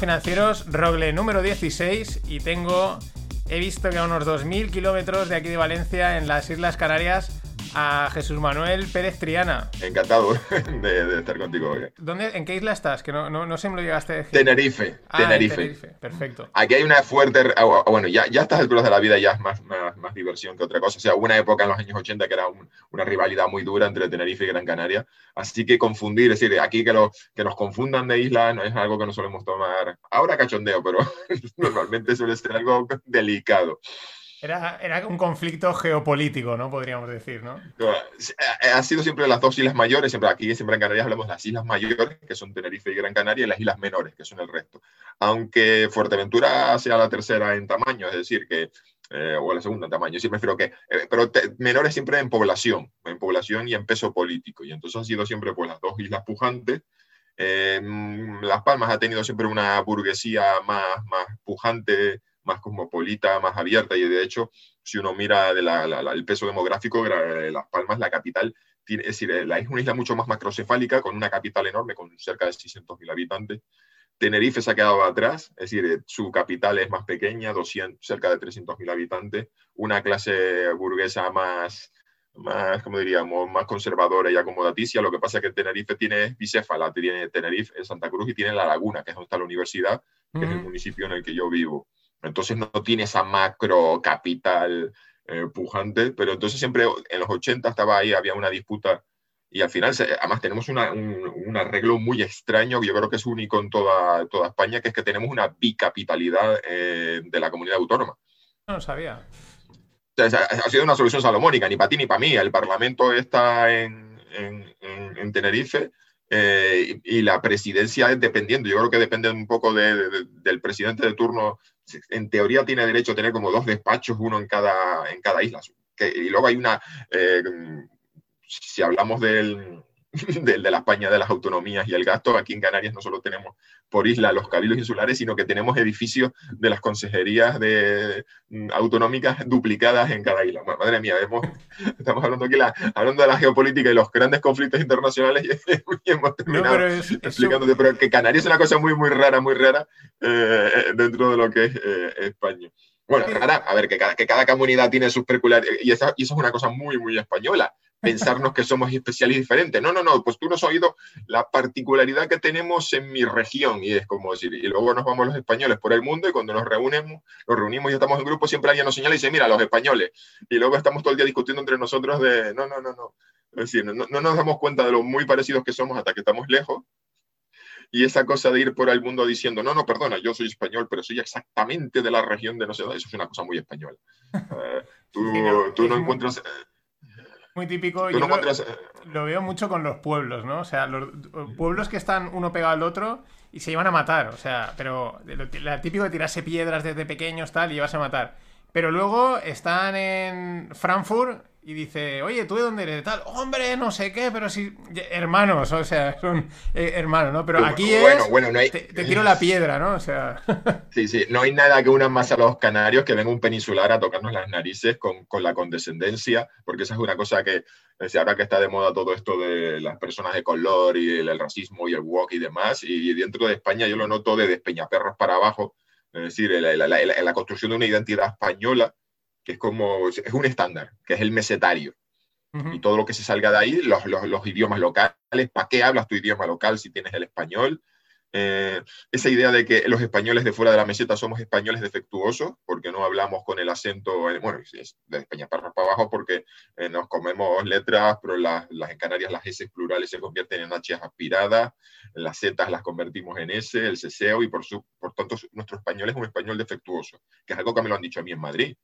financieros, Rogle número 16 y tengo, he visto que a unos 2.000 kilómetros de aquí de Valencia, en las Islas Canarias, a Jesús Manuel Pérez Triana. Encantado de, estar contigo hoy. ¿Dónde, ¿En qué isla estás? Que no, no, sé me lo llegaste a decir. Tenerife. Ah, Tenerife. Perfecto. Aquí hay una fuerte. Ah, bueno, ya, ya a estas alturas de la vida ya es más, más, diversión que otra cosa. O sea, hubo una época en los años 80 que era una rivalidad muy dura entre Tenerife y Gran Canaria. Así que confundir, es decir, aquí que, lo, que nos confundan de isla no es algo que no solemos tomar. Ahora cachondeo, pero normalmente suele ser algo delicado. Era, un conflicto geopolítico, ¿no? Podríamos decir, ¿no? Ha sido siempre las dos islas mayores, siempre aquí siempre en Canarias hablamos de las islas mayores, que son Tenerife y Gran Canaria, y las islas menores, que son el resto. Aunque Fuerteventura sea la tercera en tamaño, es decir, que, eh, o la segunda en tamaño, sí prefiero que, eh, pero menores siempre en población, en población y en peso político. Y entonces han sido siempre pues las dos islas pujantes. Eh, las Palmas ha tenido siempre una burguesía más, más pujante, más cosmopolita, más abierta y de hecho, si uno mira el peso demográfico, Las Palmas, la capital, tiene, es decir, la es una isla mucho más macrocefálica, con una capital enorme, con cerca de 600.000 habitantes. Tenerife se ha quedado atrás, es decir, su capital es más pequeña, 200, cerca de 300.000 habitantes, una clase burguesa más, más, como diríamos, más conservadora y acomodaticia. Lo que pasa es que Tenerife tiene bicéfala, tiene Tenerife, Santa Cruz y tiene La Laguna, que es donde está la universidad, que es el municipio en el que yo vivo. Entonces no tiene esa macro capital eh, pujante, pero entonces siempre en los 80 estaba ahí, había una disputa y al final, además tenemos un, arreglo muy extraño, que yo creo que es único en toda, toda España, que es que tenemos una bicapitalidad eh, de la comunidad autónoma. No lo sabía. ha sido una solución salomónica, ni para ti ni para mí. El Parlamento está en, en Tenerife eh, y la presidencia es dependiendo. Yo creo que depende un poco del presidente de turno. En teoría tiene derecho a tener como dos despachos, uno en cada, en cada isla. y luego hay una, eh, si hablamos del, de, de, la España de las autonomías y el gasto. Aquí en Canarias no solo tenemos por isla los cabildos insulares, sino que tenemos edificios de las consejerías de, mm, autonómicas duplicadas en cada isla. madre mía, estamos hablando aquí hablando de la geopolítica y los grandes conflictos internacionales y, hemos terminado explicándote, pero que Canarias es una cosa muy, muy rara, muy rara eh, dentro de lo que es eh, España. Bueno, a ver, que cada, que cada comunidad tiene sus peculiaridades, y, y eso es una cosa muy, muy española pensarnos que somos especiales y diferentes. No, no, no, pues tú no has oído la particularidad que tenemos en mi región, y es como decir, y luego nos vamos los españoles por el mundo, y cuando nos reunimos, nos reunimos y estamos en grupo, siempre alguien nos señala y dice, mira, los españoles, y luego estamos todo el día discutiendo entre nosotros de, no, no, no, no. Es decir, no, no nos damos cuenta de lo muy parecidos que somos hasta que estamos lejos, y esa cosa de ir por el mundo diciendo, no, no, perdona, yo soy español, pero soy exactamente de la región de no sé dónde, eso es una cosa muy española. Eh, tú, no, tú no encuentras... Eh, muy típico. Yo lo, veo mucho con los pueblos, ¿no? O sea, los pueblos que están uno pegado al otro y se iban a matar. O sea, pero lo, típico de tirarse piedras desde pequeños tal y llevarse a matar. Pero luego están en Frankfurt y dice, oye, ¿tú de dónde eres? Tal, hombre, no sé qué, pero sí, hermanos, o sea, son eh, hermanos, ¿no? Pero aquí es, bueno, no hay... te, tiro la piedra, ¿no? O sea... Sí, sí, no hay nada que una más a los canarios que venga un peninsular a tocarnos las narices con, con la condescendencia, porque esa es una cosa que, ahora que está de moda todo esto de las personas de color y el, racismo y el walk y demás, y dentro de España yo lo noto de Despeñaperros para abajo, es decir, la, la, la construcción de una identidad española que es como, es un estándar, que es el mesetario. Y todo lo que se salga de ahí, los, los, los idiomas locales, ¿para qué hablas tu idioma local si tienes el español? Eh, esa idea de que los españoles de fuera de la meseta somos españoles defectuosos, porque no hablamos con el acento, eh, bueno, de España para, abajo, porque eh, nos comemos letras, pero las, las, en Canarias las S plurales se convierten en H aspiradas, las Z las convertimos en S, el ceseo, y por, su, por tanto nuestro español es un español defectuoso, que es algo que me lo han dicho a mí en Madrid.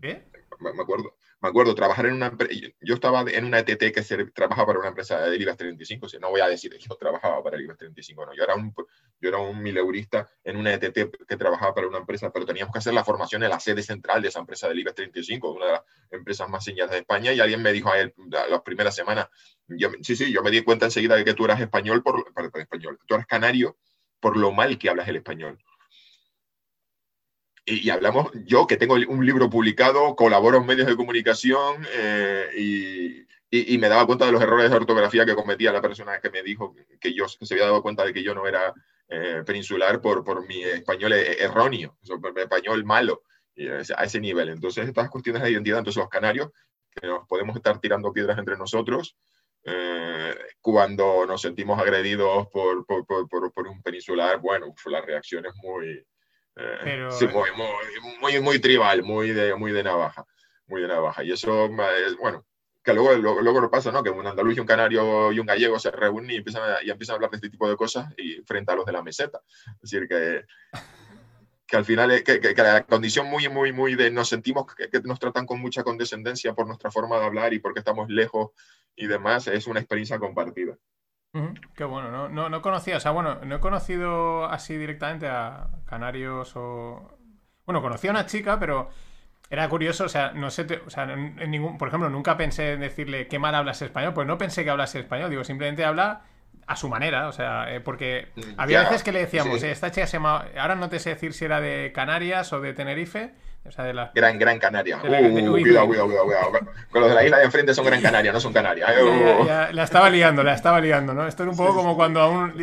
¿Qué? Me, acuerdo, me acuerdo trabajar en una yo estaba en una ETT que se, trabajaba para una empresa de IBEX 35, no voy a decir que yo trabajaba para el IBEX 35, no, yo era un, yo era un mileurista en una ETT que trabajaba para una empresa, pero teníamos que hacer la formación en la sede central de esa empresa del IBEX 35, una de las empresas más señaladas de España, y alguien me dijo a él, las primeras semanas, yo, sí, sí, yo me di cuenta enseguida de que tú eras español, por, español, tú eras canario por lo mal que hablas el español y, hablamos, yo que tengo un libro publicado, colaboro en medios de comunicación eh, y, y, me daba cuenta de los errores de ortografía que cometía la persona que me dijo que yo se había dado cuenta de que yo no era peninsular por, por mi español erróneo, por mi español malo, a ese nivel. Entonces, estas cuestiones de identidad, entonces los canarios, que nos podemos estar tirando piedras entre nosotros, cuando nos sentimos agredidos por, por, por, por un peninsular, bueno, la reacción es muy, eh, sí, muy, muy, muy, tribal, muy de, muy de navaja, muy de navaja. Y eso, es, bueno, que luego, luego, lo pasa, ¿no? Que un andaluz y un canario y un gallego se reúnen y empiezan, a, y empiezan a hablar de este tipo de cosas y frente a los de la meseta. Es decir, que, que al final, que, que, la condición muy, muy, muy de nos sentimos que, que, nos tratan con mucha condescendencia por nuestra forma de hablar y porque estamos lejos y demás, es una experiencia compartida. Qué bueno, no, no, no, conocía, o sea, bueno, no he conocido así directamente a canarios o... Bueno, conocía a una chica, pero era curioso, o sea, no sé, o sea, en ningún, por ejemplo, nunca pensé en decirle qué mal hablas español, pues no pensé que hablase español, digo, simplemente habla a su manera, o sea, eh, porque mm, había veces que le decíamos, esta chica se llama, ahora no te sé decir si era de Canarias o de Tenerife, o sea, de la... Gran, Gran Canaria. Uh, cuidado, cuidado, cuidado, Con los de la isla de enfrente son Gran Canaria, no son Canarias. la estaba liando, la estaba liando, ¿no? Esto es un poco como cuando a un...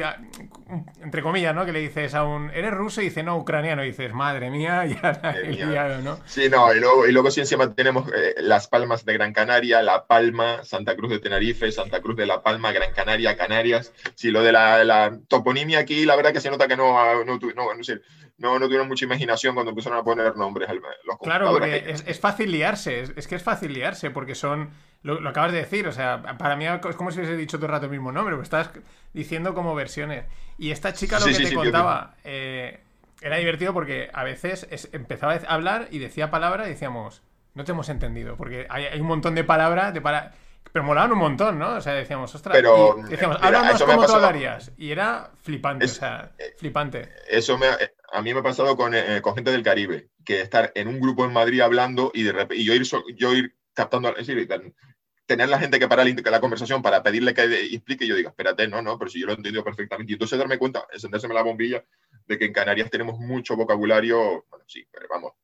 entre comillas, ¿no? Que le dices a un... ¿Eres ruso? Y dice, no, ucraniano. Y dices, madre mía, ya la he liado, ¿no? Sí, no, y luego, y luego sí encima tenemos eh, Las Palmas de Gran Canaria, La Palma, Santa Cruz de Tenerife, Santa Cruz de La Palma, Gran Canaria, Canarias. Sí, lo de la, la toponimia aquí, la verdad que se nota que no, no, no, no sé, no, no tuvieron mucha imaginación cuando empezaron a poner nombres. Los claro, porque es, es, fácil liarse, es, que es fácil liarse, porque son, lo, acabas de decir, o sea, para mí es como si hubiese dicho todo el rato el mismo nombre, pues estás diciendo como versiones. Y esta chica lo que te contaba eh, era divertido porque a veces empezaba a hablar y decía palabras y decíamos, no te hemos entendido, porque hay, un montón de palabras, de para... Pero molaban un montón, ¿no? O sea, decíamos, ostras, pero, decíamos, háblanos como tú hablarías. Y era flipante, o sea, eh, flipante. Eso me, a mí me ha pasado con, eh, con, gente del Caribe, que estar en un grupo en Madrid hablando y, de repente, y yo, ir, yo ir captando, es decir, tener la gente que para la, conversación para pedirle que explique, y yo diga, espérate, no, no, pero si yo lo he entendido perfectamente. Y entonces darme cuenta, encendérseme la bombilla, de que en Canarias tenemos mucho vocabulario, bueno, sí, pero vamos, eh,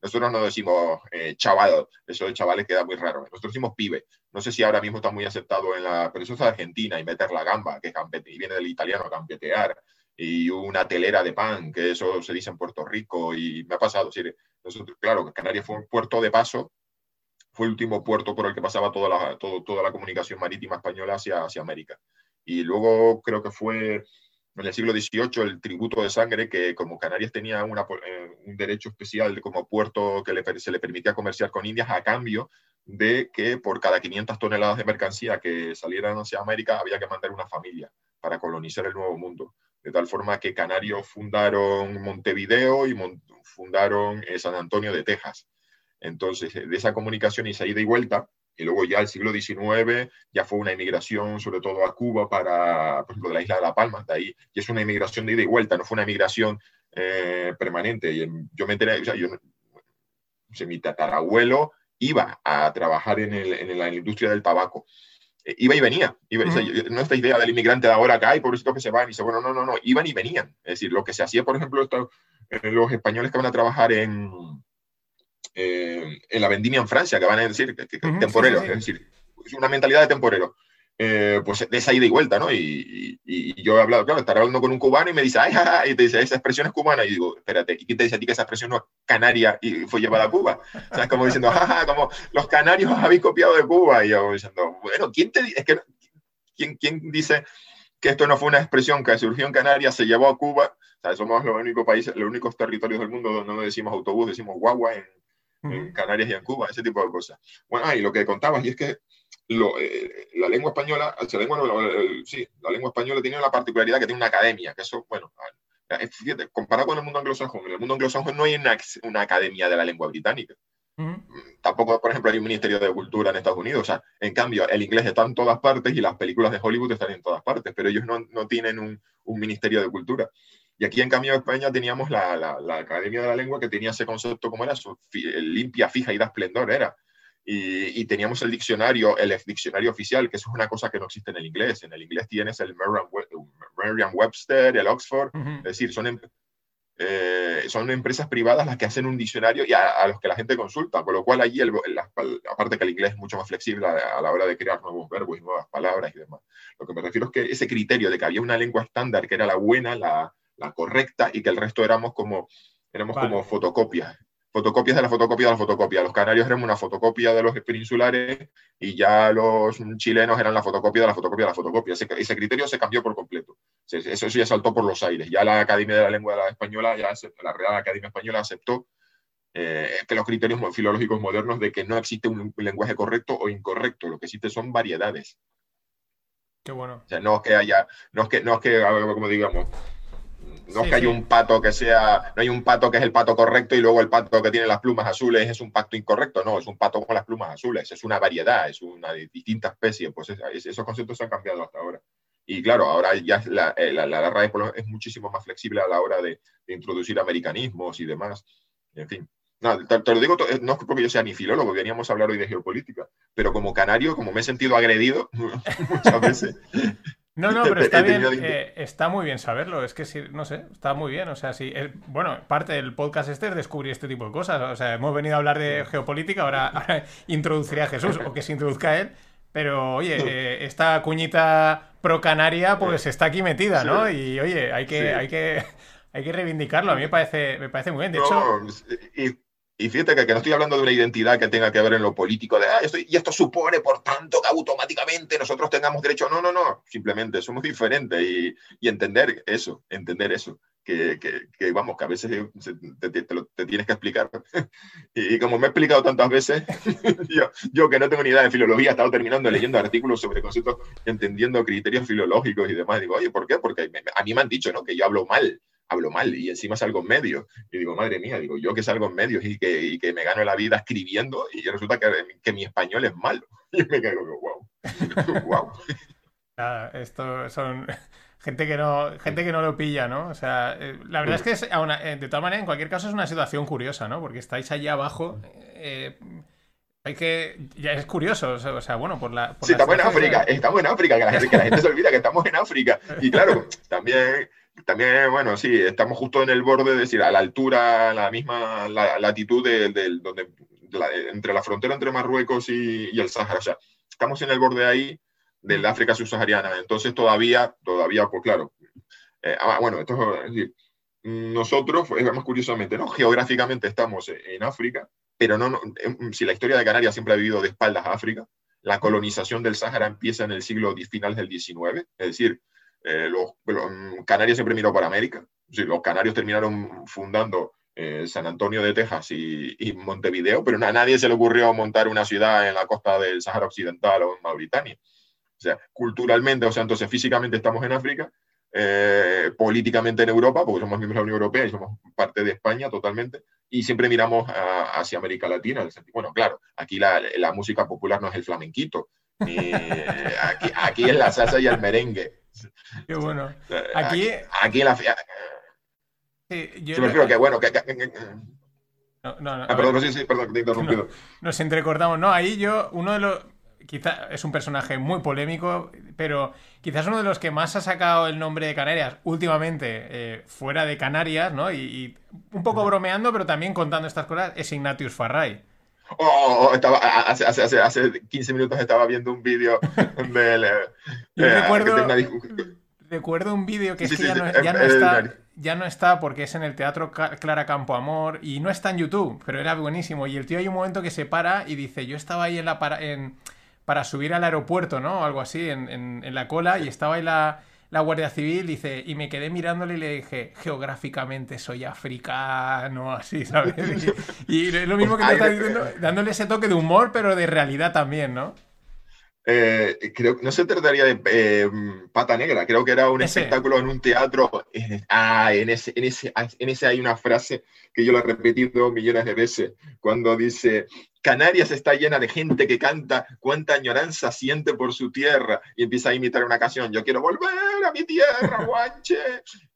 nosotros no decimos eh, chaval, eso de chavales queda muy raro. Nosotros decimos pibe. No sé si ahora mismo está muy aceptado en la, pero eso es Argentina y meter la gamba, que es y viene del italiano campetear y una telera de pan, que eso se dice en Puerto Rico, y me ha pasado. nosotros, claro, Canarias fue un puerto de paso, fue el último puerto por el que pasaba toda la, toda la comunicación marítima española hacia, hacia América. Y luego creo que fue en el siglo XVIII el tributo de sangre, que como Canarias tenía eh, un derecho especial como puerto que se le permitía comerciar con Indias a cambio de que por cada 500 toneladas de mercancía que salieran hacia América había que mandar una familia para colonizar el Nuevo Mundo de tal forma que Canarios fundaron Montevideo y fundaron eh, San Antonio de Texas. Entonces, de esa comunicación y esa ida y vuelta, y luego ya el siglo XIX ya fue una inmigración, sobre todo a Cuba, para, por ejemplo, de la isla de La Palma, de ahí, y es una inmigración de ida y vuelta, no fue una inmigración eh, permanente. Y yo me enteré, o sea, yo, mi tatarabuelo iba a trabajar en, el, en la industria del tabaco eh, iba y venía. no esta idea del inmigrante de ahora acá y pobrecitos que se van y se bueno, no, no, no, iban y venían. Es decir, lo que se hacía, por ejemplo, eh, los españoles que van a trabajar en, eh, en la vendimia en Francia, que van a decir que, temporeros, es decir, es una mentalidad de temporero. Eh, pues de esa ida y vuelta, ¿no? Y, yo he hablado, claro, estar hablando con un cubano y me dice, ay, y te dice, esa expresión es cubana. Y digo, espérate, ¿y quién te dice a ti que esa expresión no es canaria y fue llevada a Cuba? O sea, es como diciendo, jaja, como los canarios habéis copiado de Cuba. Y yo diciendo, bueno, ¿quién te es que, ¿quién, ¿quién dice que esto no fue una expresión que surgió en Canarias, se llevó a Cuba? O sea, somos los únicos países, los únicos territorios del mundo donde no decimos autobús, decimos guagua en, en Canarias y en Cuba, ese tipo de cosas. Bueno, y lo que contabas, y es que eh, la lengua española, la lengua, sí, la lengua española tiene la particularidad que tiene una academia, que eso, bueno, fíjate, comparado con el mundo anglosajón, en el mundo anglosajón no hay una, academia de la lengua británica. Mm, tampoco, por ejemplo, hay un ministerio de cultura en Estados Unidos. O sea, en cambio, el inglés está en todas partes y las películas de Hollywood están en todas partes, pero ellos no, no tienen un, un, ministerio de cultura. Y aquí, en cambio, en España teníamos la, la, la, Academia de la Lengua que tenía ese concepto como era, su, limpia, fija y da esplendor, era y, teníamos el diccionario, el diccionario oficial, que eso es una cosa que no existe en el inglés. En el inglés tienes el Merriam-Webster, el Oxford, es decir, son, em, eh, son empresas privadas las que hacen un diccionario y a, los que la gente consulta, con lo cual allí, el, aparte que el inglés es mucho más flexible a, la hora de crear nuevos verbos y nuevas palabras y demás. Lo que me refiero es que ese criterio de que había una lengua estándar que era la buena, la, la correcta y que el resto éramos como, éramos como fotocopias fotocopias de la fotocopia de la fotocopia. Los canarios eran una fotocopia de los peninsulares y ya los chilenos eran la fotocopia de la fotocopia de la fotocopia. Ese, criterio se cambió por completo. Eso, ya saltó por los aires. Ya la Academia de la Lengua Española, ya la Real Academia Española aceptó eh, que los criterios filológicos modernos de que no existe un lenguaje correcto o incorrecto. Lo que existe son variedades. Qué bueno. O sea, no es que haya, no es que, no es que como digamos, no es que haya un pato que sea, no hay un pato que es el pato correcto y luego el pato que tiene las plumas azules es un pato incorrecto, no, es un pato con las plumas azules, es una variedad, es una distinta especie, pues esos conceptos se han cambiado hasta ahora. Y claro, ahora ya la, eh, la, la, RAE es muchísimo más flexible a la hora de, introducir americanismos y demás. En fin, no, te, lo digo, no es porque yo sea ni filólogo, veníamos a hablar hoy de geopolítica, pero como canario, como me he sentido agredido muchas veces, no, no, pero está bien, eh, está muy bien saberlo. Es que sí, no sé, está muy bien. O sea, sí, bueno, parte del podcast este es descubrir este tipo de cosas. O sea, hemos venido a hablar de geopolítica, ahora, introduciré a Jesús o que se introduzca él. Pero oye, eh, esta cuñita pro canaria, pues está aquí metida, ¿no? Y oye, hay que, hay que, hay que reivindicarlo. A mí me parece, me parece muy bien. De hecho. Y fíjate que, no estoy hablando de una identidad que tenga que ver en lo político, de, ah, esto, y esto supone, por tanto, que automáticamente nosotros tengamos derecho. No, no, no, simplemente somos diferentes y, y entender eso, entender eso. Que, que, vamos, que a veces te, te, tienes que explicar. y, como me he explicado tantas veces, yo, yo, que no tengo ni idea de filología, he estado terminando leyendo artículos sobre conceptos, entendiendo criterios filológicos y demás. Digo, oye, ¿por qué? Porque a mí me han dicho ¿no? que yo hablo mal hablo mal y encima salgo en medios. Y digo, madre mía, digo, yo que salgo en medios y que, y que me gano la vida escribiendo y resulta que, que mi español es malo. Y me quedo, wow, wow. Nada, esto son gente que no gente que no lo pilla, ¿no? O sea, eh, la verdad es que es, eh, de todas maneras, en cualquier caso es una situación curiosa, ¿no? Porque estáis allá abajo. Eh, hay que. Ya es curioso, o sea, bueno, por la. sí, estamos en África, estamos en África, que la, gente, que la gente se olvida que estamos en África. Y claro, también también, bueno, sí, estamos justo en el borde, es decir, a la altura, la misma latitud de, donde, entre la frontera entre Marruecos y, el Sáhara. O sea, estamos en el borde ahí del África subsahariana. Entonces todavía, todavía, pues claro. Eh, ah, bueno, esto es decir, nosotros, pues, más curiosamente, ¿no? Geográficamente estamos en África, pero no, em, si la historia de Canarias siempre ha vivido de espaldas a África, la colonización del Sáhara empieza en el siglo final del XIX, es decir, eh, los, mm, Canarias siempre miró para América. los canarios terminaron fundando eh, San Antonio de Texas y, Montevideo, pero a nadie se le ocurrió montar una ciudad en la costa del Sahara Occidental o en Mauritania. O sea, culturalmente, o sea, entonces físicamente estamos en África, eh, políticamente en Europa, porque somos miembros de la Unión Europea y somos parte de España totalmente, y siempre miramos hacia América Latina. Bueno, claro, aquí la, la, música popular no es el flamenquito, aquí, aquí es la salsa y el merengue. Qué bueno. Aquí, aquí, en la. Sí, yo, me refiero que, bueno, que. no, no, no, ah, perdón, sí, sí, perdón, te he interrumpido. nos entrecortamos. No, ahí yo, uno de los. Quizá es un personaje muy polémico, pero quizás uno de los que más ha sacado el nombre de Canarias últimamente eh, fuera de Canarias, ¿no? Y, un poco bromeando, pero también contando estas cosas, es Ignatius Farray. Oh, oh, estaba, hace, hace, hace, 15 minutos estaba viendo un vídeo de... Eh, recuerdo, recuerdo un vídeo que, es que ya, no, ya, no está, ya, no, está, porque es en el Teatro Clara Campo Amor y no está en YouTube, pero era buenísimo. Y el tío hay un momento que se para y dice, yo estaba ahí en la para, en, para subir al aeropuerto, ¿no? Algo así, en, en, en la cola y estaba ahí la la Guardia Civil, dice, y me quedé mirándole y le dije, geográficamente soy africano, así, ¿sabes? Y, lo mismo que te está diciendo, dándole ese toque de humor, pero de realidad también, ¿no? Eh, creo no se trataría de eh, pata negra, creo que era un espectáculo en un teatro. Eh, ah, en ese, en, ese, en ese hay una frase que yo la he repetido millones de veces, cuando dice, Canarias está llena de gente que canta cuánta añoranza siente por su tierra y empieza a imitar una canción, yo quiero volver a mi tierra, guanche.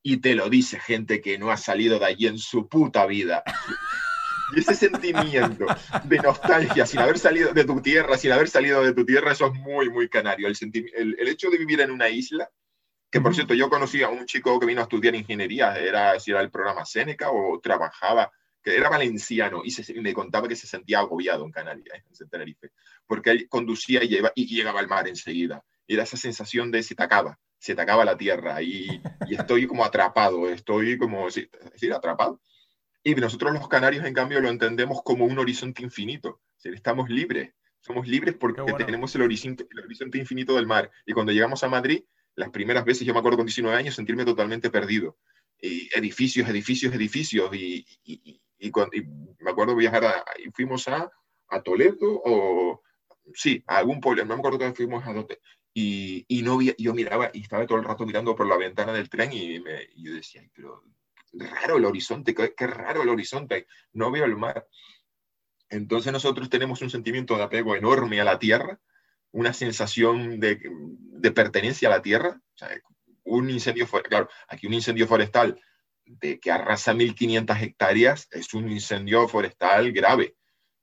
Y te lo dice gente que no ha salido de allí en su puta vida. Y ese sentimiento de nostalgia sin haber salido de tu tierra, sin haber salido de tu tierra, eso es muy, muy canario. El, el, hecho de vivir en una isla, que por cierto yo conocí a un chico que vino a estudiar ingeniería, era si era el programa Seneca o trabajaba que era valenciano y, se, me contaba que se sentía agobiado en Canarias, en Tenerife, porque él conducía y, y, llegaba al mar enseguida. Era esa sensación de se te acaba, se te acaba la tierra y, estoy como atrapado, estoy como, sí, decir, atrapado. Y nosotros los canarios, en cambio, lo entendemos como un horizonte infinito. estamos libres, somos libres porque tenemos el horizonte, el horizonte infinito del mar. Y cuando llegamos a Madrid, las primeras veces, yo me acuerdo con 19 años, sentirme totalmente perdido. Y edificios, edificios, edificios. Y, y, y, me acuerdo viajar a, y fuimos a, a, Toledo o, sí, a algún pueblo, no me acuerdo dónde fuimos a dónde. Y, y no vi, yo miraba y estaba todo el rato mirando por la ventana del tren y, me, y yo decía, pero raro el horizonte, qué, qué raro el horizonte, no veo el mar. Entonces nosotros tenemos un sentimiento de apego enorme a la tierra, una sensación de, de pertenencia a la tierra. Un incendio, claro, aquí un incendio forestal de que arrasa 1.500 hectáreas es un incendio forestal grave.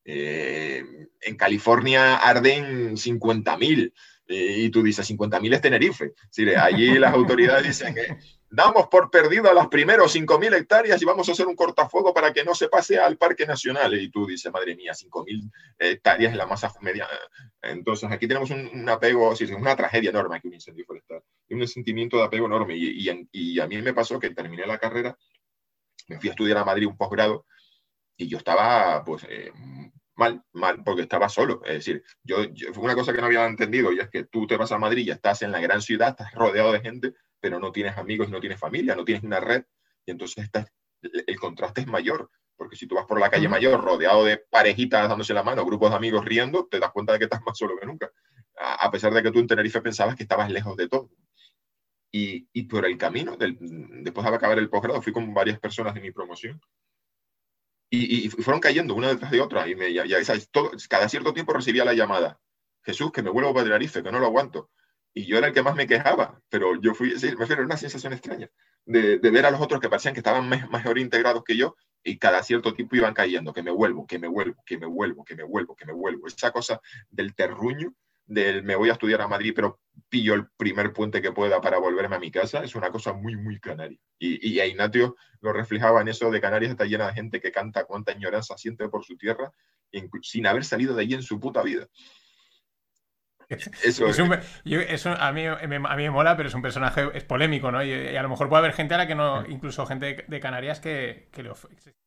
Eh, en California arden 50.000 eh, y tú dices 50.000 es Tenerife. allí las autoridades dicen que damos por perdido a las primeros 5.000 hectáreas y vamos a hacer un cortafuego para que no se pase al Parque Nacional. Y tú dices, madre mía, 5.000 hectáreas es la masa media. Entonces, aquí tenemos un, apego, sí, una tragedia enorme aquí un incendio forestal. Y un sentimiento de apego enorme. Y, y, a mí me pasó que terminé la carrera, me fui a estudiar a Madrid un posgrado y yo estaba, pues, eh, mal, mal, porque estaba solo. Es decir, yo, fue una cosa que no había entendido y es que tú te vas a Madrid y estás en la gran ciudad, estás rodeado de gente pero no tienes amigos, no tienes familia, no tienes una red, y entonces estás, el contraste es mayor, porque si tú vas por la calle mayor rodeado de parejitas dándose la mano, grupos de amigos riendo, te das cuenta de que estás más solo que nunca, a, pesar de que tú en Tenerife pensabas que estabas lejos de todo. Y, y por el camino, del, después de acabar el posgrado, fui con varias personas de mi promoción, y, y, fueron cayendo una detrás de otra, y me, ya, ya ¿sabes? Todo, cada cierto tiempo recibía la llamada, Jesús, que me vuelvo para Tenerife, que no lo aguanto y yo era el que más me quejaba, pero yo fui, sí, me fue una sensación extraña de, ver a los otros que parecían que estaban mejor integrados que yo y cada cierto tiempo iban cayendo, que me vuelvo, que me vuelvo, que me vuelvo, que me vuelvo, que me vuelvo. Esa cosa del terruño, del me voy a estudiar a Madrid, pero pillo el primer puente que pueda para volverme a mi casa, es una cosa muy, muy canaria. Y, y a Ignatio lo reflejaba en eso de Canarias está llena de gente que canta cuánta ignorancia siente por su tierra sin haber salido de allí en su puta vida. Eso, es eso a, mí, a mí me mola, pero es un personaje es polémico, ¿no? Y, a lo mejor puede haber gente a la que no, incluso gente de Canarias que, que le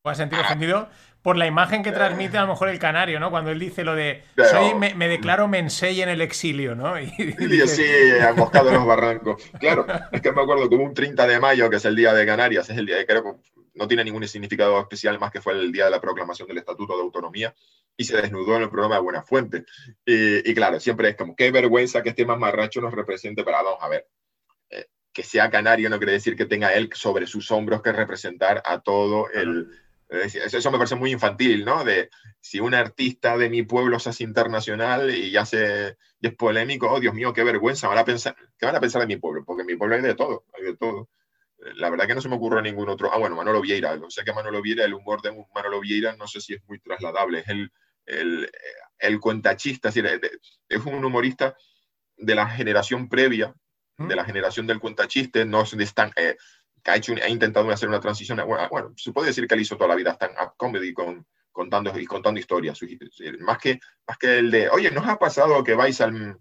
pueda sentir ah. ofendido por la imagen que transmite a lo mejor el canario, ¿no? Cuando él dice lo de soy, me, declaro mensei en el exilio, ¿no? Y, dice, sí, acostado en los barrancos. Claro, es que me acuerdo como un 30 de mayo, que es el día de Canarias, es el día, creo que no tiene ningún significado especial más que fue el día de la proclamación del Estatuto de Autonomía y se desnudó en el programa de Buena Fuente. Y, claro, siempre es como, qué vergüenza que este mamarracho nos represente, pero vamos a ver, eh, que sea canario no quiere decir que tenga él sobre sus hombros que representar a todo el... Eso me parece muy infantil, ¿no? De si un artista de mi pueblo se hace internacional y ya se, y es polémico, oh Dios mío, qué vergüenza, van a pensar, ¿qué van a pensar de mi pueblo? Porque en mi pueblo hay de todo, hay de todo la verdad que no se me ocurre ningún otro. Ah, bueno, Manolo Vieira. Sé que Manolo Vieira, el humor de Manolo Vieira, no sé si es muy trasladable. Es el, el, el cuentachista, es, decir, es un humorista de la generación previa, de la generación del cuentachiste, no están, eh, que ha, hecho, ha intentado hacer una transición. Bueno, se puede decir que él hizo toda la vida stand-up comedy con, contando, y contando historias. Más que, más que el de, oye, ¿nos ha pasado que vais al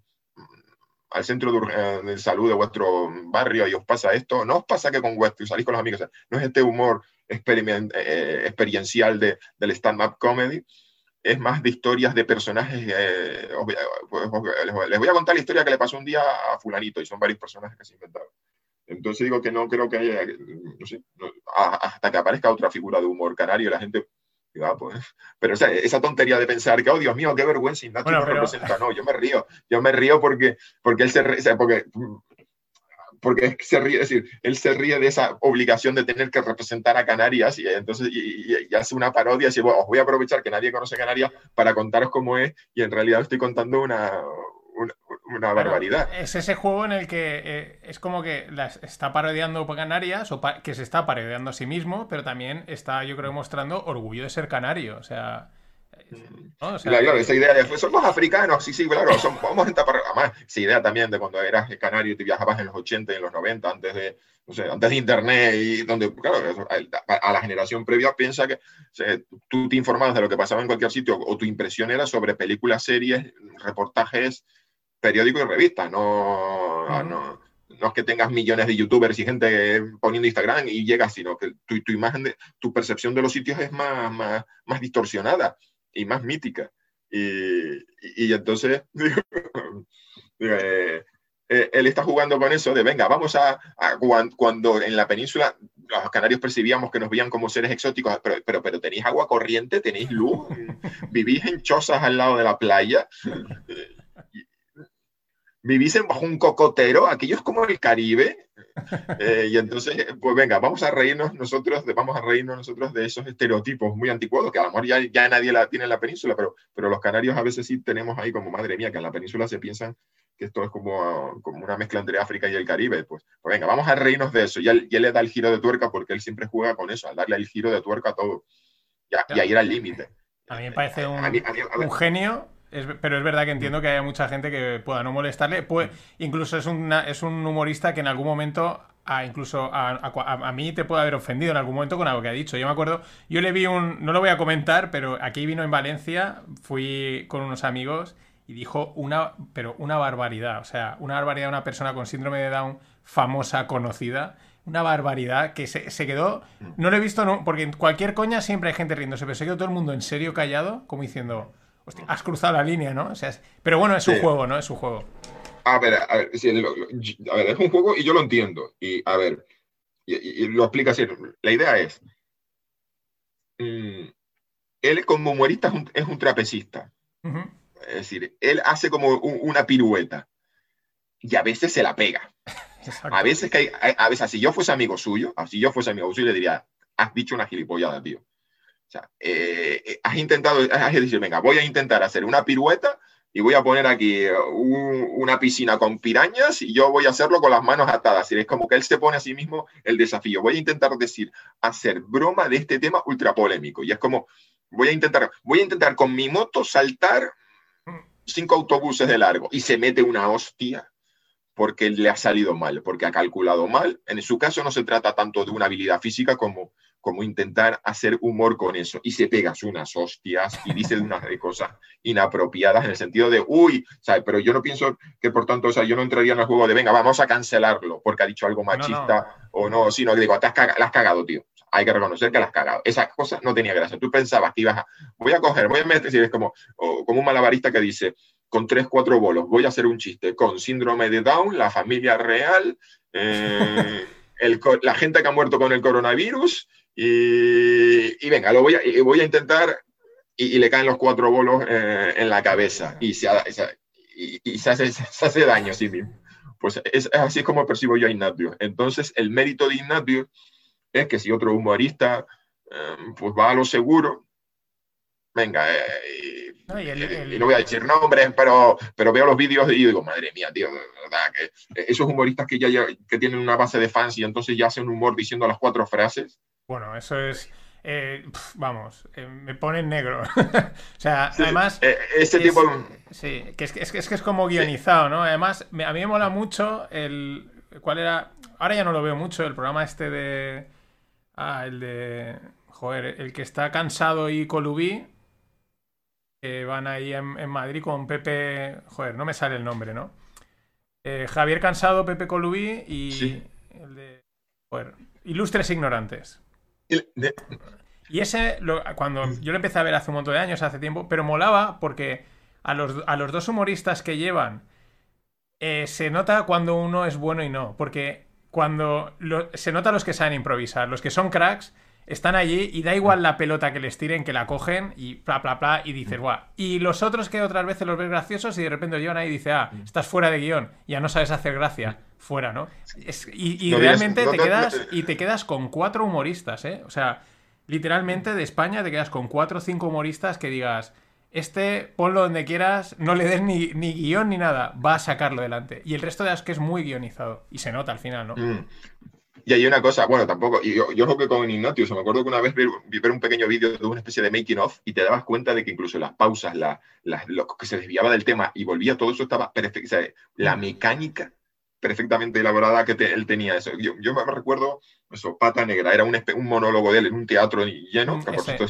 al centro eh, de, salud de vuestro barrio y os pasa esto, no os pasa que con vuestro, salís con los amigos, no es este humor eh, experiencial de, del stand-up comedy, es más de historias de personajes. Eh, les voy a contar la historia que le pasó un día a fulanito y son varios personajes que se inventaron. Entonces digo que no creo que haya, no sé, hasta que aparezca otra figura de humor canario, la gente pues, pero esa tontería de pensar que, oh Dios mío, qué vergüenza, Ignacio no representa. No, yo me río. Yo me río porque, porque él se ríe, porque, porque se ríe, es decir, él se ríe de esa obligación de tener que representar a Canarias y entonces y, hace una parodia y dice, os voy a aprovechar que nadie conoce Canarias para contaros cómo es y en realidad estoy contando una, una, barbaridad. Es ese juego en el que eh, es como que las está parodiando Canarias, o que se está parodiando a sí mismo, pero también está, yo creo, mostrando orgullo de ser canario. O sea. claro, esa idea de somos africanos, sí, sí, claro, vamos a tapar, además, esa idea también de cuando eras canario y te viajabas en los 80 y en los 90, antes de, no sé, antes de internet y donde, claro, a, la generación previa piensa que tú te informabas de lo que pasaba en cualquier sitio o tu impresión era sobre películas, series, reportajes, periódicos y revistas, no, no, no es que tengas millones de youtubers y gente poniendo Instagram y llegas, sino que tu, tu imagen, de, tu percepción de los sitios es más, más, más distorsionada y más mítica. Y, y, entonces, eh, eh, él está jugando con eso de, venga, vamos a, cuando, en la península los canarios percibíamos que nos veían como seres exóticos, pero, pero, pero tenéis agua corriente, tenéis luz, vivís en chozas al lado de la playa, vivís bajo un cocotero, aquello es como el Caribe. Eh, y entonces, pues venga, vamos a reírnos nosotros, de, vamos a reírnos nosotros de esos estereotipos muy anticuados, que a lo mejor ya, ya nadie la tiene en la península, pero, pero los canarios a veces sí tenemos ahí como, madre mía, que en la península se piensan que esto es como, como una mezcla entre África y el Caribe. Pues, pues venga, vamos a reírnos de eso. Y él, le da el giro de tuerca porque él siempre juega con eso, al darle el giro de tuerca a todo. Ya, Y ahí era el límite. A mí me parece un, un genio pero es verdad que entiendo que haya mucha gente que pueda no molestarle. Pues, incluso es, una, es un humorista que en algún momento, a, incluso a, mí te puede haber ofendido en algún momento con algo que ha dicho. Yo me acuerdo, yo le vi un, no lo voy a comentar, pero aquí vino en Valencia, fui con unos amigos y dijo una, pero una barbaridad. O sea, una barbaridad de una persona con síndrome de Down famosa, conocida. Una barbaridad que se, se quedó. No lo he visto, no, porque en cualquier coña siempre hay gente riéndose, pero se quedó todo el mundo en serio callado, como diciendo has cruzado la línea, ¿no? O sea, pero bueno, es un juego, ¿no? Es un juego. A ver, a ver, es un juego y yo lo entiendo. Y a ver, y, lo explica así. La idea es, mm, él como humorista es un, trapecista. Es decir, él hace como una pirueta y a veces se la pega. A veces, que a veces, si yo fuese amigo suyo, si yo fuese amigo suyo, le diría, has dicho una gilipollada, tío. O sea, eh, eh, has intentado, has decir, venga, voy a intentar hacer una pirueta y voy a poner aquí una piscina con pirañas y yo voy a hacerlo con las manos atadas. Y es como que él se pone a sí mismo el desafío. Voy a intentar decir, hacer broma de este tema ultra polémico. Y es como, voy a intentar, voy a intentar con mi moto saltar cinco autobuses de largo. Y se mete una hostia porque le ha salido mal, porque ha calculado mal. En su caso no se trata tanto de una habilidad física como como intentar hacer humor con eso. Y se pegas unas hostias y dice unas cosas inapropiadas en el sentido de, uy, ¿sabes? Pero yo no pienso que por tanto, o sea, yo no entraría en el juego de, venga, vamos a cancelarlo porque ha dicho algo machista o no, sino que digo, te has cagado, la has cagado, tío. Hay que reconocer que la has cagado. Esas cosas no tenía gracia. Tú pensabas que ibas a, voy a coger, voy a meter, es como, como un malabarista que dice, con tres, cuatro bolos, voy a hacer un chiste con síndrome de Down, la familia real, eh, la gente que ha muerto con el coronavirus y, venga, lo voy a, intentar y, le caen los cuatro bolos eh, en la cabeza y, se, y, se, hace, daño a sí mismo. Pues es, así como percibo yo a Ignatius. Entonces, el mérito de Ignatius es que si otro humorista eh, pues va a lo seguro, venga, eh, y, no voy a decir nombres, pero, pero veo los vídeos y digo, madre mía, tío, verdad, que esos humoristas que ya que tienen una base de fans y entonces ya hacen humor diciendo las cuatro frases, bueno, eso es. Eh, vamos, eh, me pone en negro. o sea, además. Eh, ese tipo. Sí, que es, es, que es como guionizado, ¿no? Además, a mí me mola mucho el. ¿Cuál era? Ahora ya no lo veo mucho, el programa este de. Ah, el de. Joder, el que está cansado y colubí. Que van ahí en, Madrid con Pepe. Joder, no me sale el nombre, ¿no? Javier Cansado, Pepe Colubí y. El de. Joder, Ilustres Ignorantes. Y ese, cuando yo lo empecé a ver hace un montón de años, hace tiempo, pero molaba porque a los, a los dos humoristas que llevan eh, se nota cuando uno es bueno y no. Porque cuando se nota los que saben improvisar, los que son cracks están allí y da igual la pelota que les tiren, que la cogen y bla, bla, bla, y dices, guau. Y los otros que otras veces los ves graciosos y de repente llevan ahí y dice, ah, estás fuera de guion, ya no sabes hacer gracia, fuera, ¿no? y, realmente te quedas, y te quedas con cuatro humoristas, ¿eh? O sea, literalmente de España te quedas con cuatro o cinco humoristas que digas, este ponlo donde quieras, no le des ni, ni, guion ni nada, va a sacarlo adelante. Y el resto de las que es muy guionizado. Y se nota al final, ¿no? Mm. Y hay una cosa, bueno, tampoco, y yo, yo creo que con Ignatius, me acuerdo que una vez vi, ver un pequeño vídeo de una especie de making of y te dabas cuenta de que incluso las pausas, la, lo que se desviaba del tema y volvía, todo eso estaba perfecto, sea, la mecánica perfectamente elaborada que él tenía. Eso. Yo, yo, me recuerdo, eso, Pata Negra, era un, un, monólogo de él en un teatro lleno, que por cierto,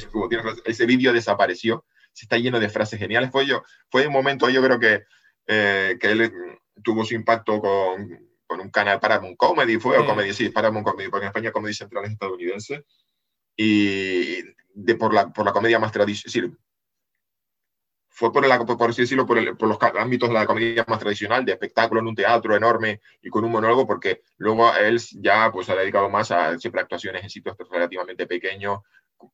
ese, vídeo desapareció, se está lleno de frases geniales. Fue, yo, fue un momento, yo creo que, eh, que él tuvo su impacto con con un canal Paramount Comedy, fue, o Comedy, sí, Paramount Comedy, porque en España Comedy Central es estadounidense, y de, por, la, por la comedia más tradicional, fue por, la, por así decirlo, por, por, los ámbitos de la comedia más tradicional, de espectáculo en un teatro enorme y con un monólogo, porque luego él ya pues, se ha dedicado más a siempre actuaciones en sitios relativamente pequeños,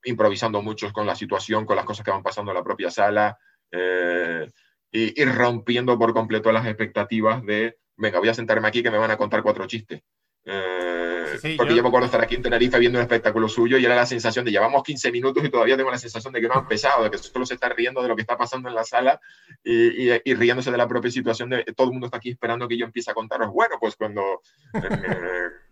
improvisando mucho con la situación, con las cosas que van pasando en la propia sala, eh, y, y rompiendo por completo las expectativas de venga, voy a sentarme aquí que me van a contar cuatro chistes. Eh, porque yo... me acuerdo estar aquí en Tenerife viendo un espectáculo suyo y era la sensación de llevamos 15 minutos y todavía tengo la sensación de que no ha empezado, de que solo se está riendo de lo que está pasando en la sala y, y, y riéndose de la propia situación de todo el mundo está aquí esperando que yo empiece a contaros. Bueno, pues cuando... Eh,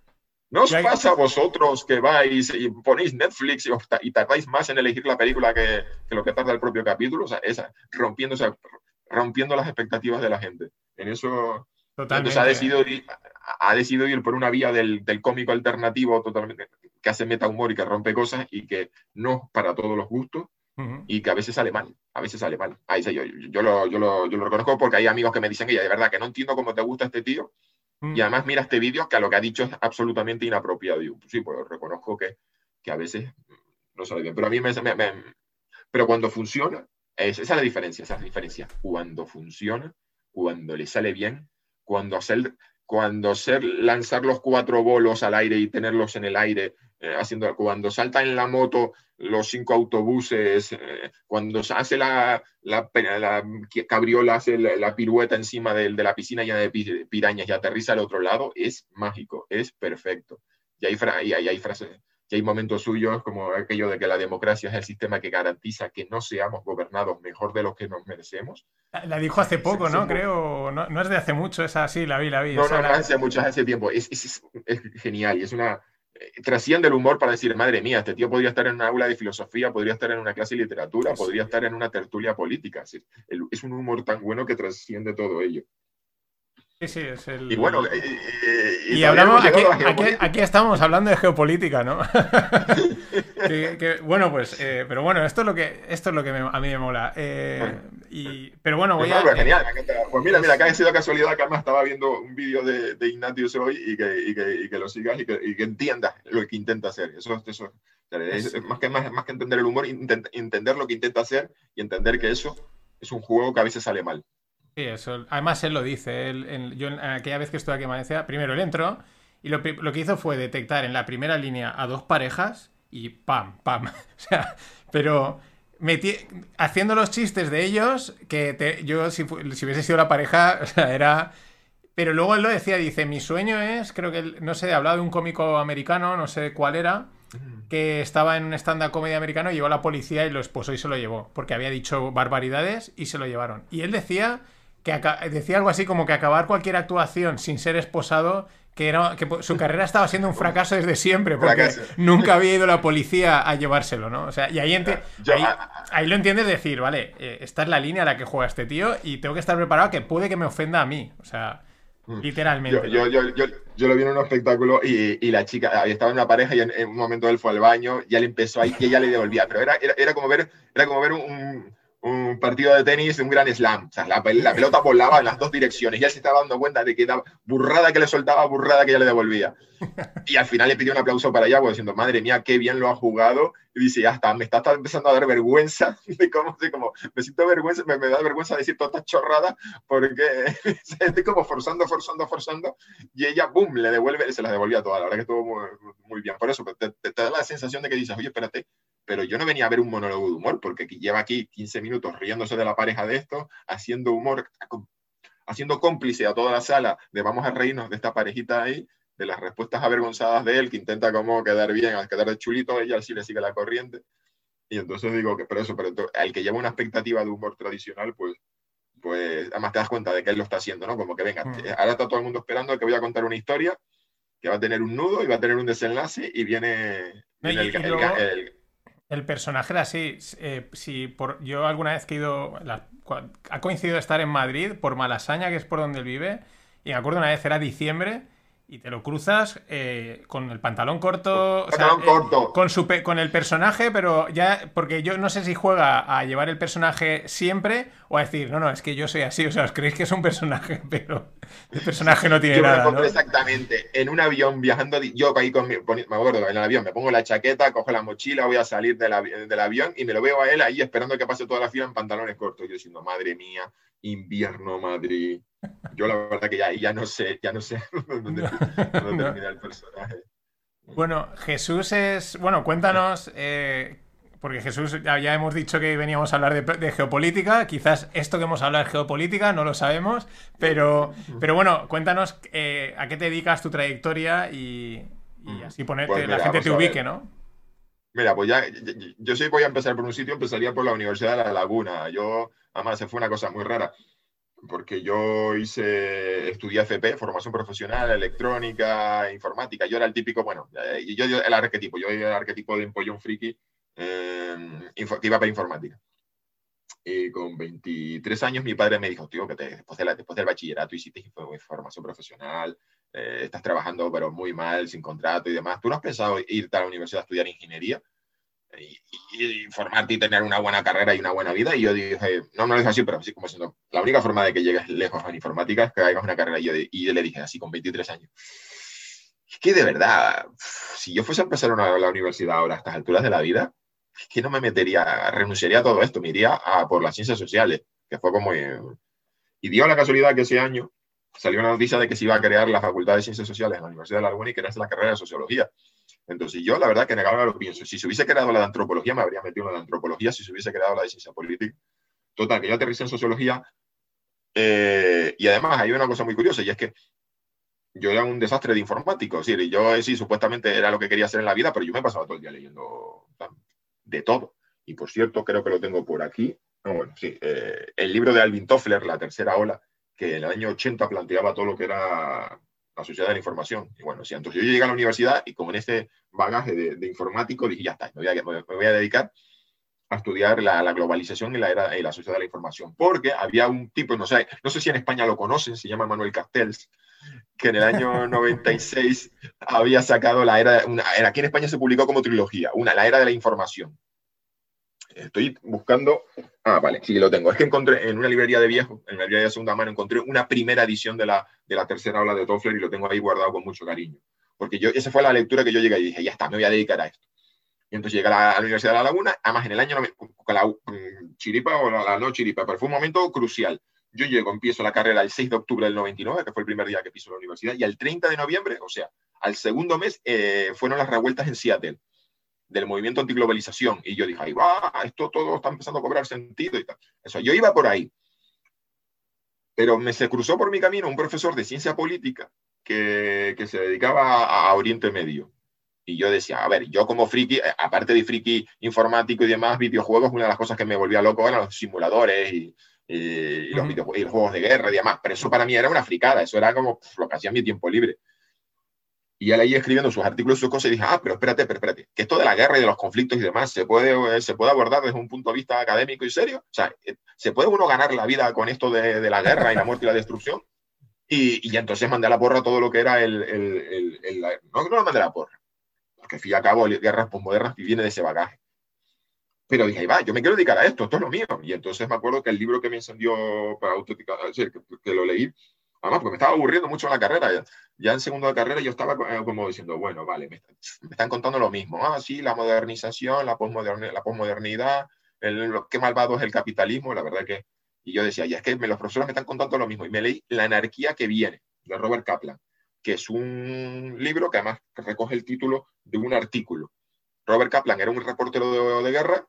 ¿No os pasa a vosotros que vais y ponéis Netflix y, y, tardáis más en elegir la película que, que, lo que tarda el propio capítulo? O sea, esa, rompiendo, o sea, rompiendo las expectativas de la gente. En eso entonces ha decidido, ir, ha decidido ir por una vía del, del, cómico alternativo totalmente que hace meta humor y que rompe cosas y que no para todos los gustos uh -huh. y que a veces sale mal, a veces sale mal. Ahí yo, yo, lo, yo, lo, yo lo reconozco porque hay amigos que me dicen que ya de verdad que no entiendo cómo te gusta este tío uh -huh. y además mira este vídeo que a lo que ha dicho es absolutamente inapropiado. Y pues sí, pues reconozco que, que a veces no sale bien, pero a mí me, me, me pero cuando funciona, es, esa es la diferencia, esa es la diferencia. Cuando funciona, cuando le sale bien, cuando hacer, cuando hacer lanzar los cuatro bolos al aire y tenerlos en el aire, eh, haciendo, cuando salta en la moto los cinco autobuses, eh, cuando hace la, la, la, cabriola, hace la, pirueta encima de, de, la piscina llena de pirañas y aterriza al otro lado, es mágico, es perfecto. Y hay, y hay, hay frases que hay momentos suyos como aquello de que la democracia es el sistema que garantiza que no seamos gobernados mejor de lo que nos merecemos. La dijo hace poco, ¿no? Creo, no, no, es de hace mucho, esa sí, la vi, la vi. No, no, no, hace mucho, hace tiempo. Es, es, es, genial y es una... Eh, trasciende el humor para decir, madre mía, este tío podría estar en una aula de filosofía, podría estar en una clase de literatura, sí. podría estar en una tertulia política. Es, es un humor tan bueno que trasciende todo ello. Sí, sí, es el... Y bueno, y, y, y hablamos, aquí, aquí, aquí, estamos hablando de geopolítica, ¿no? que, que, bueno, pues, eh, pero bueno, esto es lo que, esto es lo que me, a mí me mola. Eh, y, pero bueno, voy pues, a... genial, me encanta. Pues mira, mira, acá ha sido casualidad que además estaba viendo un vídeo de, de Ignatius hoy y que, y que, y que lo sigas y que, y que entiendas lo que intenta hacer. Eso, eso es, es, más, que, más, más que entender el humor, intent, entender lo que intenta hacer y entender que eso es un juego que a veces sale mal. Sí, eso. Además, él lo dice. Él, en, yo, en aquella vez que estuve aquí en Valencia, primero él entró y lo, lo, que hizo fue detectar en la primera línea a dos parejas y pam, pam. o sea, pero metí, haciendo los chistes de ellos, que te, yo, si, si, hubiese sido la pareja, o sea, era. Pero luego él lo decía, dice: Mi sueño es, creo que, no sé, hablaba de un cómico americano, no sé cuál era, que estaba en un stand-up comedia americano, y llegó la policía y lo esposó y se lo llevó, porque había dicho barbaridades y se lo llevaron. Y él decía que decía algo así como que acabar cualquier actuación sin ser esposado, que, era, que su carrera estaba siendo un fracaso desde siempre, porque fracaso. nunca había ido la policía a llevárselo, ¿no? O sea, y ahí, Yo, ahí, ahí, lo entiendes decir, vale, eh, esta es la línea a la que juega este tío y tengo que estar preparado que puede que me ofenda a mí, o sea... Literalmente. Yo, yo, yo, yo, lo vi en un espectáculo y, y la chica estaba en una pareja y en, en, un momento él fue al baño, ya le empezó ahí y ella le devolvía. Pero era, era, era como ver, era como ver un, un partido de tenis un gran slam. O sea, la, la, pelota volaba en las dos direcciones y él se estaba dando cuenta de que era burrada que le soltaba, burrada que ella le devolvía. Y al final le pidió un aplauso para pues, diciendo, madre mía, qué bien lo ha jugado. Y dice, ya está, me está, está empezando a dar vergüenza. De cómo, de cómo, me siento vergüenza, me, me da vergüenza decir todas estas chorradas porque estoy como forzando, forzando, forzando. Y ella, boom, le devuelve, se las devolvía todas. La verdad que estuvo muy, muy bien. Por eso te, te, te da la sensación de que dices, oye, espérate, pero yo no venía a ver un monólogo de humor, porque lleva aquí 15 minutos riéndose de la pareja de esto, haciendo humor, haciendo cómplice a toda la sala de vamos a reírnos de esta parejita ahí, de las respuestas avergonzadas de él, que intenta como quedar bien, quedar de chulito, ella sí le sigue la corriente. Y entonces digo que, pero eso, pero al que lleva una expectativa de humor tradicional, pues, pues además te das cuenta de que él lo está haciendo, ¿no? Como que venga, mm. ahora está todo el mundo esperando que voy a contar una historia que va a tener un nudo y va a tener un desenlace y viene, viene el, el, el, el personaje era así. Eh, si por, yo alguna vez he ido. La, ha coincidido estar en Madrid por Malasaña, que es por donde él vive. Y me acuerdo una vez, era diciembre. Y te lo cruzas eh, con el pantalón corto. Pantalón corto. con, su, con el personaje, pero ya. Porque yo no sé si juega a llevar el personaje siempre o a decir, no, no, es que yo soy así. O sea, os creéis que es un personaje, pero el personaje no tiene nada. Me exactamente. En un avión viajando, yo ahí con mi, me acuerdo, en el avión me pongo la chaqueta, cojo la mochila, voy a salir del, del avión y me lo veo a él ahí esperando que pase toda la fila en pantalones cortos. Yo diciendo, madre mía, invierno Madrid. Yo la verdad que ya, ya no sé, ya no sé dónde, termina el personaje. Bueno, Jesús es. Bueno, cuéntanos. Eh, porque Jesús, ya, hemos dicho que veníamos a hablar de, geopolítica. Quizás esto que hemos hablado es geopolítica, no lo sabemos. Pero, pero bueno, cuéntanos eh, a qué te dedicas tu trayectoria y, así ponerte, pues la gente te ubique, ¿no? Mira, pues ya, yo sí voy a empezar por un sitio, empezaría por la Universidad de La Laguna. Yo, además, se fue una cosa muy rara porque yo hice, estudié FP, formación profesional, electrónica, informática. Yo era el típico, bueno, eh, yo, yo el arquetipo, yo era el arquetipo de empollón friki eh, que iba para informática. Y con 23 años mi padre me dijo, tío, que después, de después del bachillerato hiciste formación profesional, eh, estás trabajando pero muy mal, sin contrato y demás. ¿Tú no has pensado irte a la universidad a estudiar ingeniería? Y, y tener una buena carrera y una buena vida. Y yo dije, no, no lo dije así, pero así como siendo, la única forma de que llegues lejos en informática es que hagas una carrera. Y yo, y le dije así, con 23 años, es que de verdad, si yo fuese a empezar una, la universidad ahora a estas alturas de la vida, es que no me metería, renunciaría a todo esto, me iría a por las ciencias sociales, que fue como... y dio la casualidad que ese año salió una noticia de que se iba a crear la Facultad de Ciencias Sociales en la Universidad de La Laguna y que era la carrera de Sociología. Entonces yo la verdad que negaba lo pienso. Si se hubiese creado la de Antropología, me habría metido en la Antropología, si se hubiese creado la de Ciencia Política. Total, que yo aterricé en Sociología eh, y además hay una cosa muy curiosa y es que yo era un desastre de informático. Es decir, yo sí, supuestamente era lo que quería hacer en la vida, pero yo me pasaba todo el día leyendo de todo. Y por cierto, creo que lo tengo por aquí. sí, eh, el libro de Alvin Toffler, La Tercera Ola, que en el año 80 planteaba todo lo que era la sociedad de la información. Y bueno, sí, entonces yo llegué a la universidad y con ese bagaje de, informático dije, ya está, me voy a, dedicar a estudiar la, globalización y la, era, y la sociedad de la información. Porque había un tipo, no sé, no sé si en España lo conocen, se llama Manuel Castells, que en el año 96 había sacado la era, una, aquí en España se publicó como trilogía, una, la era de la información. Estoy buscando. Ah, vale, sí, lo tengo. Es que encontré en una librería de viejo, en la librería de segunda mano, encontré una primera edición de la, de la tercera ola de Toffler y lo tengo ahí guardado con mucho cariño. Porque yo, esa fue la lectura que yo llegué y dije, ya está, me voy a dedicar a esto. Y entonces llegué a la, Universidad de La Laguna, además en el año, la chiripa o la, no chiripa, pero fue un momento crucial. Yo llego, empiezo la carrera el 6 de octubre del 99, que fue el primer día que piso la universidad, y el 30 de noviembre, o sea, al segundo mes, eh, fueron las revueltas en Seattle del movimiento antiglobalización. Y yo dije, ahí va, esto todo está empezando a cobrar sentido y tal. Eso, yo iba por ahí. Pero me se cruzó por mi camino un profesor de ciencia política que, que se dedicaba a, Oriente Medio. Y yo decía, a ver, yo como friki, eh, aparte de friki informático y demás, videojuegos, una de las cosas que me volvía loco eran los simuladores y, los, videojuegos, y los juegos de guerra y demás. Pero eso para mí era una fricada, eso era como lo que hacía en mi tiempo libre. Y él ahí escribiendo sus artículos y sus cosas y dije, ah, pero espérate, pero espérate, que esto de la guerra y de los conflictos y demás se puede, se puede abordar desde un punto de vista académico y serio. O sea, eh, ¿se puede uno ganar la vida con esto de, de la guerra y la muerte y la destrucción? Y, y, entonces mandé a la porra todo lo que era el... el, el, no, no lo mandé a la porra, porque fui a cabo guerras posmodernas y viene de ese bagaje. Pero dije, ahí va, yo me quiero dedicar a esto, esto es lo mío. Y entonces me acuerdo que el libro que me encendió para auténtica, que, que lo leí, además porque me estaba aburriendo mucho la carrera ya en segundo de carrera yo estaba eh, como diciendo, bueno, vale, me, están contando lo mismo. Ah, sí, la modernización, la posmodernidad, la posmodernidad, qué malvado es el capitalismo, la verdad que... Y yo decía, ya es que los profesores me están contando lo mismo. Y me leí La anarquía que viene, de Robert Kaplan, que es un libro que además recoge el título de un artículo. Robert Kaplan era un reportero de, guerra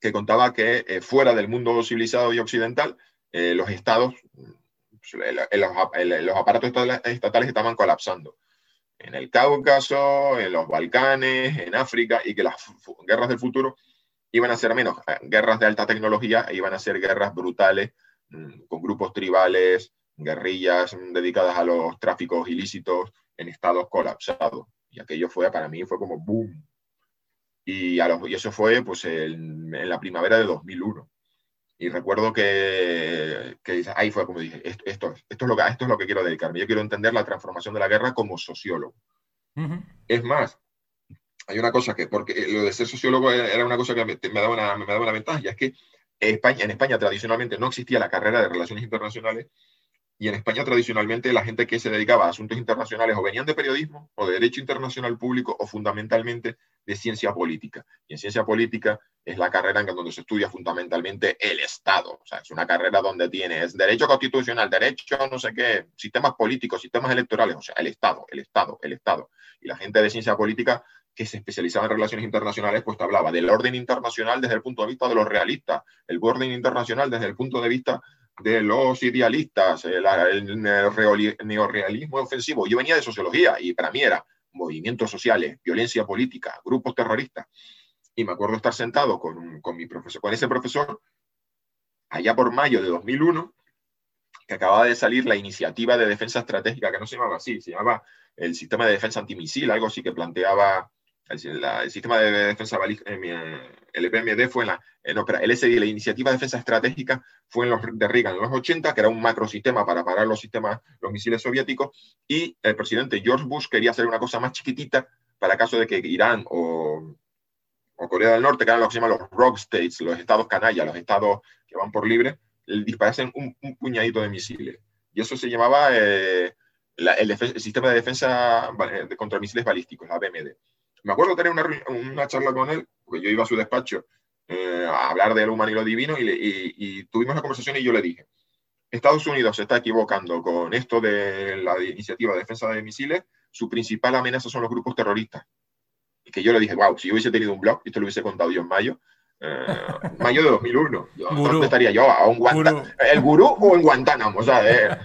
que contaba que eh, fuera del mundo civilizado y occidental, eh, los estados los, aparatos estatales estaban colapsando. En el Cáucaso, en los Balcanes, en África, y que las guerras del futuro iban a ser menos eh, guerras de alta tecnología, iban a ser guerras brutales, mm, con grupos tribales, guerrillas mm, dedicadas a los tráficos ilícitos en estados colapsados. Y aquello fue, para mí, fue como boom. Y, a y eso fue pues, en la primavera de 2001. Y recuerdo que, que, ahí fue como dije, esto, esto, esto, es lo que, esto es lo que quiero dedicarme. Yo quiero entender la transformación de la guerra como sociólogo. Es más, hay una cosa que, porque lo de ser sociólogo era una cosa que me, daba, una, me daba una ventaja, y es que España, en España tradicionalmente no existía la carrera de relaciones internacionales y en España tradicionalmente la gente que se dedicaba a asuntos internacionales o venían de periodismo o de derecho internacional público o fundamentalmente de ciencia política. Y en ciencia política es la carrera en donde se estudia fundamentalmente el Estado. O sea, es una carrera donde tienes derecho constitucional, derecho no sé qué, sistemas políticos, sistemas electorales, o sea, el Estado, el Estado, el Estado. Y la gente de ciencia política que se especializaba en relaciones internacionales, pues hablaba del orden internacional desde el punto de vista de los realistas, el orden internacional desde el punto de vista de los idealistas, el, neorrealismo ofensivo. Yo venía de sociología y para mí era movimientos sociales, violencia política, grupos terroristas. Y me acuerdo estar sentado con, con, mi profesor, con ese profesor allá por mayo de 2001, que acababa de salir la iniciativa de defensa estratégica, que no se llamaba así, se llamaba el sistema de defensa antimisil, algo así que planteaba el, sistema de defensa eh, el EPMD fue en la, eh, no, espera, el SDI, la iniciativa de defensa estratégica fue en los de Reagan en los 80, que era un macrosistema para parar los sistemas, los misiles soviéticos, y el presidente George Bush quería hacer una cosa más chiquitita para caso de que Irán o, o Corea del Norte, que eran lo que se llaman los rogue states, los estados canalla, los estados que van por libre, disparasen un, un puñadito de misiles. Y eso se llamaba eh, el, sistema de defensa contra misiles balísticos, la BMD me acuerdo tener una, una, charla con él, porque yo iba a su despacho eh, a hablar del humano y lo divino, y, tuvimos la conversación y yo le dije, Estados Unidos se está equivocando con esto de la iniciativa de defensa de misiles, su principal amenaza son los grupos terroristas. Y que yo le dije, wow, si yo hubiese tenido un blog, esto lo hubiese contado yo en mayo, eh, mayo de 2001, ¿dónde estaría yo? ¿A un ¿El gurú o en Guantánamo? O sea, eh.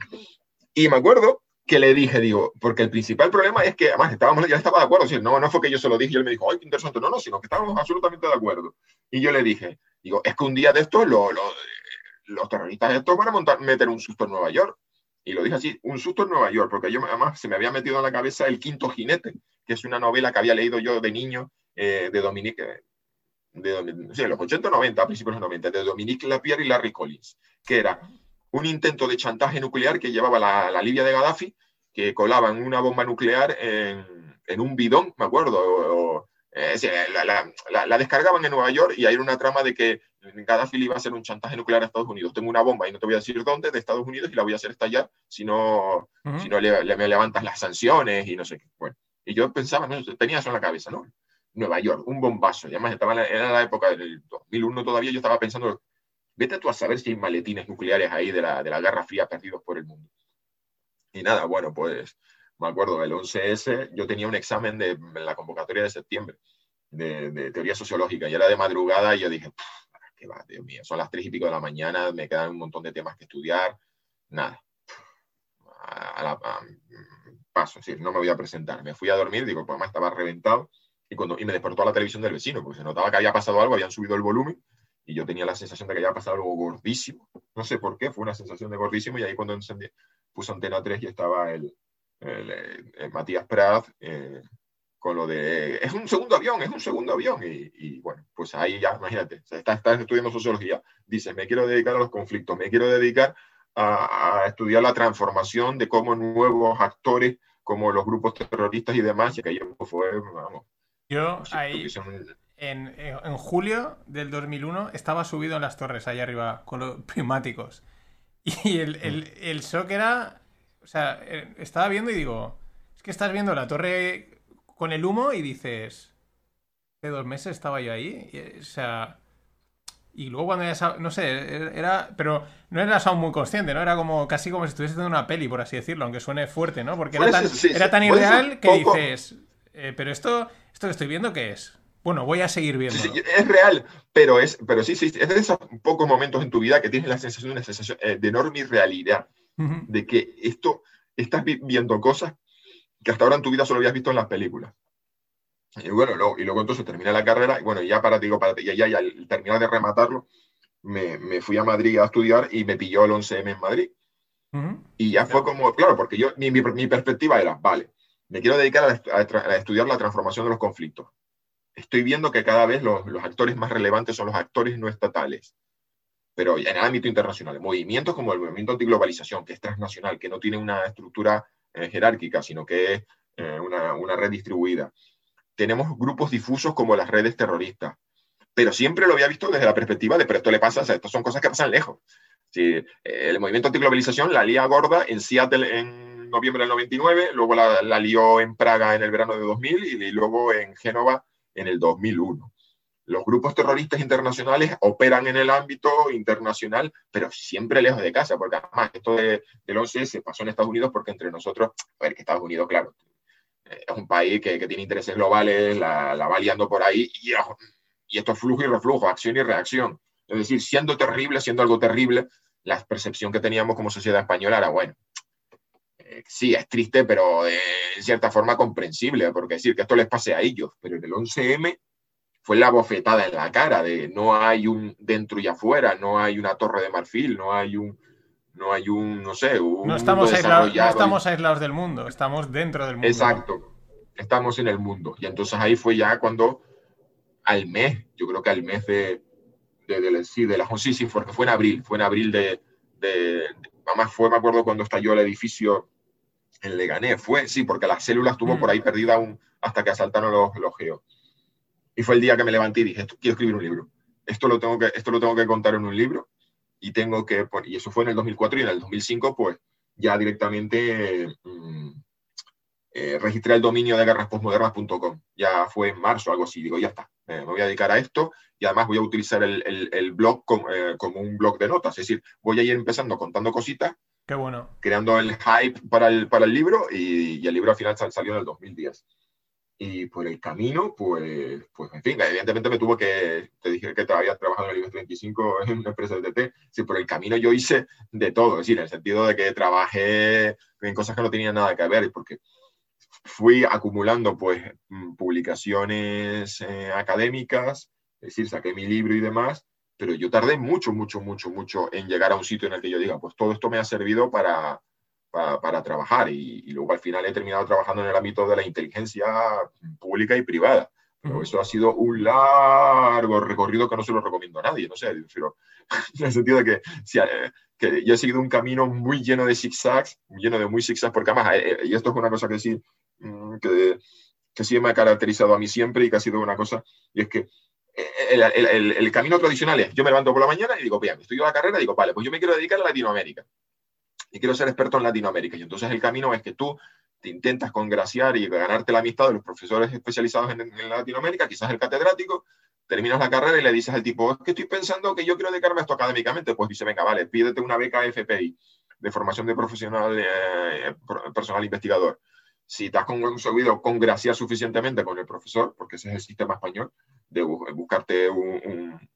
y me acuerdo que le dije, digo, porque el principal problema es que, además, estábamos, ya estaba de acuerdo, no, no fue que yo se lo dije y él me dijo, ay, qué interesante, no, no, sino que estábamos absolutamente de acuerdo. Y yo le dije, digo, es que un día de estos lo, los terroristas estos van a montar, meter un susto en Nueva York. Y lo dije así, un susto en Nueva York, porque yo además se me había metido en la cabeza El Quinto Jinete, que es una novela que había leído yo de niño eh, de Dominique, de, sí, los 80 90, a principios de los 90, de Dominique Lapierre y Larry Collins, que era un intento de chantaje nuclear que llevaba la, Libia de Gaddafi, que colaban una bomba nuclear en, un bidón, me acuerdo, eh, la, descargaban en Nueva York y hay una trama de que Gaddafi iba a hacer un chantaje nuclear a Estados Unidos. Tengo una bomba y no te voy a decir dónde, de Estados Unidos, y la voy a hacer estallar si no, si no le, me levantas las sanciones y no sé qué. Bueno, y yo pensaba, no, tenía eso en la cabeza, ¿no? Nueva York, un bombazo. Y además estaba en la, era la época del 2001 todavía, yo estaba pensando, Vete tú a saber si hay maletines nucleares ahí de la, de la Guerra Fría perdidos por el mundo. Y nada, bueno, pues me acuerdo, el 11S, yo tenía un examen de la convocatoria de septiembre de, teoría sociológica y era de madrugada y yo dije, qué va, Dios mío, son las tres y pico de la mañana, me quedan un montón de temas que estudiar, nada. paso, es decir, no me voy a presentar. Me fui a dormir, digo, pues además estaba reventado y, cuando, y me despertó a la televisión del vecino, porque se notaba que había pasado algo, habían subido el volumen y yo tenía la sensación de que había pasado algo gordísimo. No sé por qué, fue una sensación de gordísimo y ahí cuando encendí, puse Antena 3 y estaba el, el, Matías Prat eh, con lo de, es un segundo avión, es un segundo avión. Y, bueno, pues ahí ya, imagínate, estás, estudiando sociología, dices, me quiero dedicar a los conflictos, me quiero dedicar a, estudiar la transformación de cómo nuevos actores, como los grupos terroristas y demás, y que fue, vamos. Yo ahí en, en, julio del 2001 estaba subido en las torres, ahí arriba, con los prismáticos. Y el, el, el shock era. O sea, eh, estaba viendo y digo. Es que estás viendo la torre con el humo y dices. Hace dos meses estaba yo ahí. o sea. Y luego cuando ya. No sé, era. Pero no era aún muy consciente, ¿no? Era como casi como si estuviese haciendo una peli, por así decirlo, aunque suene fuerte, ¿no? Porque era tan, era tan irreal que dices. Eh, pero esto, esto que estoy viendo, ¿qué es? Bueno, voy a seguir viendo. es real, pero, es, pero sí, sí, es de esos pocos momentos en tu vida que tienes la sensación de, una sensación, eh, de enorme irrealidad, de que esto, estás viendo cosas que hasta ahora en tu vida solo habías visto en las películas. Y bueno, luego, y luego entonces terminé la carrera, y bueno, ya para, digo, para, ya, ya, al terminar de rematarlo, me, me, fui a Madrid a estudiar y me pilló el 11M en Madrid. Y ya fue como, claro, porque yo, mi, mi, perspectiva era, vale, me quiero dedicar a, a, estudiar la transformación de los conflictos estoy viendo que cada vez los, actores más relevantes son los actores no estatales, pero en el ámbito internacional. Movimientos como el movimiento antiglobalización, que es transnacional, que no tiene una estructura eh, jerárquica, sino que es eh, una, una red distribuida. Tenemos grupos difusos como las redes terroristas, pero siempre lo había visto desde la perspectiva de, pero esto le pasa, o sea, estas son cosas que pasan lejos. Sí, el movimiento antiglobalización la lía gorda en Seattle en noviembre del 99, luego la, la lió en Praga en el verano de 2000 y, luego en Génova en el 2001. Los grupos terroristas internacionales operan en el ámbito internacional, pero siempre lejos de casa, porque además esto de, del 11 se pasó en Estados Unidos porque entre nosotros, a ver, que Estados Unidos, claro, es un país que, que tiene intereses globales, la, la, va liando por ahí y, y esto es flujo y reflujo, acción y reacción. Es decir, siendo terrible, siendo algo terrible, la percepción que teníamos como sociedad española era, bueno, eh, sí, es triste, pero eh, en cierta forma comprensible, porque decir que esto les pase a ellos, pero en el 11M fue la bofetada en la cara de no hay un dentro y afuera, no hay una torre de marfil, no hay un, no hay un, no sé, un no estamos, aislados, no estamos aislados del mundo, estamos dentro del mundo. Exacto, estamos en el mundo. Y entonces ahí fue ya cuando al mes, yo creo que al mes de, de, de, sí, de la sí, sí, porque fue en abril, fue en abril de, de, además fue, me acuerdo cuando estalló el edificio en Leganés, fue, sí, porque las células estuvo por ahí mm. perdida aún hasta que asaltaron los, los geos. Y fue el día que me levanté y dije, quiero escribir un libro. Esto lo tengo que, esto lo tengo que contar en un libro y tengo que, y eso fue en el 2004 y en el 2005, pues ya directamente mm, eh, registré el dominio de guerraspostmodernas.com. Ya fue en marzo, algo así. Digo, ya está, me voy a dedicar a esto y además voy a utilizar el, el, blog eh, como, un blog de notas. Es decir, voy a ir empezando contando cositas. Qué bueno. Creando el hype para el, para el libro y, y el libro al final salió en el 2010 y por el camino, pues, pues, en fin, evidentemente me tuvo que, te dije que había trabajado en el IBEX 35 en una empresa de TT, sí, por el camino yo hice de todo, es decir, en el sentido de que trabajé en cosas que no tenían nada que ver, porque fui acumulando, pues, mm, publicaciones eh, académicas, es decir, saqué mi libro y demás, pero yo tardé mucho, mucho, mucho, mucho en llegar a un sitio en el que yo diga, pues todo esto me ha servido para, para, trabajar y, luego al final he terminado trabajando en el ámbito de la inteligencia pública y privada. Pero eso ha sido un largo recorrido que no se lo recomiendo a nadie, no sé, pero en el sentido de que, eh, que yo he seguido un camino muy lleno de zigzags, lleno de muy zigzags, porque además, eh, eh, y esto es una cosa que sí, mm, que, que sí me ha caracterizado a mí siempre y que ha sido una cosa, y es que el, camino tradicional es, yo me levanto por la mañana y digo, bien, estudio la carrera y digo, vale, pues yo me quiero dedicar a Latinoamérica y quiero ser experto en Latinoamérica. Y entonces el camino es que tú te intentas congraciar y ganarte la amistad de los profesores especializados en, Latinoamérica, quizás el catedrático, terminas la carrera y le dices al tipo, es que estoy pensando que yo quiero dedicarme a esto académicamente, pues dice, venga, vale, pídete una beca FPI de formación de profesional eh, personal investigador. Si te has conseguido congraciar suficientemente con el profesor, porque ese es el sistema español, de buscarte un,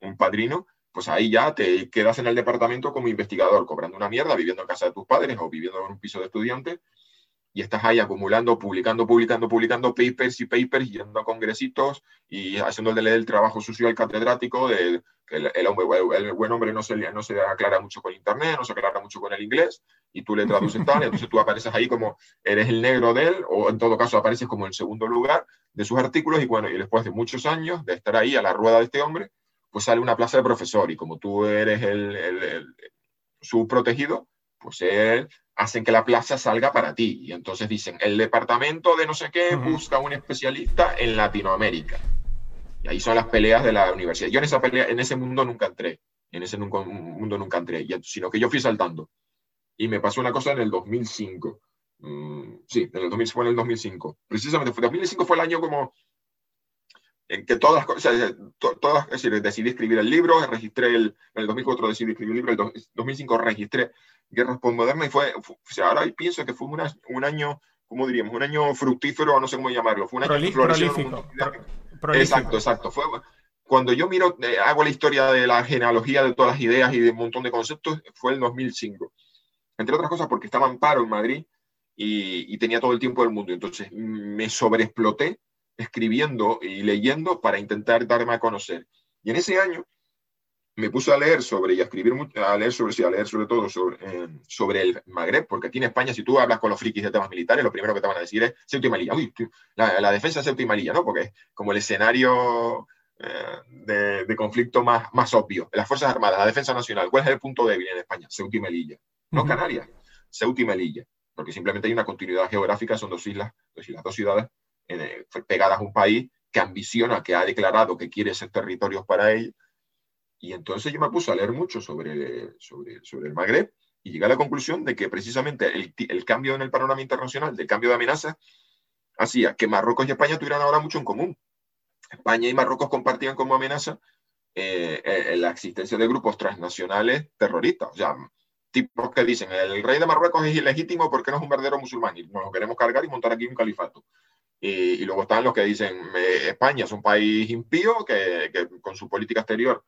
un padrino, pues ahí ya te quedas en el departamento como investigador, cobrando una mierda, viviendo en casa de tus padres o viviendo en un piso de estudiante, y estás ahí acumulando, publicando, publicando, publicando papers y papers, yendo a congresitos y haciendo el trabajo sucio al catedrático, de, el, hombre, el, buen hombre no se, no se aclara mucho con internet, no se aclara mucho con el inglés, y tú le traduces tal, entonces tú apareces ahí como eres el negro de él, o en todo caso apareces como en segundo lugar de sus artículos, y bueno, y después de muchos años de estar ahí a la rueda de este hombre, pues sale una plaza de profesor y como tú eres el, el, su protegido, pues él hacen que la plaza salga para ti. Y entonces dicen, el departamento de no sé qué busca un especialista en Latinoamérica. Y ahí son las peleas de la universidad. Yo en esa pelea, en ese mundo nunca entré. En ese mundo nunca entré. sino que yo fui saltando. Y me pasó una cosa en el 2005. Mm, sí, en el 2000, fue en el 2005. Precisamente, fue, 2005 fue el año como en que todas las cosas, todas, es decir, decidí escribir el libro, registré el, en el 2004 decidí escribir el libro, en el 2005 registré Guerras Postmodernas y fue, o sea, ahora pienso que fue un año, ¿cómo diríamos? Un año fructífero, no sé cómo llamarlo, fue un año prolífico. Exacto, exacto. Fue, cuando yo miro, eh, hago la historia de la genealogía de todas las ideas y de un montón de conceptos, fue el 2005. Entre otras cosas porque estaba en paro en Madrid y, y tenía todo el tiempo del mundo. Entonces me sobreexploté escribiendo y leyendo para intentar darme a conocer. Y en ese año me puse a leer sobre y a escribir, a leer sobre, sí, a leer sobre todo sobre, eh, sobre el Magreb, porque aquí en España, si tú hablas con los frikis de temas militares, lo primero que te van a decir es Ceuta y Melilla. Uy, la, la, defensa de y Melilla, ¿no? Porque es como el escenario eh, de, conflicto más, más obvio. Las Fuerzas Armadas, la defensa nacional, ¿cuál es el punto débil en España? Ceuta y Melilla. No Canarias, Ceuta y Melilla. Porque simplemente hay una continuidad geográfica, son dos islas, dos, islas, dos ciudades eh, pegadas a un país que ambiciona, que ha declarado que quiere ser territorios para él. Y entonces yo me puse a leer mucho sobre, sobre, sobre el Magreb y llegué a la conclusión de que precisamente el, el, cambio en el panorama internacional, del cambio de amenazas, hacía que Marruecos y España tuvieran ahora mucho en común. España y Marruecos compartían como amenaza eh, eh, la existencia de grupos transnacionales terroristas. O sea, tipos que dicen, el rey de Marruecos es ilegítimo porque no es un verdadero musulmán y nos lo queremos cargar y montar aquí un califato. Y, luego están los que dicen, eh, España es un país impío que, con su política exterior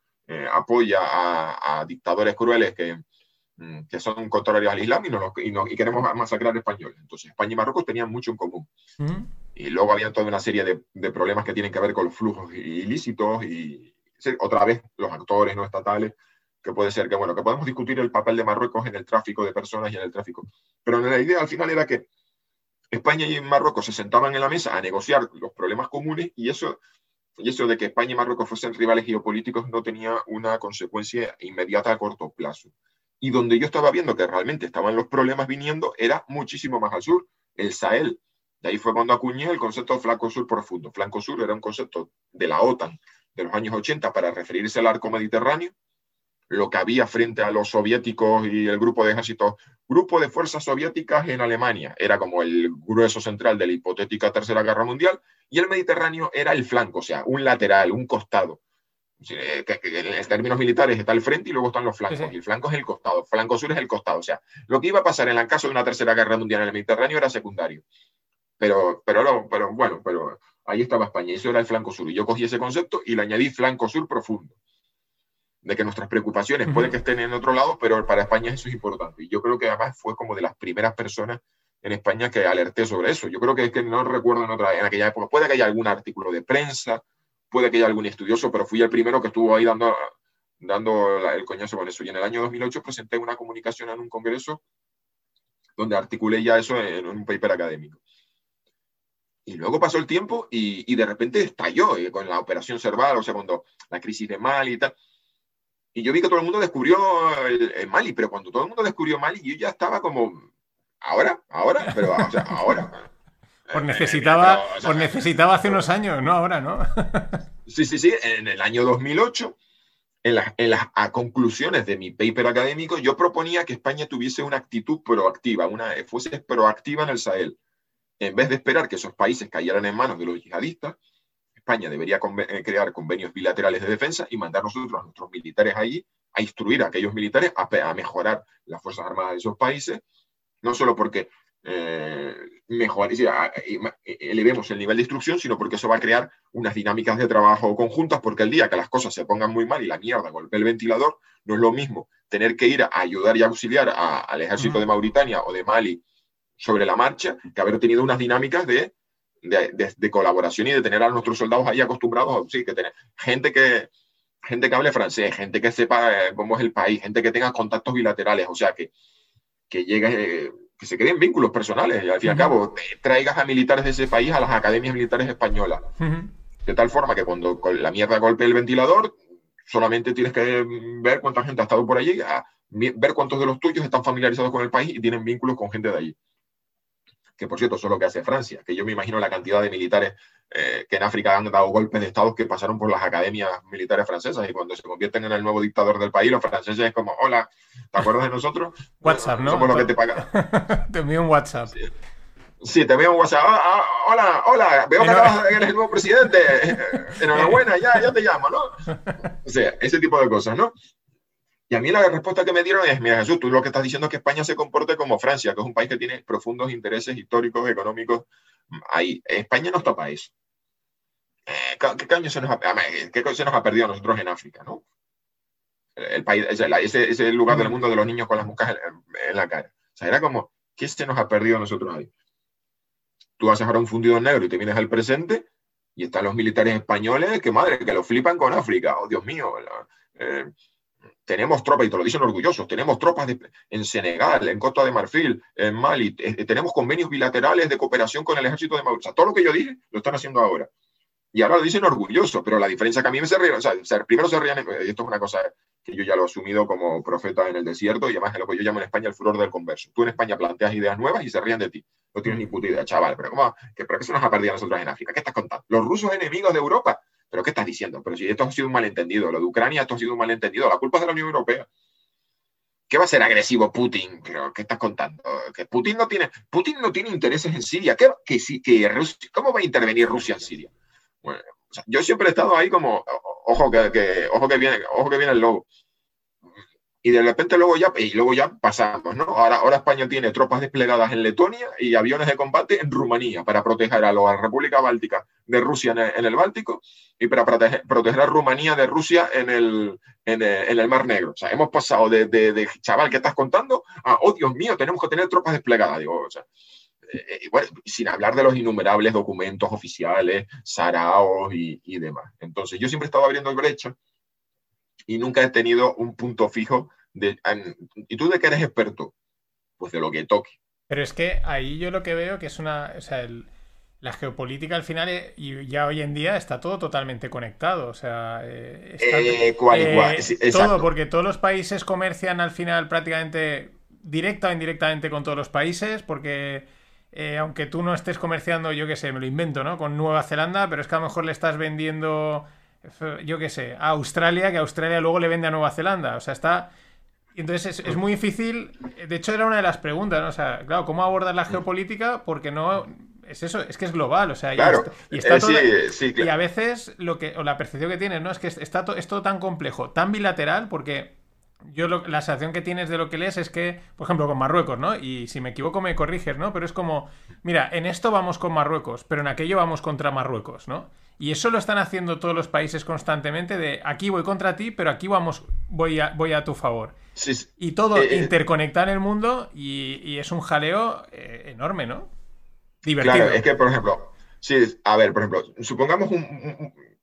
apoya a, dictadores crueles que, mm, que son contrarios al Islam y, y, queremos masacrar españoles. Entonces, España y Marruecos tenían mucho en común. Y luego había toda una serie de, problemas que tienen que ver con los flujos ilícitos y otra vez los actores no estatales, que puede ser que, bueno, que podemos discutir el papel de Marruecos en el tráfico de personas y en el tráfico. Pero la idea al final era que España y Marruecos se sentaban en la mesa a negociar los problemas comunes y eso, y eso de que España y Marruecos fuesen rivales geopolíticos no tenía una consecuencia inmediata a corto plazo. Y donde yo estaba viendo que realmente estaban los problemas viniendo era muchísimo más al sur, el Sahel. De ahí fue cuando acuñé el concepto de flanco sur profundo. Flanco sur era un concepto de la OTAN de los años 80 para referirse al arco mediterráneo, lo que había frente a los soviéticos y el grupo de ejércitos, grupo de fuerzas soviéticas en Alemania, era como el grueso central de la hipotética Tercera Guerra Mundial, y el Mediterráneo era el flanco, o sea, un lateral, un costado. En términos militares está el frente y luego están los flancos. Y el flanco es el costado. Flanco sur es el costado. O sea, lo que iba a pasar en el caso de una tercera guerra mundial en el Mediterráneo era secundario. Pero, pero, pero bueno, pero ahí estaba España, y eso era el flanco sur. Y yo cogí ese concepto y le añadí flanco sur profundo. De que nuestras preocupaciones pueden que estén en otro lado, pero para España eso es importante. Y yo creo que además fue como de las primeras personas en España que alerté sobre eso. Yo creo que es que no recuerdo en, otra, en aquella época. Puede que haya algún artículo de prensa, puede que haya algún estudioso, pero fui el primero que estuvo ahí dando, dando el coñazo con eso. Y en el año 2008 presenté una comunicación en un congreso donde articulé ya eso en un paper académico. Y luego pasó el tiempo y, de repente estalló eh, con la operación Cerval, o sea, cuando la crisis de Mali y tal. Y yo vi que todo el mundo descubrió el, Mali, pero cuando todo el mundo descubrió Mali, yo ya estaba como, ahora, ahora, pero o sea, ahora. Pues necesitaba, necesitaba hace unos años, no ahora, ¿no? sí, sí, sí. En el año 2008, en, en las conclusiones de mi paper académico, yo proponía que España tuviese una actitud proactiva, una, fuese proactiva en el Sahel en vez de esperar que esos países cayeran en manos de los yihadistas, España debería eh, crear convenios bilaterales de defensa y mandar nosotros a nuestros militares allí a instruir a aquellos militares a, mejorar las Fuerzas Armadas de esos países, no solo porque eh, mejor, elevemos el nivel de instrucción, sino porque eso va a crear unas dinámicas de trabajo conjuntas, porque el día que las cosas se pongan muy mal y la mierda golpea el ventilador, no es lo mismo tener que ir a ayudar y auxiliar al ejército de Mauritania o de Mali sobre la marcha que haber tenido unas dinámicas de, de, colaboración y de tener a nuestros soldados ahí acostumbrados, sí, que tener gente que, gente que hable francés, gente que sepa eh, cómo es el país, gente que tenga contactos bilaterales, o sea, que, que llegue, que se creen vínculos personales y al fin y al cabo traigas a militares de ese país a las academias militares españolas. De tal forma que cuando la mierda golpee el ventilador, solamente tienes que ver cuánta gente ha estado por allí, ver cuántos de los tuyos están familiarizados con el país y tienen vínculos con gente de allí que por cierto, eso es lo que hace Francia, que yo me imagino la cantidad de militares eh, que en África han dado golpes de Estado que pasaron por las academias militares francesas y cuando se convierten en el nuevo dictador del país, los franceses es como, hola, ¿te acuerdas de nosotros? WhatsApp, ¿no? Somos los que te pagan. te envío un WhatsApp. Sí. te envío un WhatsApp. Ah, ah, hola, hola, veo que eres el nuevo presidente. Enhorabuena, ya, ya te llamo, ¿no? O sea, ese tipo de cosas, ¿no? Y a mí la respuesta que me dieron es, mira Jesús, tú lo que estás diciendo es que España se comporte como Francia, que es un país que tiene profundos intereses históricos, económicos. Ahí, España no está para eso. Eh, ¿qué, se nos ha, ¿Qué se nos ha perdido a nosotros en África? ¿no? El país, ese, lugar del mundo de los niños con las moscas en, la cara. O sea, era como, ¿qué se nos ha perdido a nosotros ahí? Tú vas ahora un fundido negro y te vienes al presente y están los militares españoles que, madre, que lo flipan con África. Oh, Dios mío. Eh, tenemos tropas, y te lo dicen orgullosos, tenemos tropas en Senegal, en Costa de Marfil, en Mali, eh, tenemos convenios bilaterales de cooperación con el ejército de Maduro. todo lo que yo dije lo están haciendo ahora. Y ahora lo dicen orgulloso, pero la diferencia que a mí me se ríen, o sea, primero se ríen, y esto es una cosa que yo ya lo he asumido como profeta en el desierto, y además es lo que yo llamo en España el furor del converso. Tú en España planteas ideas nuevas y se ríen de ti. No tienes ni puta idea, chaval, pero ¿cómo? ¿Qué, ¿Pero qué se nos ha perdido a nosotros en África? ¿Qué estás contando? ¿Los rusos enemigos de Europa? ¿Pero qué estás diciendo? Pero si esto ha sido un malentendido, lo de Ucrania, esto ha sido un malentendido, la culpa es de la Unión Europea. ¿Qué va a ser agresivo Putin? ¿Pero qué estás contando? Que Putin no tiene, Putin no tiene intereses en Siria. ¿Qué, que, que, ¿Cómo va a intervenir Rusia en Siria? Yo siempre he estado ahí como, ojo que, ojo que, viene, ojo que viene el lobo y de repente luego ya, y luego ya pasamos, ¿no? Ahora, ahora España tiene tropas desplegadas en Letonia y aviones de combate en Rumanía para proteger a la República Báltica de Rusia en el, Báltico y para proteger, proteger, a Rumanía de Rusia en el, en el, Mar Negro. O sea, hemos pasado de, de, chaval, ¿qué estás contando? A, oh Dios mío, tenemos que tener tropas desplegadas. Digo, o sea, eh, bueno, sin hablar de los innumerables documentos oficiales, saraos y, y demás. Entonces, yo siempre he estado abriendo el brecha y nunca he tenido un punto fijo. De, ¿Y tú de qué eres experto? Pues de lo que toque. Pero es que ahí yo lo que veo que es una. O sea, la geopolítica al final eh, y ya hoy en día está todo totalmente conectado. O sea, eh, eh, todo, porque todos los países comercian al final prácticamente directa o indirectamente con todos los países, porque aunque tú no estés comerciando, yo qué sé, me lo invento, ¿no? Con Nueva Zelanda, pero es que a lo mejor le estás vendiendo yo qué sé, a Australia, que Australia luego le vende a Nueva Zelanda. O sea, está. Entonces es, muy difícil. De hecho, era una de las preguntas, ¿no? O sea, claro, ¿cómo abordar la geopolítica? Porque no. Es eso, es que es global, o sea, y, está, y, a veces lo que, o la percepción que tienes, ¿no? Es que está es todo tan complejo, tan bilateral, porque yo la sensación que tienes de lo que lees es que, por ejemplo, con Marruecos, ¿no? Y si me equivoco me corriges, ¿no? Pero es como, mira, en esto vamos con Marruecos, pero en aquello vamos contra Marruecos, ¿no? Y eso lo están haciendo todos los países constantemente de aquí voy contra ti, pero aquí vamos, voy a, voy a tu favor. Y todo eh, eh, interconecta en el mundo y, es un jaleo eh, enorme, ¿no? Divertido. Claro, es que, por ejemplo, sí, a ver, por ejemplo, supongamos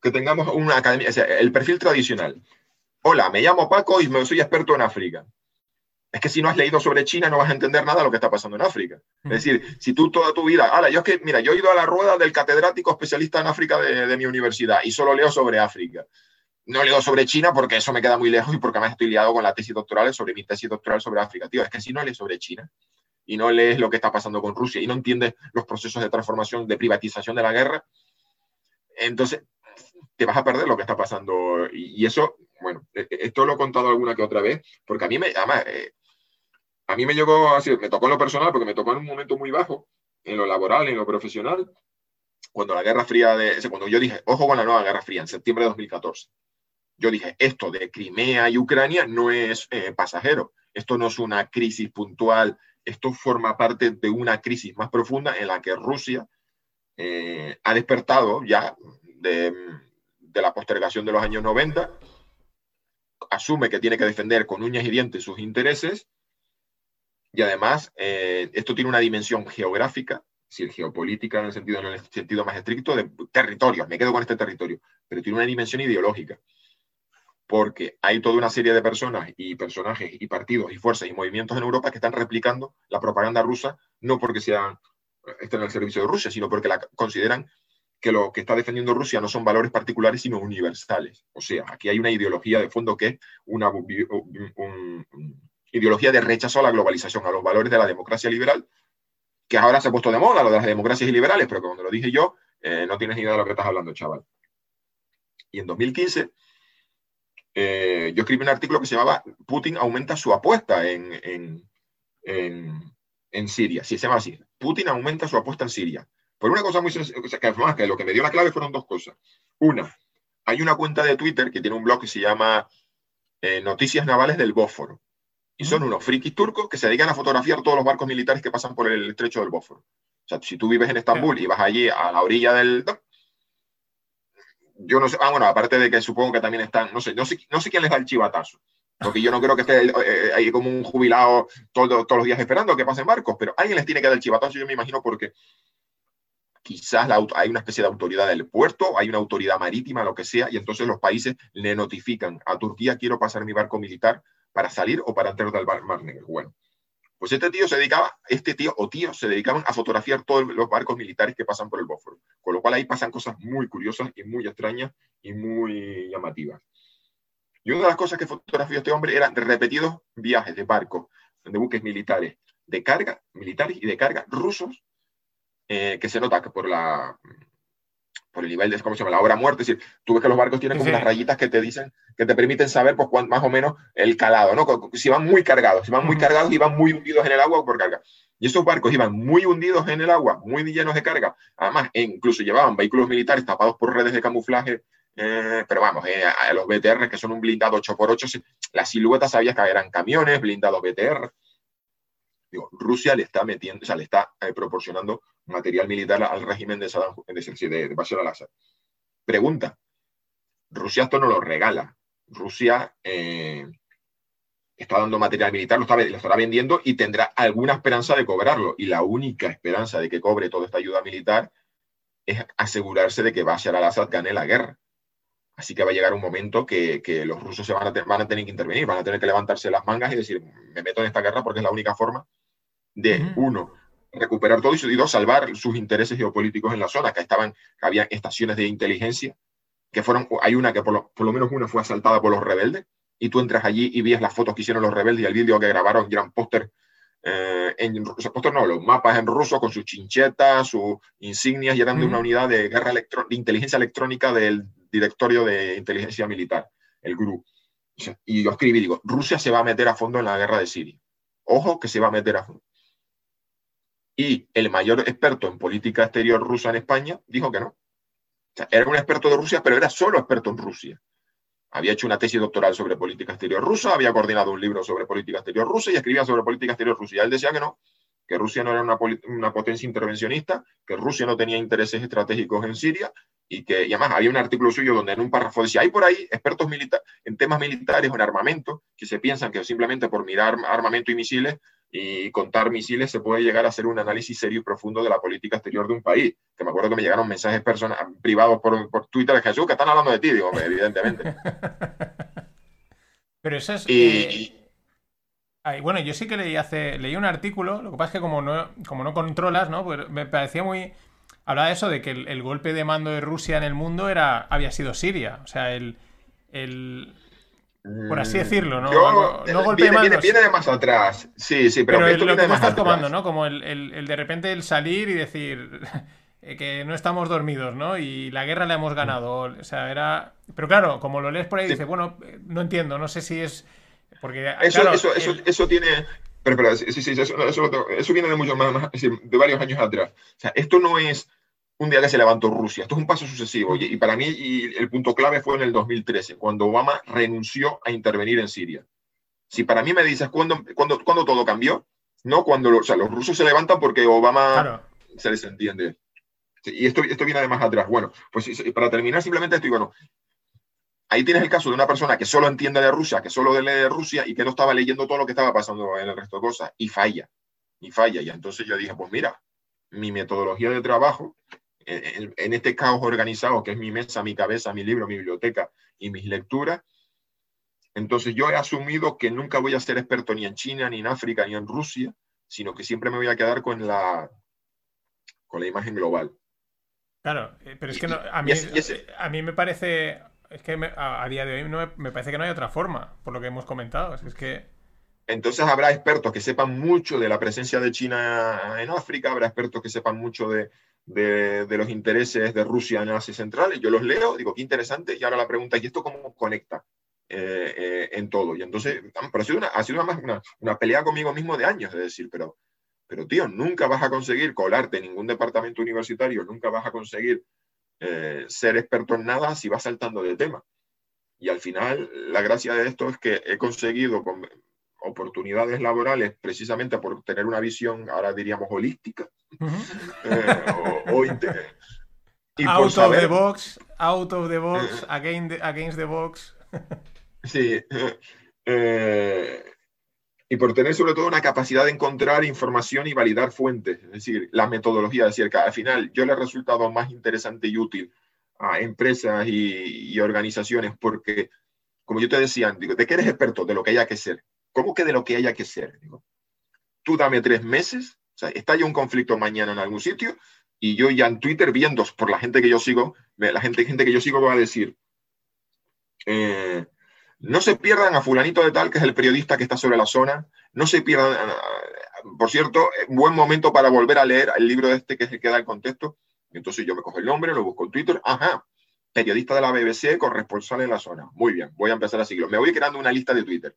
que tengamos una academia, o sea, el perfil tradicional. Hola, me llamo Paco y soy experto en África es que si no has leído sobre China no vas a entender nada de lo que está pasando en África. Es decir, si tú toda tu vida, ahora yo es que, mira, yo he ido a la rueda del catedrático especialista en África de, mi universidad y solo leo sobre África. No leo sobre China porque eso me queda muy lejos y porque además estoy liado con la tesis doctoral sobre mi tesis doctoral sobre África. Tío, es que si no lees sobre China y no lees lo que está pasando con Rusia y no entiendes los procesos de transformación, de privatización de la guerra, entonces te vas a perder lo que está pasando. Y, eso, bueno, e, e, esto lo he contado alguna que otra vez, porque a mí me, además, eh, a mí me llegó así, me tocó en lo personal porque me tocó en un momento muy bajo, en lo laboral, en lo profesional, cuando la Guerra Fría, de, cuando yo dije, ojo con la nueva Guerra Fría, en septiembre de 2014. Yo dije, esto de Crimea y Ucrania no es eh, pasajero, esto no es una crisis puntual, esto forma parte de una crisis más profunda en la que Rusia eh, ha despertado ya de, de la postergación de los años 90, asume que tiene que defender con uñas y dientes sus intereses y además, eh, esto tiene una dimensión geográfica, si geopolítica en el, sentido, en el sentido más estricto, de territorios, me quedo con este territorio, pero tiene una dimensión ideológica, porque hay toda una serie de personas y personajes y partidos y fuerzas y movimientos en Europa que están replicando la propaganda rusa, no porque sean, estén al servicio de Rusia, sino porque la consideran que lo que está defendiendo Rusia no son valores particulares, sino universales. O sea, aquí hay una ideología de fondo que es una, un, ideología de rechazo a la globalización, a los valores de la democracia liberal, que ahora se ha puesto de moda, lo de las democracias liberales, pero cuando lo dije yo, eh, no tienes ni idea de lo que estás hablando, chaval. Y en 2015, eh, yo escribí un artículo que se llamaba Putin aumenta su apuesta en, en, en, Siria. Sí, se llama así. Putin aumenta su apuesta en Siria. Por una cosa muy sencilla, que además que lo que me dio la clave fueron dos cosas. Una, hay una cuenta de Twitter que tiene un blog que se llama eh, Noticias Navales del Bósforo. Y son unos frikis turcos que se dedican a fotografiar todos los barcos militares que pasan por el estrecho del Bósforo. O sea, si tú vives en Estambul y vas allí a la orilla del... Yo no sé, ah, bueno, aparte de que supongo que también están, no sé, no sé, no sé quién les da el chivatazo. Porque yo no creo que esté eh, eh, ahí como un jubilado todos los días esperando que pasen barcos, pero alguien les tiene que dar el chivatazo, yo me imagino, porque quizás hay una especie de autoridad del puerto, hay una autoridad marítima, lo que sea, y entonces los países le notifican a Turquía quiero pasar mi barco militar para salir o para entrar del Mar Negro. Bueno, pues este tío se dedicaba, este tío o tío se dedicaban a fotografiar todos los barcos militares que pasan por el Bósforo, con lo cual ahí pasan cosas muy curiosas y muy extrañas y muy llamativas. Y una de las cosas que fotografió este hombre eran repetidos viajes de barcos, de buques militares, de carga, militares y de carga rusos eh, que se nota que por la por el nivel de, ¿cómo se llama? La obra muerte, es decir, tú ves que los barcos tienen como unas rayitas que te dicen, que te permiten saber pues más o menos el calado, ¿no? Si van muy cargados, si van muy cargados y van muy hundidos en el agua por carga. Y esos barcos iban muy hundidos en el agua, muy llenos de carga. Además, e incluso llevaban vehículos militares tapados por redes de camuflaje, eh, pero vamos, eh, a los BTR, que son un blindado 8x8, la silueta sabía que eran camiones, blindados BTR. Digo, Rusia le está metiendo, o sea, le está eh, proporcionando material militar al régimen de, Saddam, de, de Bashar al-Assad. Pregunta, Rusia esto no lo regala. Rusia eh, está dando material militar, lo, está, lo estará vendiendo y tendrá alguna esperanza de cobrarlo. Y la única esperanza de que cobre toda esta ayuda militar es asegurarse de que Bashar al-Assad gane la guerra. Así que va a llegar un momento que, los rusos se van a, van a, tener que intervenir, van a tener que levantarse las mangas y decir, me meto en esta guerra porque es la única forma de, uno, recuperar todo y dos, salvar sus intereses geopolíticos en la zona, que estaban, había estaciones de inteligencia, que fueron, hay una que por lo, menos una fue asaltada por los rebeldes, y tú entras allí y ves las fotos que hicieron los rebeldes y el vídeo que grabaron, y eran póster eh, en, sea, póster no, los mapas en ruso con sus chinchetas, sus insignias, y eran de una unidad de guerra de inteligencia electrónica del directorio de inteligencia militar, el GRU. Y yo escribí, digo, Rusia se va a meter a fondo en la guerra de Siria. Ojo que se va a meter a fondo. Y el mayor experto en política exterior rusa en España dijo que no. O sea, era un experto de Rusia, pero era solo experto en Rusia. Había hecho una tesis doctoral sobre política exterior rusa, había coordinado un libro sobre política exterior rusa y escribía sobre política exterior rusa. Y él decía que no, que Rusia no era una, una, potencia intervencionista, que Rusia no tenía intereses estratégicos en Siria y que y además había un artículo suyo donde en un párrafo decía, hay por ahí expertos en temas militares o en armamento que se piensan que simplemente por mirar armamento y misiles y contar misiles se puede llegar a hacer un análisis serio y profundo de la política exterior de un país. Que me acuerdo que me llegaron mensajes privados por, por Twitter de Jesús que están hablando de ti, digo, evidentemente. Pero eso es... Y, eh, bueno, yo sí que leí hace leí un artículo, lo que pasa es que como no, como no controlas, ¿no? Pues me parecía muy hablaba de eso, de que el, golpe de mando de Rusia en el mundo era, había sido Siria. O sea, el, por así mm, decirlo, ¿no? no, golpe de mando. Viene, de más atrás. Sí, sí, pero, esto lo que estás tomando, ¿no? Como el, de repente el salir y decir que no estamos dormidos, ¿no? Y la guerra la hemos ganado. O sea, era. Pero claro, como lo lees por ahí, dices, bueno, no entiendo, no sé si es. Porque. Eso, eso, eso, eso tiene. Pero, sí, sí, eso, eso, viene de mucho más, de varios años atrás. O sea, esto no es un día que se levantó Rusia. Esto es un paso sucesivo. Y, para mí y el punto clave fue en el 2013, cuando Obama renunció a intervenir en Siria. Si para mí me dices cuándo, cuando, cuando todo cambió, no cuando o sea, los rusos se levantan porque Obama se les entiende. y esto, esto viene de más atrás. Bueno, pues para terminar, simplemente estoy, bueno, ahí tienes el caso de una persona que solo entiende de Rusia, que solo lee de Rusia y que no estaba leyendo todo lo que estaba pasando en el resto de cosas y falla, y falla. Y entonces yo dije, pues mira, mi metodología de trabajo en, este caos organizado que es mi mesa, mi cabeza, mi libro, mi biblioteca y mis lecturas, entonces yo he asumido que nunca voy a ser experto ni en China, ni en África, ni en Rusia, sino que siempre me voy a quedar con la, con la imagen global. Claro, eh, pero es que a, mí, a mí me parece, es que a, día de hoy no me, parece que no hay otra forma, por lo que hemos comentado. Es que... Entonces habrá expertos que sepan mucho de la presencia de China en África, habrá expertos que sepan mucho de, de, los intereses de Rusia en Asia Central, y yo los leo, digo, qué interesante, y ahora la pregunta, ¿y esto cómo conecta eh, eh, en todo? Y entonces, pero ha sido, una, ha sido una, una, pelea conmigo mismo de años, es decir, pero, pero tío, nunca vas a conseguir colarte en ningún departamento universitario, nunca vas a conseguir eh, ser experto en nada si vas saltando de tema. Y al final, la gracia de esto es que he conseguido con oportunidades laborales precisamente por tener una visión, ahora diríamos, holística, eh, o, out of the box, out of the box, against the, against the box. sí. Eh, y por tener sobre todo una capacidad de encontrar información y validar fuentes, es decir, la metodología, es decir, que al final yo le he resultado más interesante y útil a empresas y, organizaciones porque, como yo te decía, digo, ¿de qué eres experto? De lo que haya que ser. ¿Cómo que de lo que haya que ser? Tú dame tres meses, o sea, está ya un conflicto mañana en algún sitio y yo ya en Twitter viendo por la gente que yo sigo, la gente, gente que yo sigo va a decir, eh, no se pierdan a fulanito de tal, que es el periodista que está sobre la zona. No se pierdan, eh, por cierto, buen momento para volver a leer el libro de este que es el que el contexto. Entonces yo me cojo el nombre, lo busco en Twitter. Ajá, periodista de la BBC, corresponsal en la zona. Muy bien, voy a empezar a seguirlo. Me voy creando una lista de Twitter.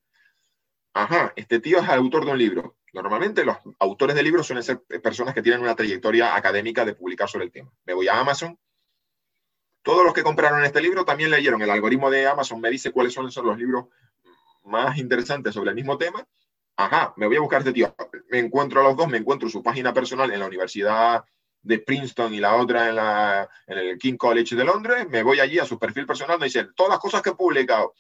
Ajá, este tío es el autor de un libro. Normalmente los autores de libros suelen ser personas que tienen una trayectoria académica de publicar sobre el tema. Me voy a Amazon, todos los que compraron este libro también leyeron. El algoritmo de Amazon me dice cuáles son, los libros más interesantes sobre el mismo tema. Ajá, me voy a buscar este tío. Me encuentro a los dos, me encuentro su página personal en la Universidad de Princeton y la otra en, la, en el King College de Londres. Me voy allí a su perfil personal, me dicen todas las cosas que he publicado.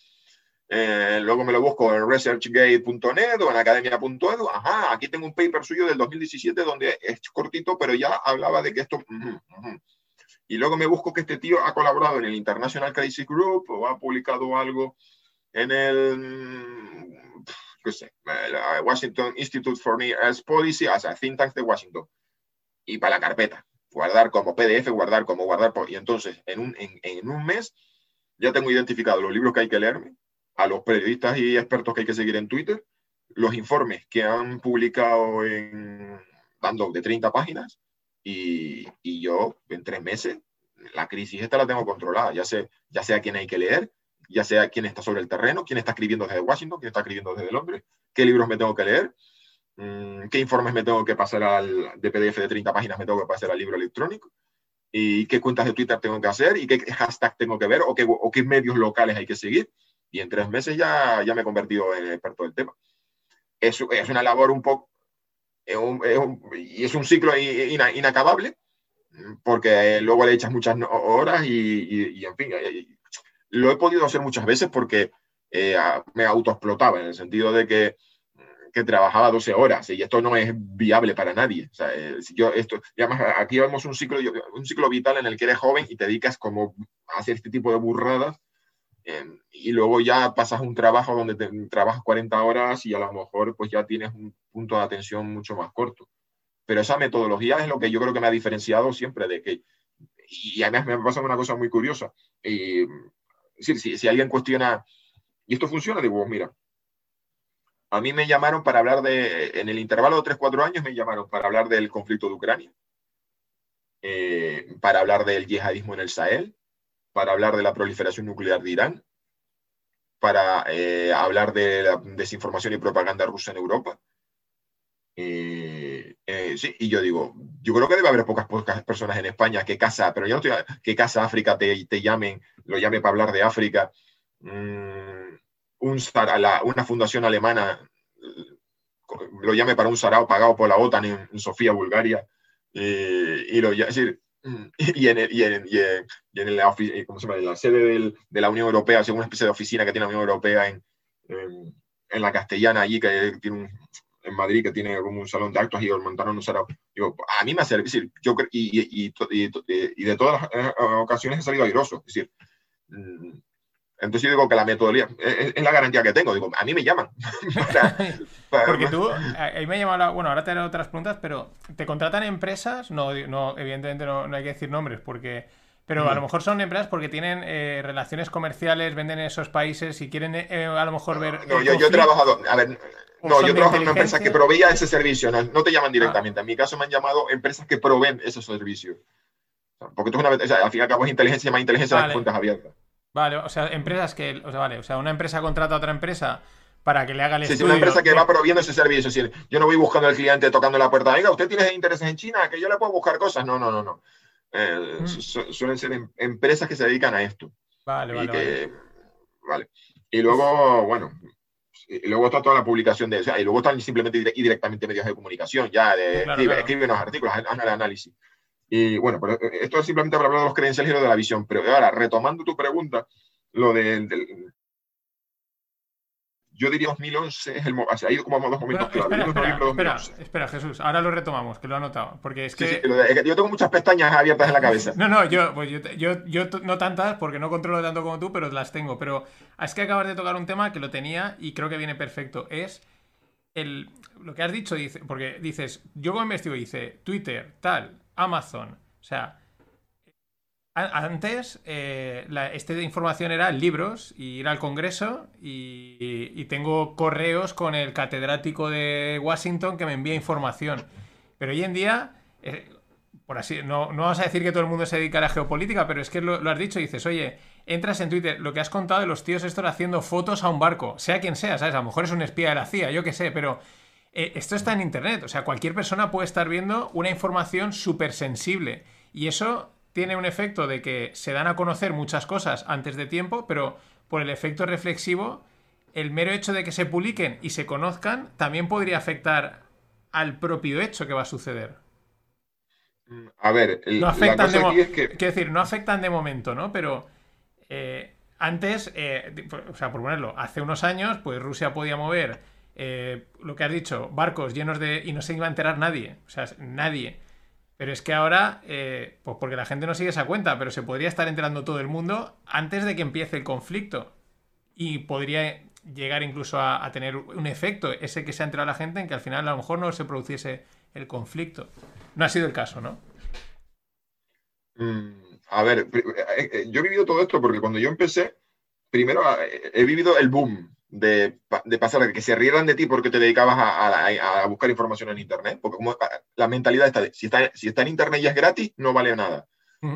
Eh, luego me lo busco en researchgate.net o en academia.edu. Ajá, aquí tengo un paper suyo del 2017 donde es cortito, pero ya hablaba de que esto y luego me busco que este tío ha colaborado en el International Crisis Group o ha publicado algo en el, qué sé, Washington Institute for Near Earth Policy, o sea, think tank de Washington. Y para la carpeta, guardar como PDF, guardar como guardar. Y entonces, en un, en, en un mes, ya tengo identificado los libros que hay que leerme, a los periodistas y expertos que hay que seguir en Twitter, los informes que han publicado en, dando de 30 páginas, y, y, yo en tres meses la crisis esta la tengo controlada, ya sé, ya sé a quién hay que leer, ya sé a quién está sobre el terreno, quién está escribiendo desde Washington, quién está escribiendo desde Londres, qué libros me tengo que leer, mm, qué informes me tengo que pasar al de PDF de 30 páginas me tengo que pasar al libro electrónico y qué cuentas de Twitter tengo que hacer y qué hashtag tengo que ver o qué, o qué medios locales hay que seguir. Y en tres meses ya, ya me he convertido en experto del tema. Es, es una labor un poco, y es un ciclo inacabable, porque luego le echas muchas horas y, en fin, lo he podido hacer muchas veces porque eh, me autoexplotaba en el sentido de que, que, trabajaba 12 horas y esto no es viable para nadie. O sea, eh, si yo esto, además, aquí vemos un ciclo, un ciclo vital en el que eres joven y te dedicas como a hacer este tipo de burradas y luego ya pasas un trabajo donde te, trabajas 40 horas y a lo mejor pues ya tienes un punto de atención mucho más corto. Pero esa metodología es lo que yo creo que me ha diferenciado siempre de que, y además me pasa una cosa muy curiosa, y, si, si, alguien cuestiona, ¿y esto funciona? Digo, mira, a mí me llamaron para hablar de, en el intervalo de 3-4 años me llamaron para hablar del conflicto de Ucrania, eh, para hablar del yihadismo en el Sahel, para hablar de la proliferación nuclear de Irán, para eh, hablar de la desinformación y propaganda rusa en Europa. Eh, eh, sí, y yo digo, yo creo que debe haber pocas, pocas personas en España que casa, pero yo no estoy, que casa África te, te llamen, lo llame para hablar de África. Mm, un, una fundación alemana lo llame para un sarao pagado por la OTAN en, Sofía, Bulgaria. y lo, es y en, y en, y en, la, eh, ¿cómo se llama? la, sede de la Unión Europea, o una especie de oficina que tiene la Unión Europea en, en, la Castellana, allí, que tiene un, en Madrid, que tiene como un salón de actos y montaron un salón. Digo, a mí me hace, decir, yo, y, y, y, de todas las eh, ocasiones he salido airoso. Es decir, mm, entonces yo digo que la metodología es, la garantía que tengo. Digo, a mí me llaman. Porque tú, ahí me llama bueno, ahora te haré otras preguntas, pero ¿te contratan empresas? No, no evidentemente no, no hay que decir nombres, porque... Pero a lo mejor son empresas porque tienen eh, relaciones comerciales, venden en esos países y quieren eh, a lo mejor ver... No, yo, yo, he trabajado, a ver, no, yo trabajo en una empresa que proveía ese servicio, no, no te llaman directamente. En mi caso me han llamado empresas que proveen ese servicio. Porque tú una, o sea, al fin y al cabo es inteligencia más inteligencia de fuentes abiertas. Vale, o sea, empresas que, o sea, vale, o sea, una empresa contrata a otra empresa para que le haga el sí, estudio. Sí, una empresa que va proviendo ese servicio. Es decir, yo no voy buscando al cliente tocando la puerta. Oiga, ¿usted tiene intereses en China? Que yo le puedo buscar cosas. No, no, no, no. Eh, mm. suelen ser em, empresas que se dedican a esto. Vale, vale, vale. Y luego, bueno, y luego está toda la publicación de, o sea, y luego están simplemente y directamente medios de comunicación, ya, de, escribe, unos artículos, haz el análisis. Y bueno, pero eh, esto es simplemente para hablar de los credenciales y de la visión. Pero ahora, retomando tu pregunta, lo de, yo diría 2011 es el ha ido como a dos momentos espera, espera, espera, Jesús, ahora lo retomamos, que lo he anotado. Porque es que... yo tengo muchas pestañas abiertas en la cabeza. No, no, yo, pues yo, yo, no tantas porque no controlo tanto como tú, pero las tengo. Pero es que acabas de tocar un tema que lo tenía y creo que viene perfecto. Es el, lo que has dicho, dice, porque dices, yo como investigo, dice Twitter, tal, Amazon, o sea, antes, eh, esta información era libros y ir al Congreso y, tengo correos con el catedrático de Washington que me envía información. Pero hoy en día, eh, por así, no, no, vamos a decir que todo el mundo se dedica a la geopolítica, pero es que lo, has dicho y dices, oye, entras en Twitter, lo que has contado de los tíos estos haciendo fotos a un barco, sea quien sea, ¿sabes? A lo mejor es un espía de la CIA, yo qué sé, pero eh, esto está en Internet, o sea, cualquier persona puede estar viendo una información súper sensible y eso tiene un efecto de que se dan a conocer muchas cosas antes de tiempo, pero por el efecto reflexivo, el mero hecho de que se publiquen y se conozcan también podría afectar al propio hecho que va a suceder. A ver, no afectan de Quiero decir, no afectan de momento, ¿no? Pero eh, antes, eh, o sea, por ponerlo, hace unos años, pues Rusia podía mover eh, lo que has dicho, barcos llenos de. y no se iba a enterar nadie. O sea, nadie. Pero es que ahora, eh, pues porque la gente no sigue esa cuenta, pero se podría estar enterando todo el mundo antes de que empiece el conflicto. Y podría llegar incluso a, tener un efecto, ese que se ha enterado la gente, en que al final a lo mejor no se produciese el conflicto. No ha sido el caso, ¿no? Mm, a ver, eh, eh, yo he vivido todo esto porque cuando yo empecé, primero he vivido el boom de, pasar a que se rieran de ti porque te dedicabas a, buscar información en Internet. Porque como la mentalidad está de, si está, si está en Internet y es gratis, no vale nada.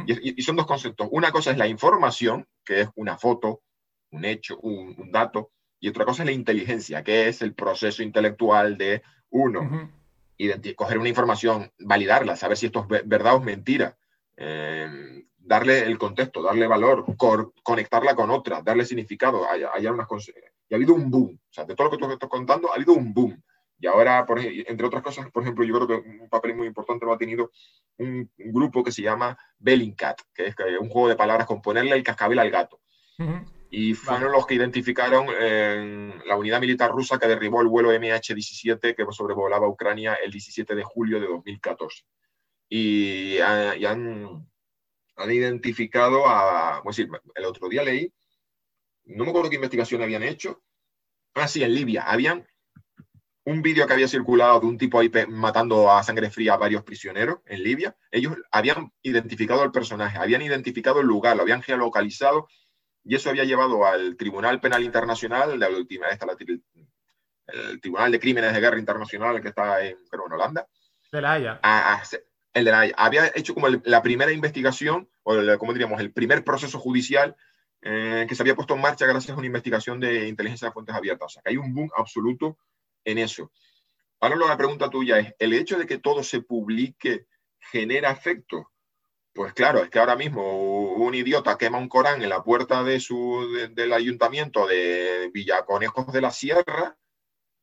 y, son dos conceptos. Una cosa es la información, que es una foto, un hecho, un, dato, y otra cosa es la inteligencia, que es el proceso intelectual de uno. coger una información, validarla, saber si esto es verdad o es mentira. Eh, darle el contexto, darle valor, conectarla con otra, darle significado, hay, hay unas y ha habido un boom. O sea, de todo lo que tú estás contando, ha habido un boom. Y ahora, por, entre otras cosas, por ejemplo, yo creo que un papel muy importante lo ha tenido un, grupo que se llama Bellingcat, que es un juego de palabras con ponerle el cascabel al gato. Y fueron los que identificaron la unidad militar rusa que derribó el vuelo MH17 que sobrevolaba Ucrania el 17 de julio de 2014. Y, han, han, identificado a, decir, el otro día leí no me acuerdo qué investigación habían hecho. Ah, sí, en Libia. Habían un vídeo que había circulado de un tipo ahí matando a sangre fría a varios prisioneros en Libia. Ellos habían identificado al personaje, habían identificado el lugar, lo habían geolocalizado y eso había llevado al Tribunal Penal Internacional, la última, esta, el Tribunal de Crímenes de Guerra Internacional que está en, creo, en Holanda. De la Haya. el de la Haya. Había hecho como la primera investigación, o como diríamos, el primer proceso judicial eh, que se había puesto en marcha gracias a una investigación de inteligencia de fuentes abiertas. O sea, que hay un boom absoluto en eso. Ahora la pregunta tuya es, ¿el hecho de que todo se publique genera efecto? Pues claro, es que ahora mismo un idiota quema un Corán en la puerta del ayuntamiento de Villaconejos de la Sierra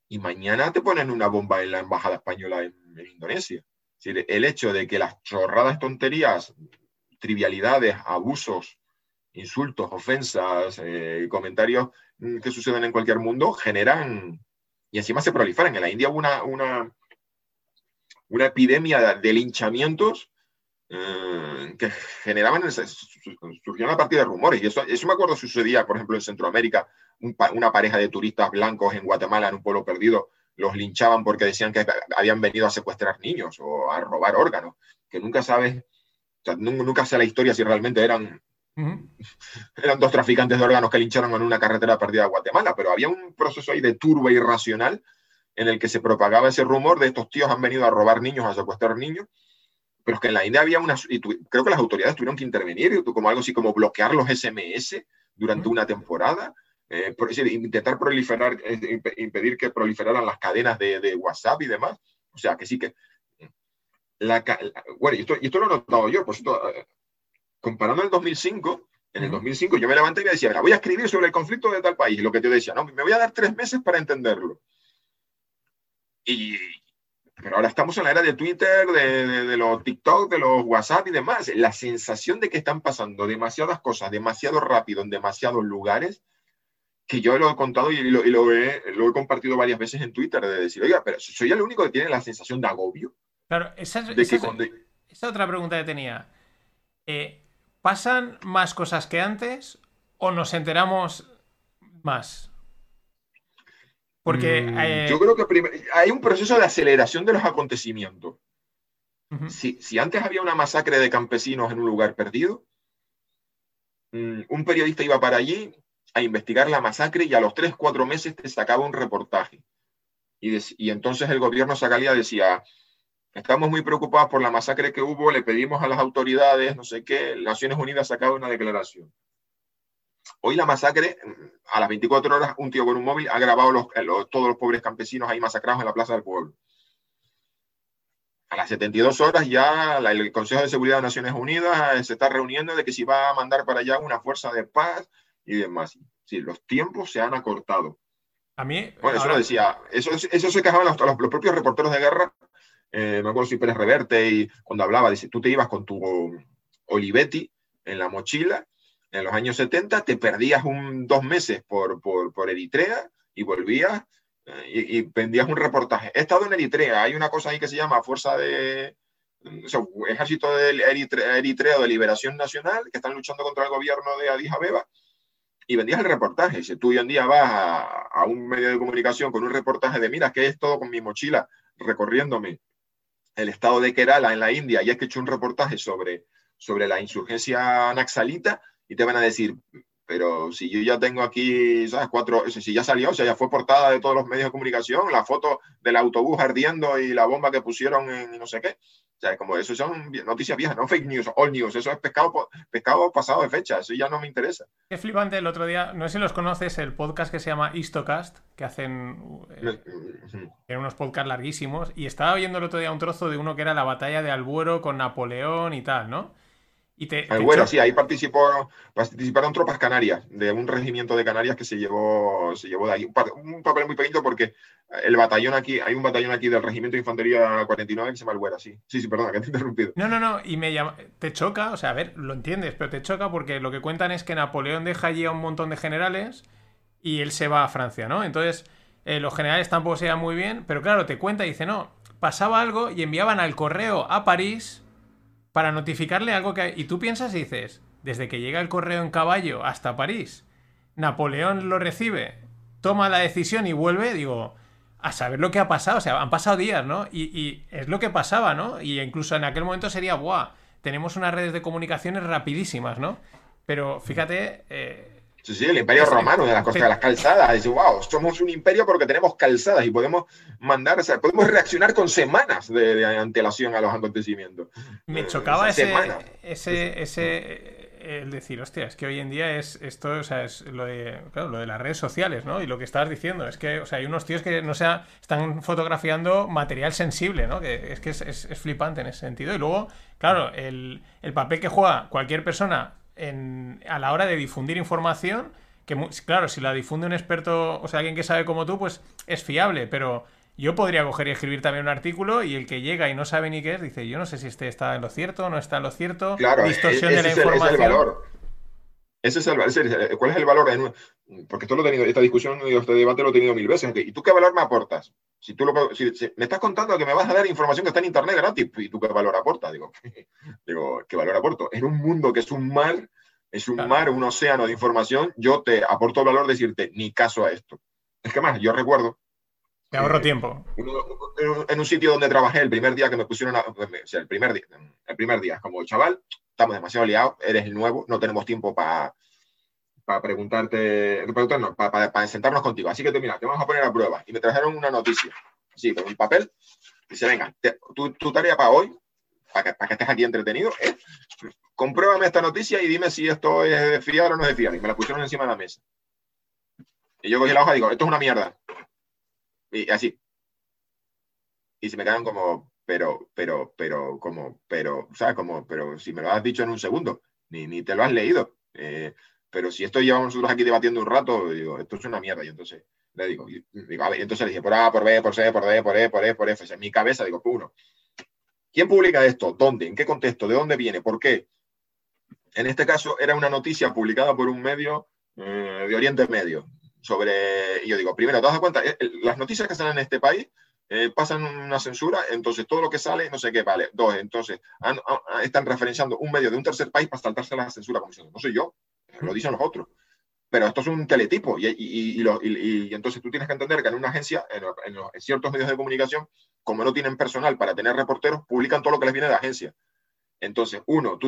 y mañana te ponen una bomba en la embajada española en, Indonesia. el hecho de que las chorradas, tonterías, trivialidades, abusos insultos, ofensas, eh, comentarios mm, que suceden en cualquier mundo generan y encima se proliferan. En la India hubo una, una, una epidemia de linchamientos eh, que generaban, surgieron a partir de rumores. Y eso, eso me acuerdo sucedía, por ejemplo, en Centroamérica, una pareja de turistas blancos en Guatemala, en un pueblo perdido, los linchaban porque decían que habían venido a secuestrar niños o a robar órganos, que nunca sabes, nunca sé la historia si realmente eran eran dos traficantes de órganos que lincharon en una carretera perdida de Guatemala, pero había un proceso ahí de turba irracional en el que se propagaba ese rumor de estos tíos han venido a robar niños, a secuestrar niños, pero es que en la India había una, y creo que las autoridades tuvieron que intervenir, como algo así como bloquear los SMS durante una temporada, eh, intentar proliferar, eh, impedir que proliferaran las cadenas de, WhatsApp y demás. O sea, que sí que... La, bueno, y esto, y esto, lo he notado yo, por cierto, comparando el 2005, en el 2005 yo me levanté y me decía, voy a escribir sobre el conflicto de tal país. Y lo que te decía, no, me voy a dar tres meses para entenderlo. Y, pero ahora estamos en la era de Twitter, de, los TikTok, de los WhatsApp y demás. La sensación de que están pasando demasiadas cosas demasiado rápido en demasiados lugares que yo lo he contado y lo, lo, he, lo, he, compartido varias veces en Twitter, de decir, oiga, pero soy el único que tiene la sensación de agobio. Claro, esa es, otra pregunta que tenía. Eh, ¿Pasan más cosas que antes o nos enteramos más? Porque. Mm, eh, yo creo que hay un proceso de aceleración de los acontecimientos. si, si, antes había una masacre de campesinos en un lugar perdido, mm, un periodista iba para allí a investigar la masacre y a los tres, cuatro meses te sacaba un reportaje. Y, y entonces el gobierno sacaría decía, estamos muy preocupados por la masacre que hubo, le pedimos a las autoridades, no sé qué, Naciones Unidas sacaba una declaración. Hoy la masacre, a las 24 horas, un tío con un móvil ha grabado los, todos los pobres campesinos ahí masacrados en la Plaza del Pueblo. A las 72 horas ya el Consejo de Seguridad de Naciones Unidas se está reuniendo de que si va a mandar para allá una fuerza de paz y demás. Sí, los tiempos se han acortado. A mí. Bueno, eso lo decía. Eso, eso se quejaban los, los, propios reporteros de guerra. Eh, me acuerdo si Pérez Reverte y cuando hablaba, dice, tú te ibas con tu Olivetti en la mochila en los años 70, te perdías un, dos meses por, por, por Eritrea y volvías eh, y, y, vendías un reportaje. He estado en Eritrea, hay una cosa ahí que se llama Fuerza de, Ejército de Eritrea, Eritrea de Liberación Nacional, que están luchando contra el gobierno de Addis Abeba, y vendías el reportaje. Si tú hoy en día vas a, un medio de comunicación con un reportaje de, mira, que es todo con mi mochila recorriéndome el estado de Kerala en la India y he hecho un reportaje sobre, sobre la insurgencia naxalita y te van a decir, pero si yo ya tengo aquí, ¿sabes? Cuatro, si ya salió, o sea, ya fue portada de todos los medios de comunicación, la foto del autobús ardiendo y la bomba que pusieron en no sé qué. O sea, como eso son noticias viejas, no fake news, all news, eso es pescado, pescado pasado de fecha, eso ya no me interesa. Qué flipante el otro día, no sé si los conoces, el podcast que se llama Istocast, que hacen eh, unos podcasts larguísimos, y estaba viendo el otro día un trozo de uno que era la batalla de Albuero con Napoleón y tal, ¿no? Bueno, sí, ahí participó, participaron tropas canarias, de un regimiento de Canarias que se llevó, se llevó de ahí. Un, papel muy pequeño porque el batallón aquí, hay un batallón aquí del regimiento de infantería 49 que se llama Albuera, sí. Sí, sí, perdona, que te he interrumpido. No, no, no, y me llama, te choca, o sea, a ver, lo entiendes, pero te choca porque lo que cuentan es que Napoleón deja allí a un montón de generales y él se va a Francia, ¿no? Entonces, eh, los generales tampoco se iban muy bien, pero claro, te cuenta y dice, no, pasaba algo y enviaban al correo a París para notificarle algo que... Y tú piensas y dices, desde que llega el correo en caballo hasta París, Napoleón lo recibe, toma la decisión y vuelve, digo, a saber lo que ha pasado. O sea, han pasado días, ¿no? Y, es lo que pasaba, ¿no? Y incluso en aquel momento sería, ¡buah! Tenemos unas redes de comunicaciones rapidísimas, ¿no? Pero fíjate, eh, Sí, sí, el imperio romano de la costa de las calzadas. Dice, wow, somos un imperio porque tenemos calzadas y podemos mandar, o sea, podemos reaccionar con semanas de, antelación a los acontecimientos. Me chocaba ese, ese, ese, el decir, hostia, es que hoy en día es esto, o sea, es lo de, claro, lo de las redes sociales, ¿no? Y lo que estabas diciendo, es que, o sea, hay unos tíos que no sea, están fotografiando material sensible, ¿no? Que es que es, es, flipante en ese sentido. Y luego, claro, el, el papel que juega cualquier persona a la hora de difundir información, que claro, si la difunde un experto, o sea, alguien que sabe como tú, pues es fiable, pero yo podría coger y escribir también un artículo y el que llega y no sabe ni qué es, dice, yo no sé si este está en lo cierto, no está en lo cierto, claro, distorsión de la información. es el valor. Ese es el, ¿Cuál es el valor? porque esto lo he tenido, esta discusión y este debate lo he tenido mil veces. ¿Y tú qué valor me aportas? Si tú lo, me estás contando que me vas a dar información que está en internet gratis, ¿y tú qué valor aportas? Digo, digo ¿qué valor aporto? En un mundo que es un mar, es un mar, un océano de información, yo te aporto el valor de decirte, ni caso a esto. Es que más, yo recuerdo. Me ahorro tiempo. en un sitio donde trabajé el primer día que me pusieron, a, o sea, el primer día, el primer día, como chaval, estamos demasiado liados, eres el nuevo, no tenemos tiempo para para preguntarte, para, sentarnos contigo. Así que te, mira, te vamos a poner a prueba. Y me trajeron una noticia, con un papel. Dice, venga, tu, tarea para hoy, para que, para que estés aquí entretenido, es compruébame esta noticia y dime si esto es de fiar o no es de fiar. Y me la pusieron encima de la mesa. Y yo cogí la hoja y digo, esto es una mierda. Y así. Y se me quedaron como, pero, pero, pero, como, pero, ¿sabes? Como, pero si me lo has dicho en un segundo, ni, ni te lo has leído. Eh, pero si esto llevamos nosotros aquí debatiendo un rato, digo, esto es una mierda. Y entonces le digo, ver, entonces le dije, por A, por B, por C, por D, por E, por E, por F. En mi cabeza digo, uno. ¿Quién publica esto? ¿Dónde? ¿En qué contexto? ¿De dónde viene? ¿Por qué? En este caso era una noticia publicada por un medio eh, de Oriente Medio, sobre, yo digo, primero, te das cuenta, eh, las noticias que salen en este país eh, pasan una censura, entonces todo lo que sale, no sé qué, vale. Dos, entonces están referenciando un medio de un tercer país para saltarse la censura como diciendo, no soy yo, lo dicen los otros. Pero esto es un teletipo y, y, y, entonces tú tienes que entender que en una agencia, en, en ciertos medios de comunicación, como no tienen personal para tener reporteros, publican todo lo que les viene de la agencia. Entonces, uno,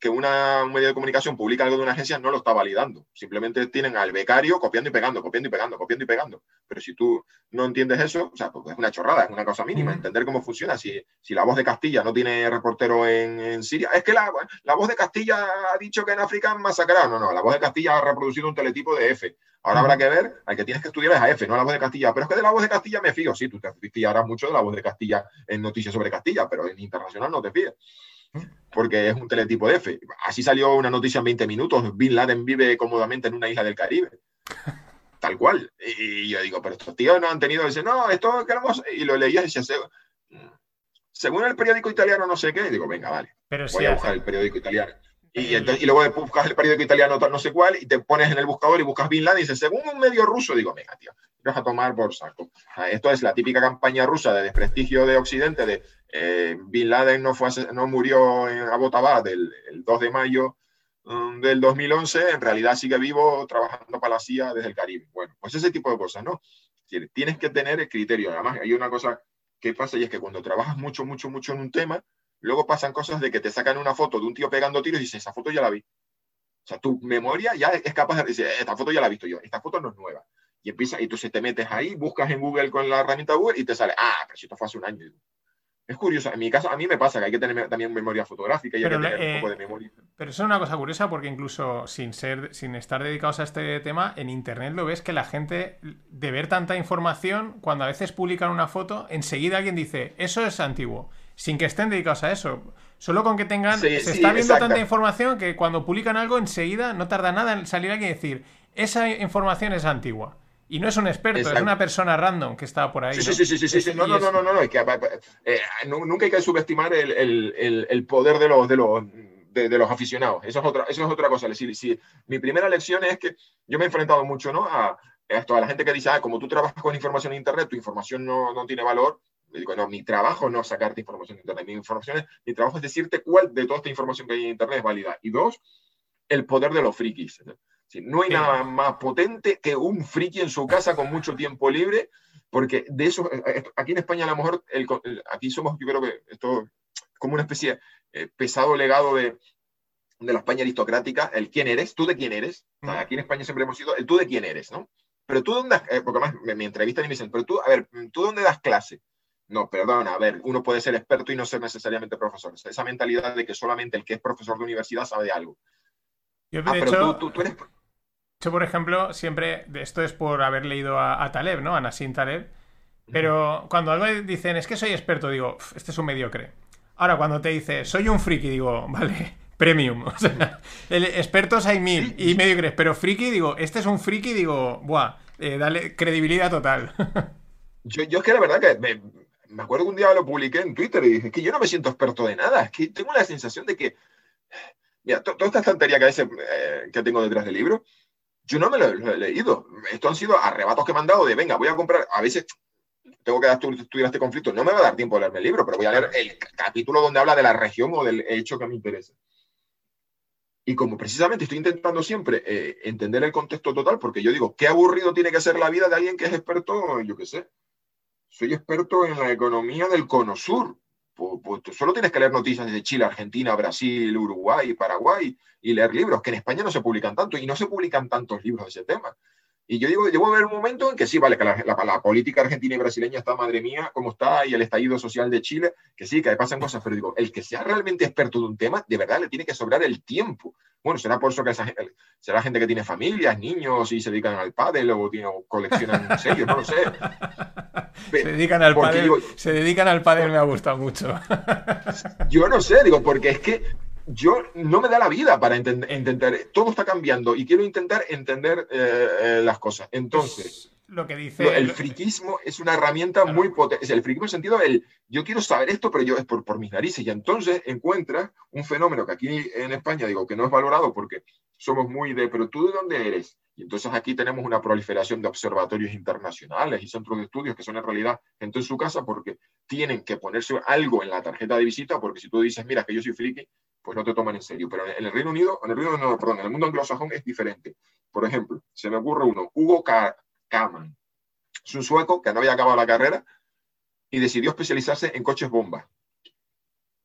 que una, un medio de comunicación publica algo de una agencia no lo está validando. Simplemente tienen al becario copiando y pegando, copiando y pegando, copiando y pegando. Pero si tú no entiendes eso, o sea, pues es una chorrada, es una cosa mínima. Entender cómo funciona. Si, si, la voz de Castilla no tiene reportero en, Siria, es que la, la, voz de Castilla ha dicho que en África han masacrado. No, no, la voz de Castilla ha reproducido un teletipo de F. Ahora habrá que ver, al que tienes que estudiar es a F, no a la voz de Castilla. Pero es que de la voz de Castilla me fío. Sí, tú te fiarás mucho de la voz de Castilla en noticias sobre Castilla, pero en internacional no te fíes porque es un teletipo de F. Así salió una noticia en 20 minutos, Bin Laden vive cómodamente en una isla del Caribe. Tal cual. Y yo digo, pero estos tíos no han tenido, dice, no, esto queremos, y lo leía y decía, según el periódico italiano no sé qué, y digo, venga, vale, pero voy a buscar el periódico italiano. Y, y luego buscas el periódico italiano no sé cuál y te pones en el buscador y buscas Bin Laden y dices, según un medio ruso, digo, venga, tío, vas a tomar por esto es la típica campaña rusa de desprestigio de Occidente, de eh, Bin Laden no, fue, no murió en Abbottabad el, 2 de mayo um, del 2011, en realidad sigue vivo trabajando para la CIA desde el Caribe. Bueno, pues ese tipo de cosas, ¿no? Tienes que tener el criterio. Además, hay una cosa que pasa y es que cuando trabajas mucho, mucho, mucho en un tema, luego pasan cosas de que te sacan una foto de un tío pegando tiros y dices, esa foto ya la vi. O sea, tu memoria ya es capaz de decir, esta foto ya la he visto yo, esta foto no es nueva. Y empieza, y tú se te metes ahí, buscas en Google con la herramienta Google y te sale, ah, pero si esto fue hace un año. Es curioso, en mi caso, a mí me pasa que hay que tener también memoria fotográfica y hay que tener un poco de memoria. Pero eso es una cosa curiosa porque incluso sin ser, sin estar dedicados a este tema, en internet lo ves que la gente, de ver tanta información, cuando a veces publican una foto, enseguida alguien dice, eso es antiguo, sin que estén dedicados a eso. Solo con que tengan. se está viendo tanta información que cuando publican algo, enseguida no tarda nada en salir alguien y decir, esa información es antigua. Y no es un experto, es una persona random que está por ahí. Sí, sí, sí, sí, No, no, no, no, no, que, eh, nunca hay que subestimar el, el, el, poder de los, de los, de, los aficionados. Eso es otra, eso es otra cosa. decir, si, mi primera lección es que yo me he enfrentado mucho ¿no? a, esto, a la gente que dice, ah, como tú trabajas con información en Internet, tu información no, no tiene valor. digo, no, mi trabajo no es sacarte información en Internet. Mi, información es, mi trabajo es decirte cuál de toda esta información que hay en Internet es válida. Y dos, el poder de los frikis no hay nada más potente que un friki en su casa con mucho tiempo libre, porque de eso, eh, eh, aquí en España a lo mejor, aquí somos, yo creo que esto como una especie de eh, pesado legado de, de la España aristocrática, el quién eres, tú de quién eres. aquí en España siempre hemos sido el tú de quién eres, ¿no? Pero tú dónde, porque además me, me entrevistan y me dicen, pero tú, a ver, ¿tú dónde das clase? No, perdona, a ver, uno puede ser experto y no ser necesariamente profesor. esa mentalidad de que solamente el que es profesor de universidad sabe de algo. Yo, ah, pero tú, tú, eres por ejemplo, siempre, esto es por haber leído a, Taleb, ¿no? A Nassim Taleb. Pero cuando algo dicen, es que soy experto, digo, este es un mediocre. Ahora, cuando te dice, soy un friki, digo, vale, premium. O sea, el, expertos hay mil y mediocres, pero friki, digo, este es un friki, digo, buah, eh, dale credibilidad total. yo, yo es que la verdad que me, me, acuerdo que un día lo publiqué en Twitter y dije, es que yo no me siento experto de nada, es que tengo la sensación de que, mira, toda esta estantería que, eh, que tengo detrás del libro, yo no me lo, he leído. Esto han sido arrebatos que me han dado de, venga, voy a comprar, a veces tengo que estudiar este conflicto, no me va a dar tiempo de leerme el libro, pero voy a leer el capítulo donde habla de la región o del hecho que me interesa. Y como precisamente estoy intentando siempre eh, entender el contexto total, porque yo digo, qué aburrido tiene que ser la vida de alguien que es experto, yo qué sé. Soy experto en la economía del cono sur. Solo tienes que leer noticias de Chile, Argentina, Brasil, Uruguay, Paraguay y leer libros, que en España no se publican tanto y no se publican tantos libros de ese tema. Y yo digo, llevo a ver un momento en que sí, vale, que la, política argentina y brasileña está, madre mía, como está, y el estallido social de Chile, que sí, que pasan cosas, pero digo, el que sea realmente experto de un tema, de verdad le tiene que sobrar el tiempo. Bueno, será por eso que será gente que tiene familias, niños y se dedican al pádel o, o coleccionan sellos, no lo sé. se dedican al pádel, se dedican al pádel, me ha gustado mucho. yo no sé, digo, porque es que yo no me da la vida para entender, todo está cambiando y quiero intentar entender eh, eh, las cosas. Entonces, lo que dice el friquismo es una herramienta muy potente. El friquismo en sentido el yo quiero saber esto, pero yo es por, por mis narices. Y entonces encuentras un fenómeno que aquí en España digo que no es valorado porque somos muy de, pero tú de dónde eres? Y entonces aquí tenemos una proliferación de observatorios internacionales y centros de estudios que son en realidad gente en su casa porque tienen que ponerse algo en la tarjeta de visita porque si tú dices, mira, que yo soy friki, pues no te toman en serio. Pero en el Reino Unido, en el Reino Unido, perdón, en el mundo anglosajón es diferente. Por ejemplo, se me ocurre uno, Hugo Kaman. Es un sueco que no había acabado la carrera y decidió especializarse en coches bomba.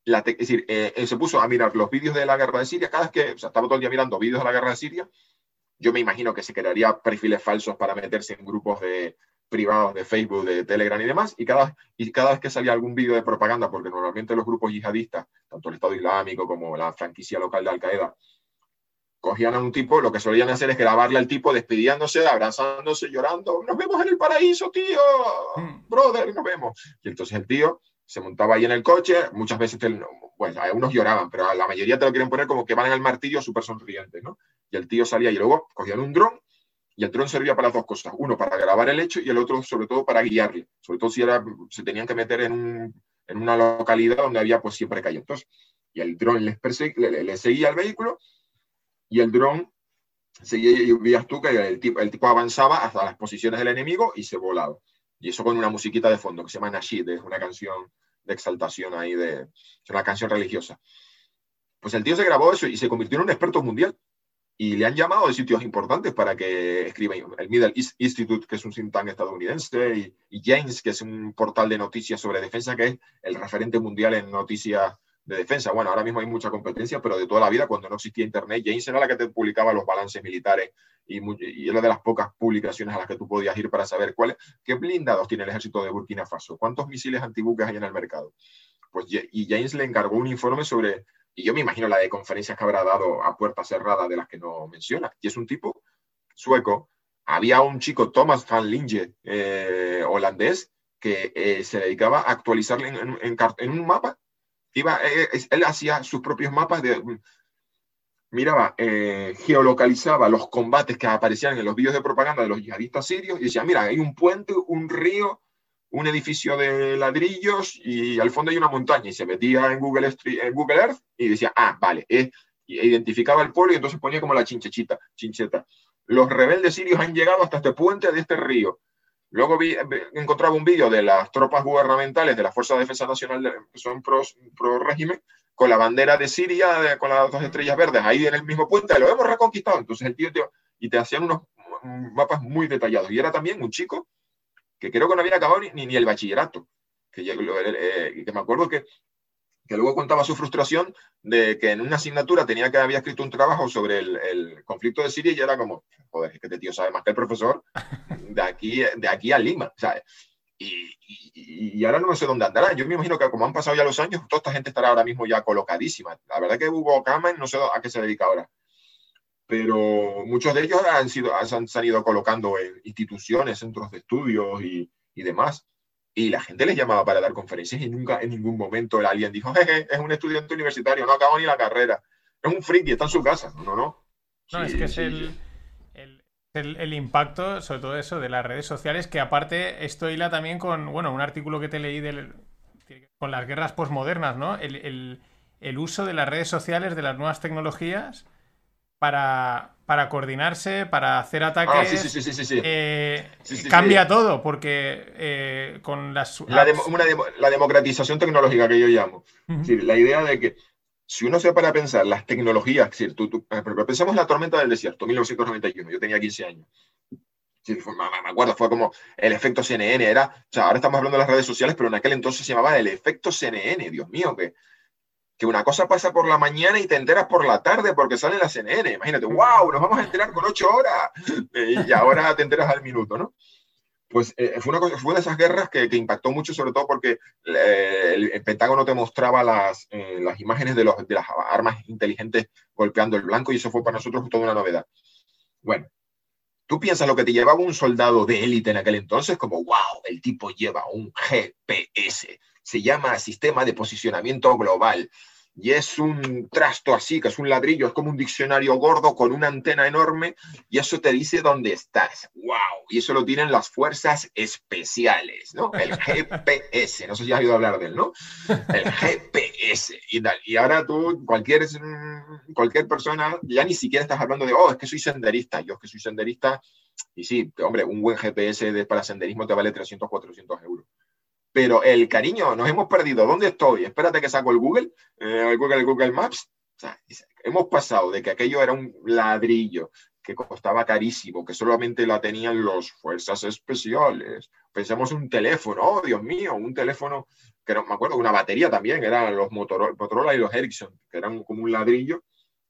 es decir, eh, él se puso a mirar los vídeos de la guerra de Siria, cada vez que, o estaba todo el día mirando vídeos de la guerra de Siria, yo me imagino que se crearía perfiles falsos para meterse en grupos de, privados de Facebook, de Telegram y demás, y cada, y cada vez que salía algún vídeo de propaganda, porque normalmente los grupos yihadistas, tanto el Estado Islámico como la franquicia local de Al-Qaeda, cogían a un tipo, lo que solían hacer es grabarle al tipo despidiéndose, abrazándose, llorando, nos vemos en el paraíso, tío, hmm. brother, nos vemos. Y entonces el tío se montaba ahí en el coche, muchas veces, bueno, algunos lloraban, pero la mayoría te lo quieren poner como que van en el martillo súper sonrientes, ¿no? Y el tío salía y luego cogían un dron y el dron servía para las dos cosas, uno para grabar el hecho y el otro sobre todo para guiarle, sobre todo si era, se tenían que meter en, un, en una localidad donde había pues siempre calle. Entonces, y el dron les le, le, seguía al vehículo y el dron seguía y veías tú que el tipo, el tipo avanzaba hasta las posiciones del enemigo y se volaba. Y eso con una musiquita de fondo que se llama Nashid, es una canción de exaltación ahí, de, es una canción religiosa. Pues el tío se grabó eso y se convirtió en un experto mundial. Y le han llamado de sitios importantes para que escriba el Middle East Institute, que es un think tank estadounidense, y, James, que es un portal de noticias sobre defensa, que es el referente mundial en noticias de defensa. Bueno, ahora mismo hay mucha competencia, pero de toda la vida, cuando no existía Internet, James era la que te publicaba los balances militares y, y era de las pocas publicaciones a las que tú podías ir para saber cuáles, qué blindados tiene el ejército de Burkina Faso, cuántos misiles antibuques hay en el mercado. Pues, y James le encargó un informe sobre, y yo me imagino la de conferencias que habrá dado a puerta cerrada de las que no menciona, y es un tipo sueco. Había un chico, Thomas van Linge, eh, holandés, que eh, se dedicaba a actualizarle en, en un mapa Iba, eh, él hacía sus propios mapas de, miraba, eh, geolocalizaba los combates que aparecían en los vídeos de propaganda de los yihadistas sirios y decía, mira, hay un puente, un río, un edificio de ladrillos y al fondo hay una montaña. Y se metía en Google, en Google Earth y decía, ah, vale, e identificaba el pueblo y entonces ponía como la chinchechita, chincheta. Los rebeldes sirios han llegado hasta este puente de este río. Luego vi, encontraba un vídeo de las tropas gubernamentales de la Fuerza de Defensa Nacional, que son pro, pro régimen, con la bandera de Siria, con las dos estrellas verdes ahí en el mismo puente, lo hemos reconquistado. Entonces el tío, y te hacían unos mapas muy detallados. Y era también un chico que creo que no había acabado ni, ni el bachillerato. Que, eh, que me acuerdo que que luego contaba su frustración de que en una asignatura tenía que había escrito un trabajo sobre el, conflicto de Siria y era como, joder, es que este tío sabe más que el profesor de aquí, de aquí a Lima, ¿sabes? Y, y, ahora no sé dónde andará. Yo me imagino que como han pasado ya los años, toda esta gente estará ahora mismo ya colocadísima. La verdad que Hugo Kamen no sé a qué se dedica ahora. Pero muchos de ellos han, sido, han, se han ido colocando en instituciones, centros de estudios y, y demás. Y la gente les llamaba para dar conferencias y nunca en ningún momento alguien dijo, jeje, es un estudiante universitario, no acabó ni la carrera. Es un friki, está en su casa. No, no. No, es que es el, el, impacto, sobre todo eso, de las redes sociales, que aparte esto hila también con, bueno, un artículo que te leí del, con las guerras posmodernas, ¿no? El, el uso de las redes sociales, de las nuevas tecnologías para, para coordinarse, para hacer ataques. sí, sí, sí, eh, cambia todo, porque eh, con las. La, la, democratización tecnológica que yo llamo. la idea de que si uno se para pensar las tecnologías, ¿cierto? Tú, pensemos en la tormenta del desierto, 1991, yo tenía 15 años. me acuerdo, fue como el efecto CNN, era, o sea, ahora estamos hablando de las redes sociales, pero en aquel entonces se llamaba el efecto CNN, Dios mío, que que una cosa pasa por la mañana y te enteras por la tarde porque sale la CNN. Imagínate, wow, nos vamos a enterar con ocho horas eh, y ahora te enteras al minuto, ¿no? Pues eh, fue, una fue de esas guerras que, impactó mucho, sobre todo porque eh, el, Pentágono te mostraba las, las imágenes de, los, de las armas inteligentes golpeando el blanco y eso fue para nosotros toda una novedad. Bueno, tú piensas lo que te llevaba un soldado de élite en aquel entonces, como, wow, el tipo lleva un GPS, se llama Sistema de Posicionamiento Global. Y es un trasto así, que es un ladrillo, es como un diccionario gordo con una antena enorme y eso te dice dónde estás. ¡Wow! Y eso lo tienen las fuerzas especiales, ¿no? El GPS, no sé si has oído hablar de él, ¿no? El GPS y tal. Y ahora tú, cualquier, cualquier persona, ya ni siquiera estás hablando de, oh, es que soy senderista. Yo es que soy senderista y sí, hombre, un buen GPS de, para senderismo te vale 300, 400 euros pero el cariño, nos hemos perdido. ¿Dónde estoy? Espérate que saco el Google, eh, el Google, Google Maps. hemos pasado de que aquello era un ladrillo que costaba carísimo, que solamente la tenían los fuerzas especiales. Pensamos un teléfono, oh Dios mío, un teléfono, que no, me acuerdo, una batería también, eran los Motorola, Motorola y los Ericsson, que eran como un ladrillo.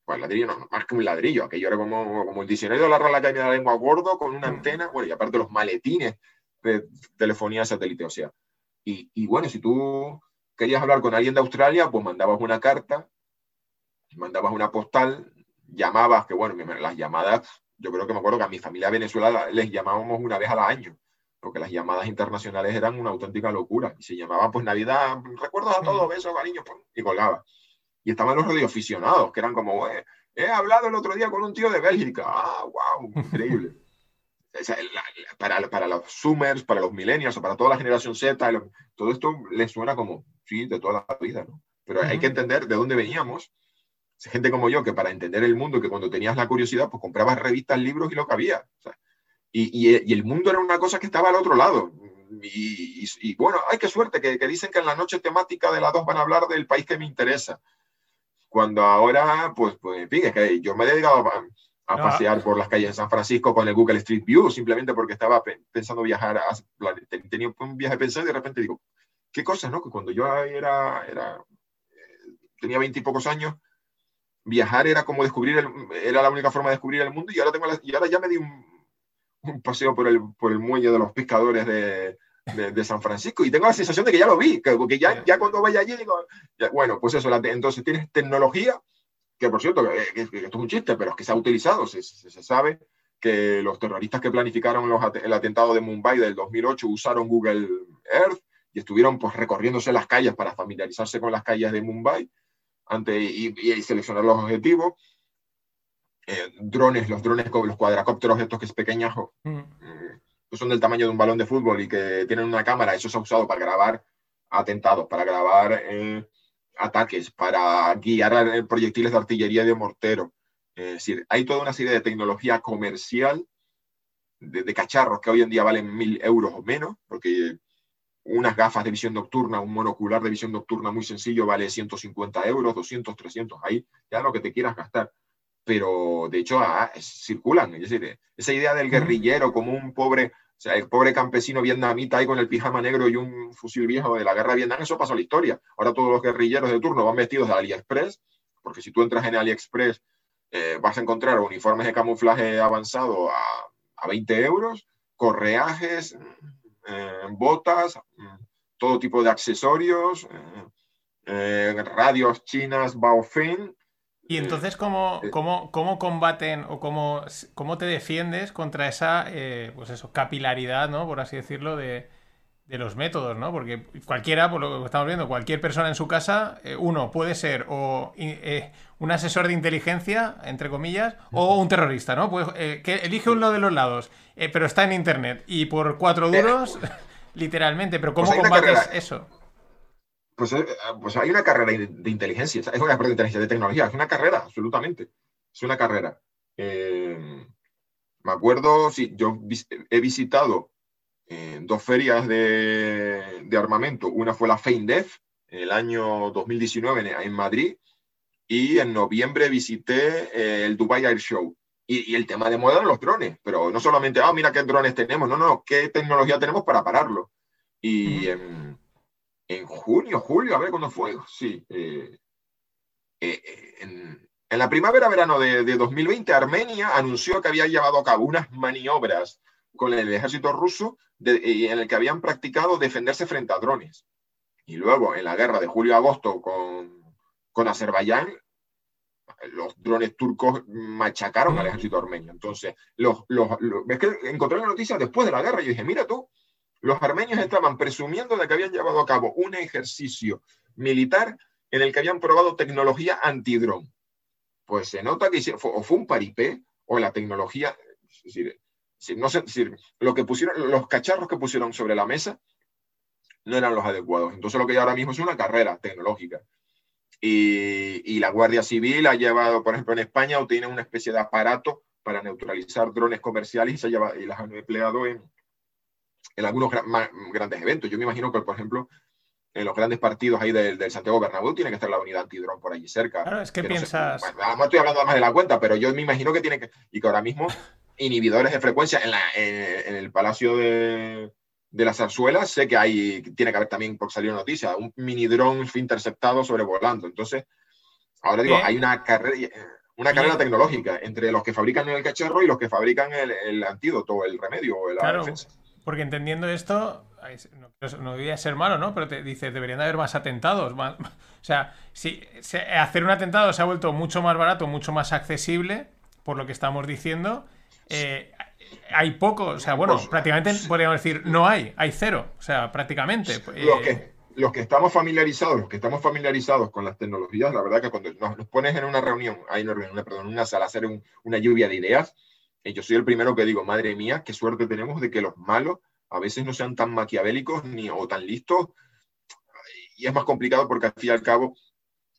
Pues ladrillo no, más que un ladrillo, aquello era como, como el diccionario de la Real Academia de la Lengua gordo con una antena, bueno, y aparte los maletines de telefonía satélite, o sea, y, bueno, si tú querías hablar con alguien de Australia, pues mandabas una carta, mandabas una postal, llamabas, que bueno, las llamadas, yo creo que me acuerdo que a mi familia Venezuela les llamábamos una vez al año, porque las llamadas internacionales eran una auténtica locura. Y se llamaban, pues Navidad, recuerdos a todos, besos, cariño, y colgaba. Y estaban los radioaficionados, que eran como, he hablado el otro día con un tío de Bélgica. Ah, wow, increíble para, para, los Zoomers, para los millennials o para toda la generación Z, todo esto les suena como, sí, de toda la vida, ¿no? Pero hay que entender de dónde veníamos. Gente como yo, que para entender el mundo, que cuando tenías la curiosidad, pues comprabas revistas, libros y lo que había. y, y, el mundo era una cosa que estaba al otro lado. Y, bueno, ay, qué suerte, que, que, dicen que en la noche temática de las dos van a hablar del país que me interesa. Cuando ahora, pues, pues en fin, es que yo me he dedicado a, a pasear por las calles de San Francisco con el Google Street View, simplemente porque estaba pensando viajar, a, tenía un viaje pensado y de repente digo, qué cosas, ¿no? Que cuando yo era, era eh, tenía veintipocos años, viajar era como descubrir, el, era la única forma de descubrir el mundo y ahora, tengo y ahora ya me di un, un, paseo por el, por el muelle de los pescadores de, de, San Francisco y tengo la sensación de que ya lo vi, que, que ya, ya cuando vaya allí digo, bueno, pues eso, entonces tienes tecnología que por cierto, que, esto es un chiste, pero es que se ha utilizado, se, se, sabe que los terroristas que planificaron los, el atentado de Mumbai del 2008 usaron Google Earth y estuvieron pues recorriéndose las calles para familiarizarse con las calles de Mumbai ante, y, seleccionar los objetivos. Eh, drones, los drones, los cuadracópteros estos que es pequeños, mm. mm. que son del tamaño de un balón de fútbol y que tienen una cámara, eso se ha usado para grabar atentados, para grabar eh, ataques, para guiar proyectiles de artillería y de mortero. Es decir, hay toda una serie de tecnología comercial, de, cacharros que hoy en día valen mil euros o menos, porque unas gafas de visión nocturna, un monocular de visión nocturna muy sencillo vale 150 euros, 200, 300, ahí ya lo que te quieras gastar. Pero de hecho ah, circulan, es decir, esa idea del guerrillero como un pobre o sea, el pobre campesino vietnamita ahí con el pijama negro y un fusil viejo de la guerra de Vietnam, eso pasó a la historia. Ahora todos los guerrilleros de turno van vestidos de AliExpress, porque si tú entras en AliExpress eh, vas a encontrar uniformes de camuflaje avanzado a, a 20 euros, correajes, eh, botas, todo tipo de accesorios, eh, radios chinas Baofeng, y entonces, ¿cómo, cómo, cómo combaten o cómo, cómo te defiendes contra esa eh, pues eso, capilaridad, ¿no? por así decirlo, de, de, los métodos? ¿no? Porque cualquiera, por lo que estamos viendo, cualquier persona en su casa, eh, uno puede ser o eh, un asesor de inteligencia, entre comillas, o un terrorista, ¿no? Pues, que elige uno de los lados, pero está en internet y por cuatro duros, literalmente. Pero ¿cómo pues combates eso? Pues, eh, pues, hay una carrera de inteligencia, es una carrera de inteligencia, de tecnología, es una carrera, absolutamente. Es una carrera. Eh, me acuerdo, sí, yo he visitado eh, dos ferias de, armamento. Una fue la FEINDEF, el año 2019 en, Madrid, y en noviembre visité el Dubai Air Show. Y, el tema de moda eran los drones, pero no solamente, ah, mira qué drones tenemos, no, no, qué tecnología tenemos para pararlo. Y en junio, julio, a ver cuándo fue. Sí. Eh, eh, en, la primavera-verano de, 2020, Armenia anunció que había llevado a cabo unas maniobras con el ejército ruso eh, en el que habían practicado defenderse frente a drones. Y luego, en la guerra de julio-agosto con, con Azerbaiyán, los drones turcos machacaron al ejército armenio. Entonces, los, los, que encontré la noticia después de la guerra y dije, mira tú, los armenios estaban presumiendo de que habían llevado a cabo un ejercicio militar en el que habían probado tecnología antidrón. Pues se nota que o fue un paripé o la tecnología, es decir, no sé, lo que pusieron, los cacharros que pusieron sobre la mesa no eran los adecuados. Entonces lo que hay ahora mismo es una carrera tecnológica. Y, la Guardia Civil ha llevado, por ejemplo, en España, o tiene una especie de aparato para neutralizar drones comerciales y, se lleva, y las han empleado en, en algunos grandes eventos. Yo me imagino que, por ejemplo, en los grandes partidos ahí del, Santiago Bernabéu tiene que estar la unidad antidrón por allí cerca. Claro, es que, piensas... No, estoy hablando más de la cuenta, pero yo me imagino que tiene que... Y que ahora mismo inhibidores de frecuencia en, la, en el Palacio de, de las zarzuelas, sé que hay, tiene que haber también, por salir noticia, un mini dron interceptado sobrevolando. Entonces, ahora digo, hay una carrera, una carrera tecnológica entre los que fabrican el cacharro y los que fabrican el, antídoto, el remedio o claro, Porque entendiendo esto, no, debería ser malo, ¿no? Pero te dices, deberían de haber más atentados. Más, o sea, si, hacer un atentado se ha vuelto mucho más barato, mucho más accesible, por lo que estamos diciendo. Eh, hay poco, o sea, bueno, pues, prácticamente podríamos decir no hay, hay cero, o sea, prácticamente. Los que, los que estamos familiarizados, los que estamos familiarizados con las tecnologías, la verdad que cuando nos, pones en una reunión, hay una reunión, perdón, una sala a hacer una lluvia de ideas, yo soy el primero que digo, madre mía, qué suerte tenemos de que los malos a veces no sean tan maquiavélicos ni o tan listos, y es más complicado porque al fin y al cabo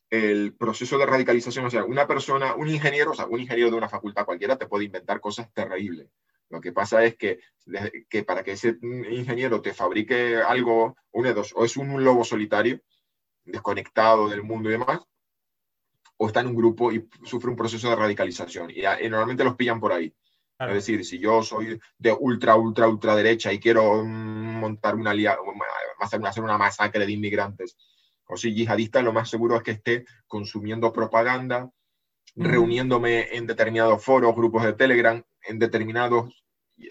el proceso de radicalización, o sea, una persona, un ingeniero, o sea, un ingeniero de una facultad cualquiera te puede inventar cosas terribles. Lo que pasa es que, que para que ese ingeniero te fabrique algo, una de dos, o es un lobo solitario, desconectado del mundo y demás, o está en un grupo y sufre un proceso de radicalización. Y, normalmente los pillan por ahí. Es decir, si yo soy de ultra, ultra, ultra derecha y quiero mm, montar una, hacer una masacre de inmigrantes, o soy yihadista, lo más seguro es que esté consumiendo propaganda, reuniéndome en determinados foros, grupos de Telegram, en determinados,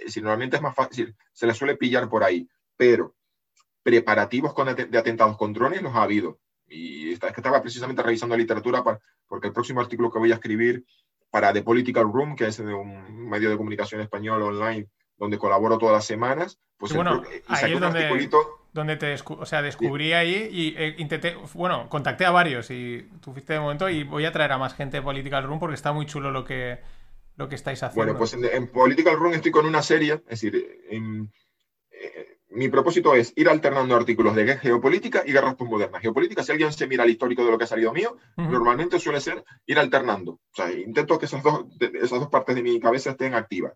si normalmente es más fácil, se la suele pillar por ahí, pero preparativos con, de atentados con drones los ha habido. Y es que estaba precisamente revisando literatura para, porque el próximo artículo que voy a escribir para The Political Room, que es de un medio de comunicación español online donde colaboro todas las semanas, pues bueno, ahí es donde, donde te o sea, descubrí ahí y eh, intenté, bueno, contacté a varios y tú fuiste de momento y voy a traer a más gente de Political Room porque está muy chulo lo que, lo que estáis haciendo. Bueno, pues en, Political Room estoy con una serie, es decir, en, mi propósito es ir alternando artículos de geopolítica y guerras postmodernas. Geopolítica, si alguien se mira el histórico de lo que ha salido mío, normalmente suele ser ir alternando. O sea, intento que esas dos, esas dos partes de mi cabeza estén activas.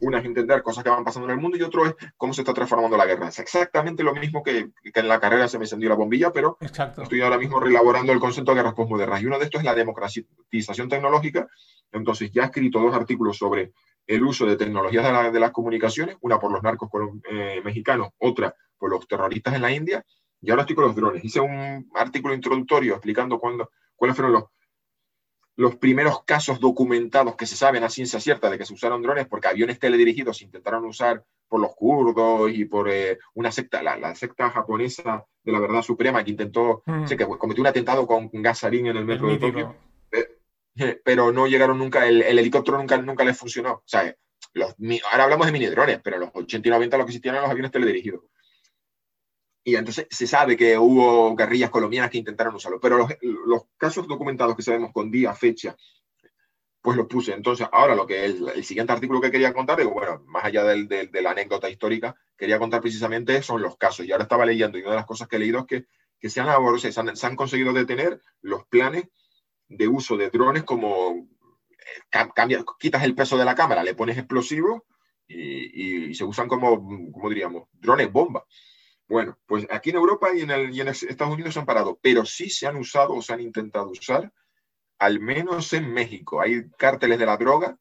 Una es entender cosas que van pasando en el mundo y otro es cómo se está transformando la guerra. Es exactamente lo mismo que, que en la carrera se me encendió la bombilla, pero estoy ahora mismo relaborando el concepto de guerras postmodernas. Y uno de estos es la democratización tecnológica. Entonces, ya he escrito dos artículos sobre el uso de tecnologías de, las comunicaciones, una por los narcos eh, mexicanos, otra por los terroristas en la India, y ahora estoy con los drones. Hice un artículo introductorio explicando cuándo, cuáles fueron los, los primeros casos documentados que se saben a ciencia cierta de que se usaron drones, porque aviones teledirigidos se intentaron usar por los kurdos y por eh, una secta, la, secta japonesa de la verdad suprema que intentó, mm. sé que cometió un atentado con gasarín en el metro de Tokio pero no llegaron nunca, el, helicóptero nunca, nunca les funcionó. O sea, los, ahora hablamos de mini drones, pero los 80 y 90 lo que existían eran los aviones teledirigidos. Y entonces se sabe que hubo guerrillas colombianas que intentaron usarlo, pero los, los casos documentados que sabemos con día, fecha, pues los puse. Entonces, ahora lo que el, el siguiente artículo que quería contar, digo, bueno, más allá del, de la anécdota histórica, quería contar precisamente son los casos. Y ahora estaba leyendo, y una de las cosas que he leído es que, que se, han, se, han, se han conseguido detener los planes de uso de drones como eh, quitas el peso de la cámara, le pones explosivos y, se usan como, como diríamos, drones bomba. Bueno, pues aquí en Europa y en, el, y en Estados Unidos se han parado, pero sí se han usado o se han intentado usar, al menos en México. Hay cárteles de la droga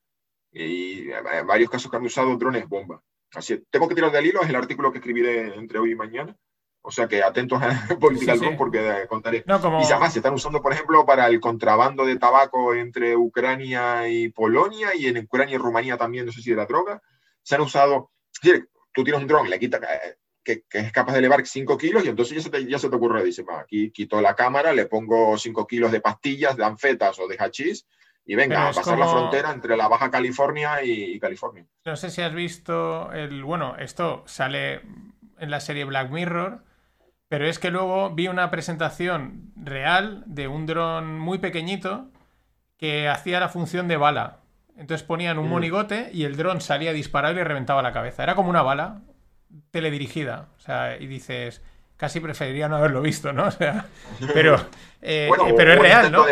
y varios casos que han usado drones bomba. Así, tengo que tirar del hilo, es el artículo que escribiré entre hoy y mañana. O sea que atentos a Political sí, porque eh, contaré. Y además se están usando, por ejemplo, para el contrabando de tabaco entre Ucrania y Polonia y en Ucrania y Rumanía también, no sé si de la droga. Se han usado. tú tienes un dron, le quita eh, que, es capaz de elevar 5 kilos y entonces ya se te, ya se te ocurre, dice, aquí quito la cámara, le pongo 5 kilos de pastillas, de anfetas o de hachís y venga, a pasar la frontera entre la Baja California y, y, California. No sé si has visto el, bueno, esto sale en la serie Black Mirror, Pero es que luego vi una presentación real de un dron muy pequeñito que hacía la función de bala. Entonces ponían un mm. monigote y el dron salía a disparar y le reventaba la cabeza. Era como una bala teledirigida. O sea, y dices, casi preferiría no haberlo visto, ¿no? O sea, pero, eh, pero es real, ¿no?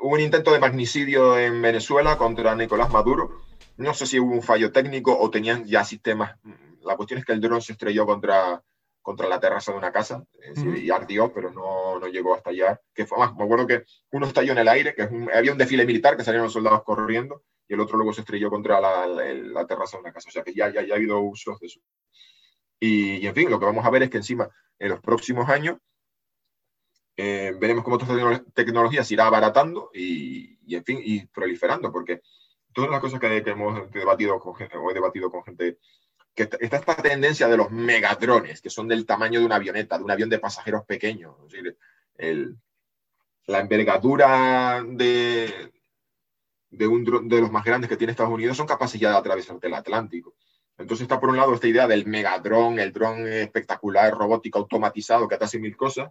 hubo un intento de magnicidio en Venezuela contra Nicolás Maduro. No sé si hubo un fallo técnico o tenían ya sistemas. La cuestión es que el dron se estrelló contra, contra la terraza de una casa y ardió, pero no, no, llegó a estallar. Que fue más, me acuerdo que uno estalló en el aire, que había un desfile militar que salieron los soldados corriendo y el otro luego se estrelló contra la, la, terraza de una casa. O sea que ya, ya, ya ha habido usos de eso. Y, y, en fin, lo que vamos a ver es que encima, en los próximos años, eh, veremos cómo esta tecnología se irá abaratando y, y, en fin, y proliferando, porque todas las cosas que, hemos debatido con o he debatido con gente, que está, esta tendencia de los megadrones, que son del tamaño de una avioneta, de un avión de pasajeros pequeño. Es decir, el, la envergadura de, de, un, de los más grandes que tiene Estados Unidos son capaces ya de atravesar el Atlántico. Entonces está por un lado esta idea del megadrón, el dron espectacular, robótico, automatizado, que hace mil cosas,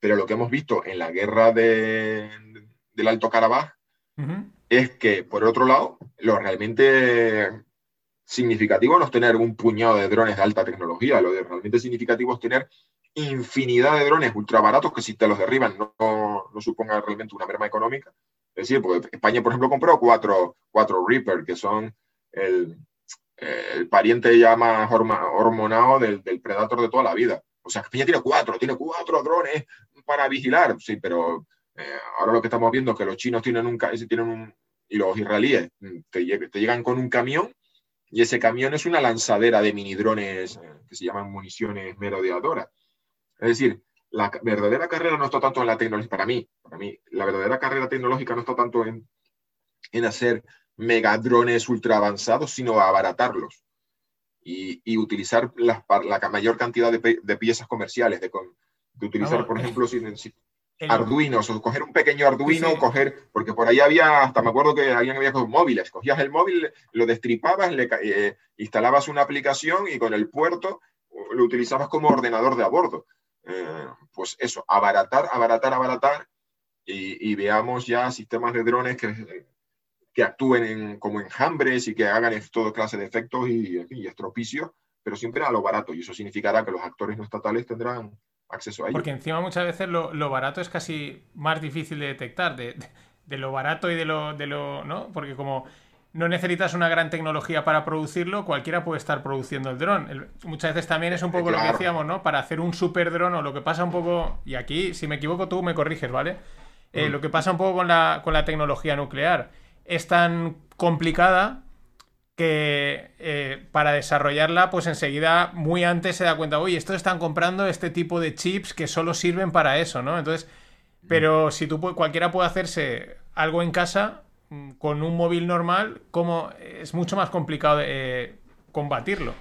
pero lo que hemos visto en la guerra de, del Alto Karabaj es que, por otro lado, lo realmente significativo no es tener un puñado de drones de alta tecnología, lo de realmente significativo es tener infinidad de drones ultra baratos que si te los derriban no, no suponga realmente una merma económica. Es decir, porque España, por ejemplo, compró cuatro, cuatro Reaper, que son el, pariente ya más hormonado del, del Predator de toda la vida. O sea, España tiene cuatro, tiene cuatro drones para vigilar, sí, pero eh, ahora lo que estamos viendo es que los chinos tienen un, tienen un y los israelíes mm, te, llegan con un camión y ese camión es una lanzadera de mini drones eh, que se llaman municiones merodeadoras. Es decir, la verdadera carrera no está tanto en la tecnología, para mí, para mí, la verdadera carrera tecnológica no está tanto en, en hacer megadrones ultra avanzados, sino abaratarlos y, y utilizar la, la, mayor cantidad de, de piezas comerciales, de, de utilizar, por ejemplo, sin, Arduinos, o coger un pequeño Arduino, coger, porque por ahí había, hasta me acuerdo que había, había móviles, cogías el móvil, lo destripabas, le, eh, instalabas una aplicación y con el puerto lo utilizabas como ordenador de a bordo. Eh, pues eso, abaratar, abaratar, abaratar y, y, veamos ya sistemas de drones que, que actúen como enjambres y que hagan todo clase de efectos y, y estropicios, pero siempre a lo barato y eso significará que los actores no estatales tendrán acceso a Porque encima muchas veces lo, barato es casi más difícil de detectar, de, lo barato y de lo, de lo. ¿no? Porque como no necesitas una gran tecnología para producirlo, cualquiera puede estar produciendo el dron. muchas veces también es un poco lo que decíamos, ¿no? Para hacer un super dron o lo que pasa un poco, y aquí si me equivoco tú me corriges, ¿vale? Eh, mm. Lo que pasa un poco con la, con la tecnología nuclear es tan complicada que eh, para desarrollarla, pues enseguida, muy antes se da cuenta, oye, estos están comprando este tipo de chips que solo sirven para eso, ¿no? Entonces, pero si tú cualquiera puede hacerse algo en casa mm, con un móvil normal, como es mucho más complicado eh, combatirlo.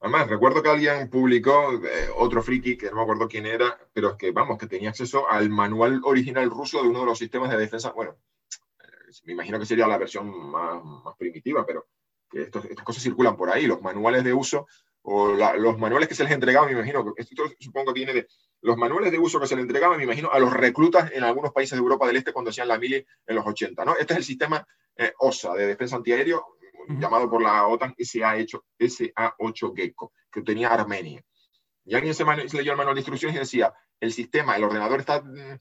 además, recuerdo que alguien publicó eh, otro friki, que no me acuerdo quién era, pero es que, vamos, que tenía acceso al manual original ruso de uno de los sistemas de defensa, bueno, me imagino que sería la versión más, primitiva, pero que estas cosas circulan por ahí, los manuales de uso o los manuales que se les entregaban, me imagino, esto supongo que viene de los manuales de uso que se les entregaban, me imagino, a los reclutas en algunos países de Europa del Este cuando hacían la mili en los 80, ¿no? Este es el sistema eh, OSA de defensa antiaéreo, llamado por la OTAN SA-8, SA-8 Gecko, que tenía Armenia. Y alguien se, se, leyó el manual de instrucciones y decía, el sistema, el ordenador está mm,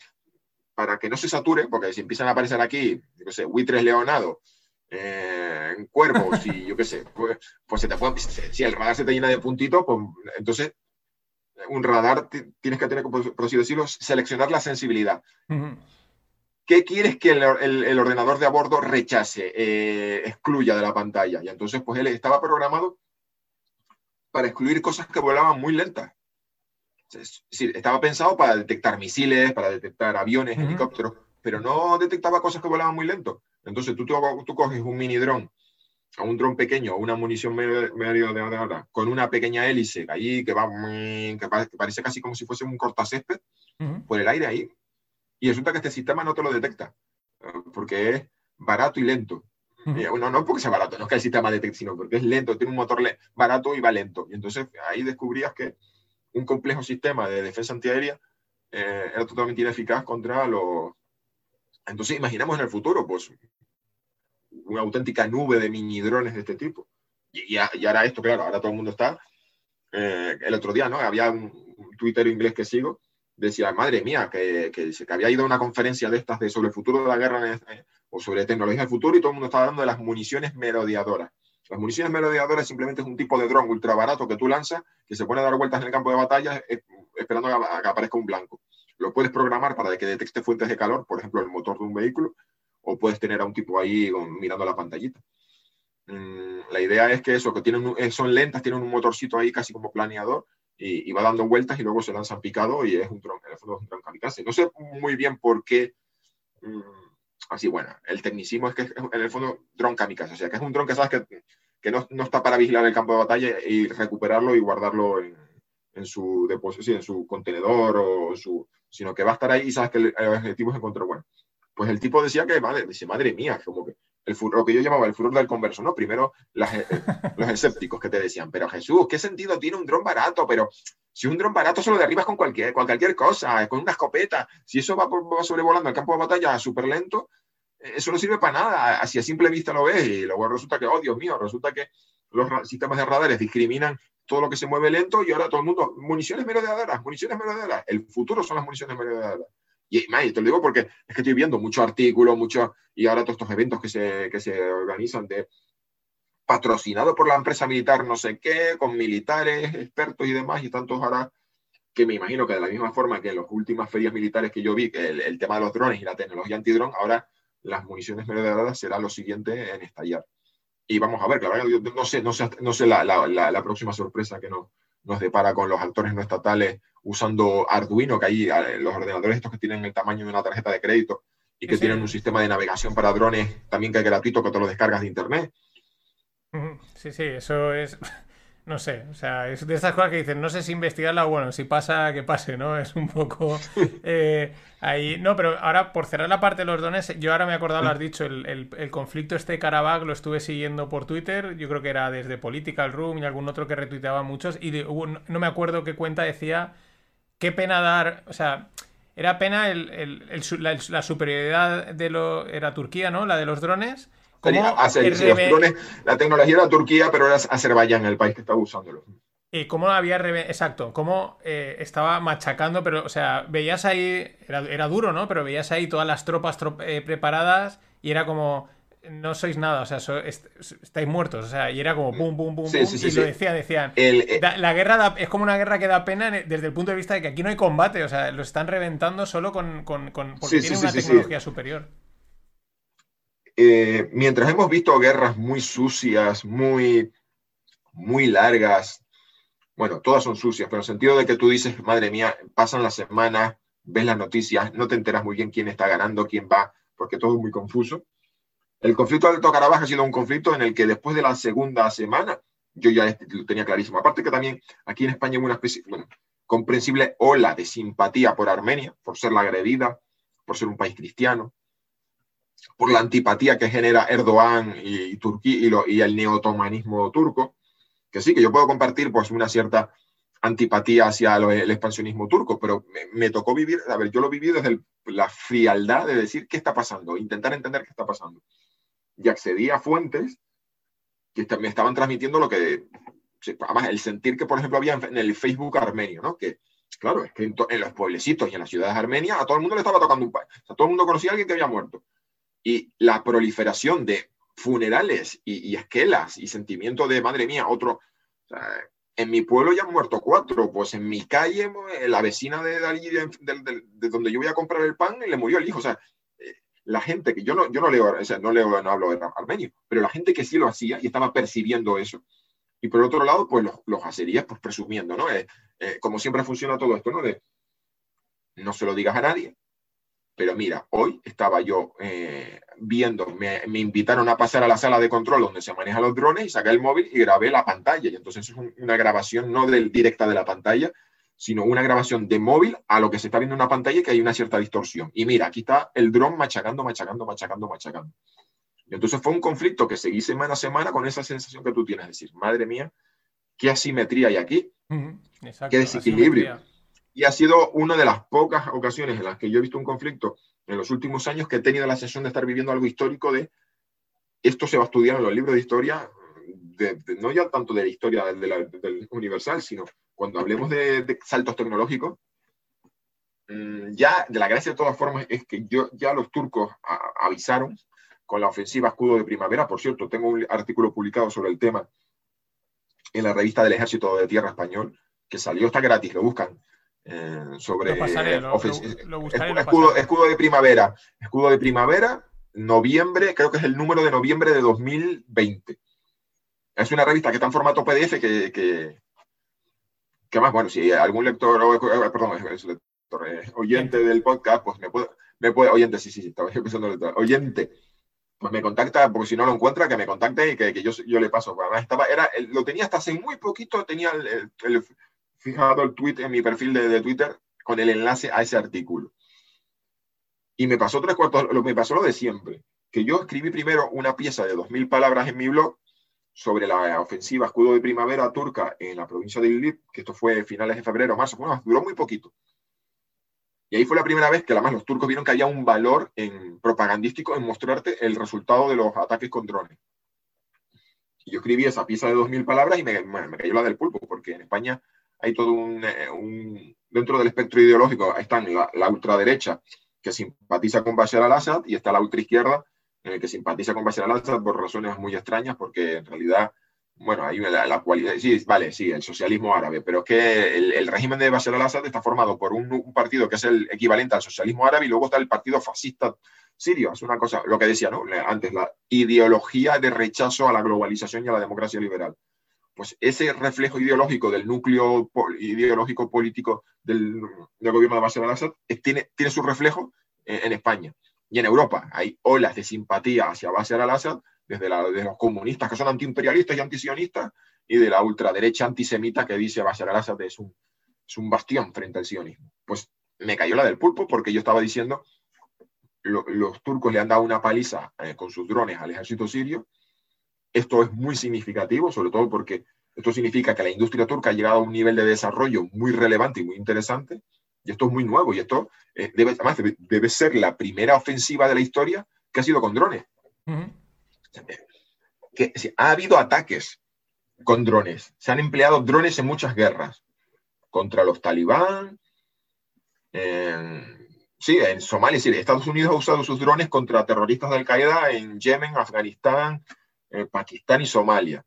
para que no se sature, porque si empiezan a aparecer aquí, yo qué sé, buitres leonado, eh, cuervos y yo qué sé, pues, pues se te puede, si el radar se te llena de puntitos, pues entonces un radar tienes que tener, por así decirlo, seleccionar la sensibilidad. ¿Qué quieres que el, ordenador de a bordo rechace, eh, excluya de la pantalla? Y entonces, pues él estaba programado para excluir cosas que volaban muy lentas. Es decir, estaba pensado para detectar misiles, para detectar aviones, helicópteros, pero no detectaba cosas que volaban muy lento. Entonces tú, tú, coges un mini dron, a un dron pequeño, una munición medio, de, de, con una pequeña hélice ahí que va que, parece casi como si fuese un cortacésped por el aire ahí. Y resulta que este sistema no te lo detecta, eh, porque es barato y lento. bueno, no porque sea barato, no es que el sistema detecte, sino porque es lento, tiene un motor barato y va lento. Y entonces ahí descubrías que un complejo sistema de defensa antiaérea eh, era totalmente ineficaz contra los... Entonces imaginamos en el futuro, pues, una auténtica nube de mini drones de este tipo. Y, y, ahora esto, claro, ahora todo el mundo está... Eh, el otro día, ¿no? Había un, tuitero inglés que sigo, decía, madre mía, que, que, que, había ido a una conferencia de estas de sobre el futuro de la guerra o sobre tecnología del futuro y todo el mundo estaba hablando de las municiones merodeadoras. Las municiones merodeadoras simplemente es un tipo de dron ultra barato que tú lanzas, que se pone a dar vueltas en el campo de batalla esperando a que aparezca un blanco. Lo puedes programar para que detecte fuentes de calor, por ejemplo, el motor de un vehículo, o puedes tener a un tipo ahí mirando la pantallita. Mm, la idea es que eso, que tienen, eh, son lentas, tienen un motorcito ahí casi como planeador y, va dando vueltas y luego se lanzan picado y es un dron, en el fondo es un dron kamikaze. No sé muy bien por qué, mm, así bueno, el tecnicismo es que en el fondo dron kamikaze, o sea, que es un dron que sabes que, que no, no, está para vigilar el campo de batalla y recuperarlo y guardarlo en, en su depósito, en su contenedor o su, sino que va a estar ahí y sabes que el, objetivo es encontrar, bueno, pues el tipo decía que, madre, dice, madre mía, como que el lo que yo llamaba el furor del converso, ¿no? Primero eh, los escépticos que te decían, pero Jesús, ¿qué sentido tiene un dron barato? Pero si un dron barato solo derribas con cualquier, con cualquier cosa, con una escopeta, si eso va, va sobrevolando el campo de batalla súper lento, eh, eso no sirve para nada, así a simple vista lo ves y luego resulta que, oh Dios mío, resulta que los sistemas de radares discriminan todo lo que se mueve lento y ahora todo el mundo, municiones merodeadoras, municiones merodeadoras, el futuro son las municiones merodeadoras. Y, más, te lo digo porque es que estoy viendo muchos artículos, muchos, y ahora todos estos eventos que se, que se organizan de patrocinado por la empresa militar no sé qué, con militares, expertos y demás, y tantos ahora que me imagino que de la misma forma que en las últimas ferias militares que yo vi, el, el tema de los drones y la tecnología antidrón, ahora las municiones merodeadoras será lo siguiente en estallar. Y vamos a ver, claro, no sé, no sé, no sé la, la, la, próxima sorpresa que nos, nos depara con los actores no estatales usando Arduino, que hay eh, los ordenadores estos que tienen el tamaño de una tarjeta de crédito y que tienen un sistema de navegación para drones también que es gratuito, que te lo descargas de internet. Sí, sí, eso es no sé, o sea, es de estas cosas que dicen, no sé si investigarla o bueno, si pasa, que pase, ¿no? Es un poco eh, ahí. No, pero ahora, por cerrar la parte de los dones, yo ahora me he acordado, lo has dicho, el, conflicto este de Karabakh lo estuve siguiendo por Twitter, yo creo que era desde Political Room y algún otro que retuiteaba muchos, y no me acuerdo qué cuenta decía, qué pena dar, o sea, era pena el, la, la superioridad de lo. Era Turquía, ¿no? La de los drones la tecnología era Turquía, pero era Azerbaiyán el país que estaba usándolo. Y cómo había exacto, cómo eh, estaba machacando, pero, o sea, veías ahí, era, duro, ¿no? Pero veías ahí todas las tropas eh, preparadas y era como, no sois nada, o sea, estáis muertos, o sea, y era como pum, pum, pum, y lo decían, decían, eh, la guerra es como una guerra que da pena desde el punto de vista de que aquí no hay combate, o sea, lo están reventando solo con, con, porque tienen una tecnología superior. Eh, mientras hemos visto guerras muy sucias, muy, muy largas, bueno, todas son sucias, pero en el sentido de que tú dices, madre mía, pasan las semanas, ves las noticias, no te enteras muy bien quién está ganando, quién va, porque todo es muy confuso. El conflicto de Alto Carabaj ha sido un conflicto en el que después de la segunda semana, yo ya lo tenía clarísimo. Aparte que también aquí en España hay una especie, bueno, comprensible ola de simpatía por Armenia, por ser la agredida, por ser un país cristiano, por la antipatía que genera Erdogan y, Turquía y, el neotomanismo turco, que sí, que yo puedo compartir pues una cierta antipatía hacia el expansionismo turco, pero me, tocó vivir, a ver, yo lo viví desde la frialdad de decir qué está pasando, intentar entender qué está pasando. Y accedí a fuentes que me estaban transmitiendo lo que, además, el sentir que, por ejemplo, había en el Facebook armenio, ¿no? Que, claro, es que en, los pueblecitos y en las ciudades armenias a todo el mundo le estaba tocando un país. O sea, todo el mundo conocía a alguien que había muerto y la proliferación de funerales y, esquelas y sentimiento de, madre mía, otro... en mi pueblo ya han muerto cuatro, pues en mi calle, eh, la vecina de, de, donde yo voy a comprar el pan, le murió el hijo. O sea, eh, la gente que yo no, yo no leo, o sea, no leo, no hablo armenio, pero la gente que sí lo hacía y estaba percibiendo eso. Y por otro lado, pues los, los hacerías pues presumiendo, ¿no? Eh, como siempre funciona todo esto, ¿no? De no se lo digas a nadie, pero mira, hoy estaba yo eh, viendo, me, invitaron a pasar a la sala de control donde se manejan los drones y saqué el móvil y grabé la pantalla. Y entonces es una grabación no del directa de la pantalla, sino una grabación de móvil a lo que se está viendo en una pantalla que hay una cierta distorsión. Y mira, aquí está el dron machacando, machacando, machacando, machacando. Y entonces fue un conflicto que seguí semana a semana con esa sensación que tú tienes, decir, madre mía, qué asimetría hay aquí. Qué desequilibrio. Y ha sido una de las pocas ocasiones en las que yo he visto un conflicto en los últimos años que he tenido la sensación de estar viviendo algo histórico de esto se va a estudiar en los libros de historia, no ya tanto de la historia del, universal, sino cuando hablemos de, saltos tecnológicos, mm, ya de la gracia de todas formas es que yo, ya los turcos avisaron con la ofensiva escudo de primavera. Por cierto, tengo un artículo publicado sobre el tema en la revista del Ejército de Tierra Español, que salió, está gratis, lo buscan. Eh, sobre escudo, escudo de primavera. Escudo de primavera, noviembre, creo que es el número de noviembre de 2020. Es una revista que está en formato PDF que, que, más, bueno, si algún lector, eh, perdón, es lector, eh, oyente del podcast, pues me puede, me puede, oyente, sí, sí, sí, estaba pensando lector, oyente, pues me contacta, porque si no lo encuentra, que me contacte y que, que yo, yo, le paso. Además, estaba, era, lo tenía hasta hace muy poquito, tenía el fijado el tweet en mi perfil de, Twitter con el enlace a ese artículo. Y me pasó tres cuartos, lo, me pasó lo de siempre, que yo escribí primero una pieza de 2.000 palabras en mi blog sobre la ofensiva escudo de primavera turca en la provincia de Idlib, que esto fue finales de febrero, marzo, bueno, duró muy poquito. Y ahí fue la primera vez que además los turcos vieron que había un valor en, propagandístico en mostrarte el resultado de los ataques con drones. Y yo escribí esa pieza de 2.000 palabras y me, me, cayó la del pulpo, porque en España hay todo eh, un, dentro del espectro ideológico están la, ultraderecha que simpatiza con Bashar al-Assad y está la ultraizquierda que simpatiza con Bashar al-Assad por razones muy extrañas porque en realidad bueno, hay la, cualidad, sí, vale, sí, el socialismo árabe, pero es que el, régimen de Bashar al-Assad está formado por un, partido que es el equivalente al socialismo árabe y luego está el partido fascista sirio. Es una cosa, lo que decía, ¿no? Antes, la ideología de rechazo a la globalización y a la democracia liberal pues ese reflejo ideológico del núcleo ideológico político del, gobierno de Bashar al-Assad tiene, tiene su reflejo en, España y en Europa. Hay olas de simpatía hacia Bashar al-Assad desde, los comunistas que son antiimperialistas y antisionistas y de la ultraderecha antisemita que dice Bashar al-Assad es un, es un bastión frente al sionismo. Pues me cayó la del pulpo porque yo estaba diciendo los turcos le han dado una paliza eh, con sus drones al ejército sirio esto es muy significativo, sobre todo porque esto significa que la industria turca ha llegado a un nivel de desarrollo muy relevante y muy interesante, y esto es muy nuevo, y esto eh, debe, además debe, ser la primera ofensiva de la historia que ha sido con drones. que, ha habido ataques con drones, se han empleado drones en muchas guerras, contra los talibán, sí, en Somalia, sí, Estados Unidos ha usado sus drones contra terroristas de Al-Qaeda en Yemen, Afganistán, eh, Pakistán y Somalia.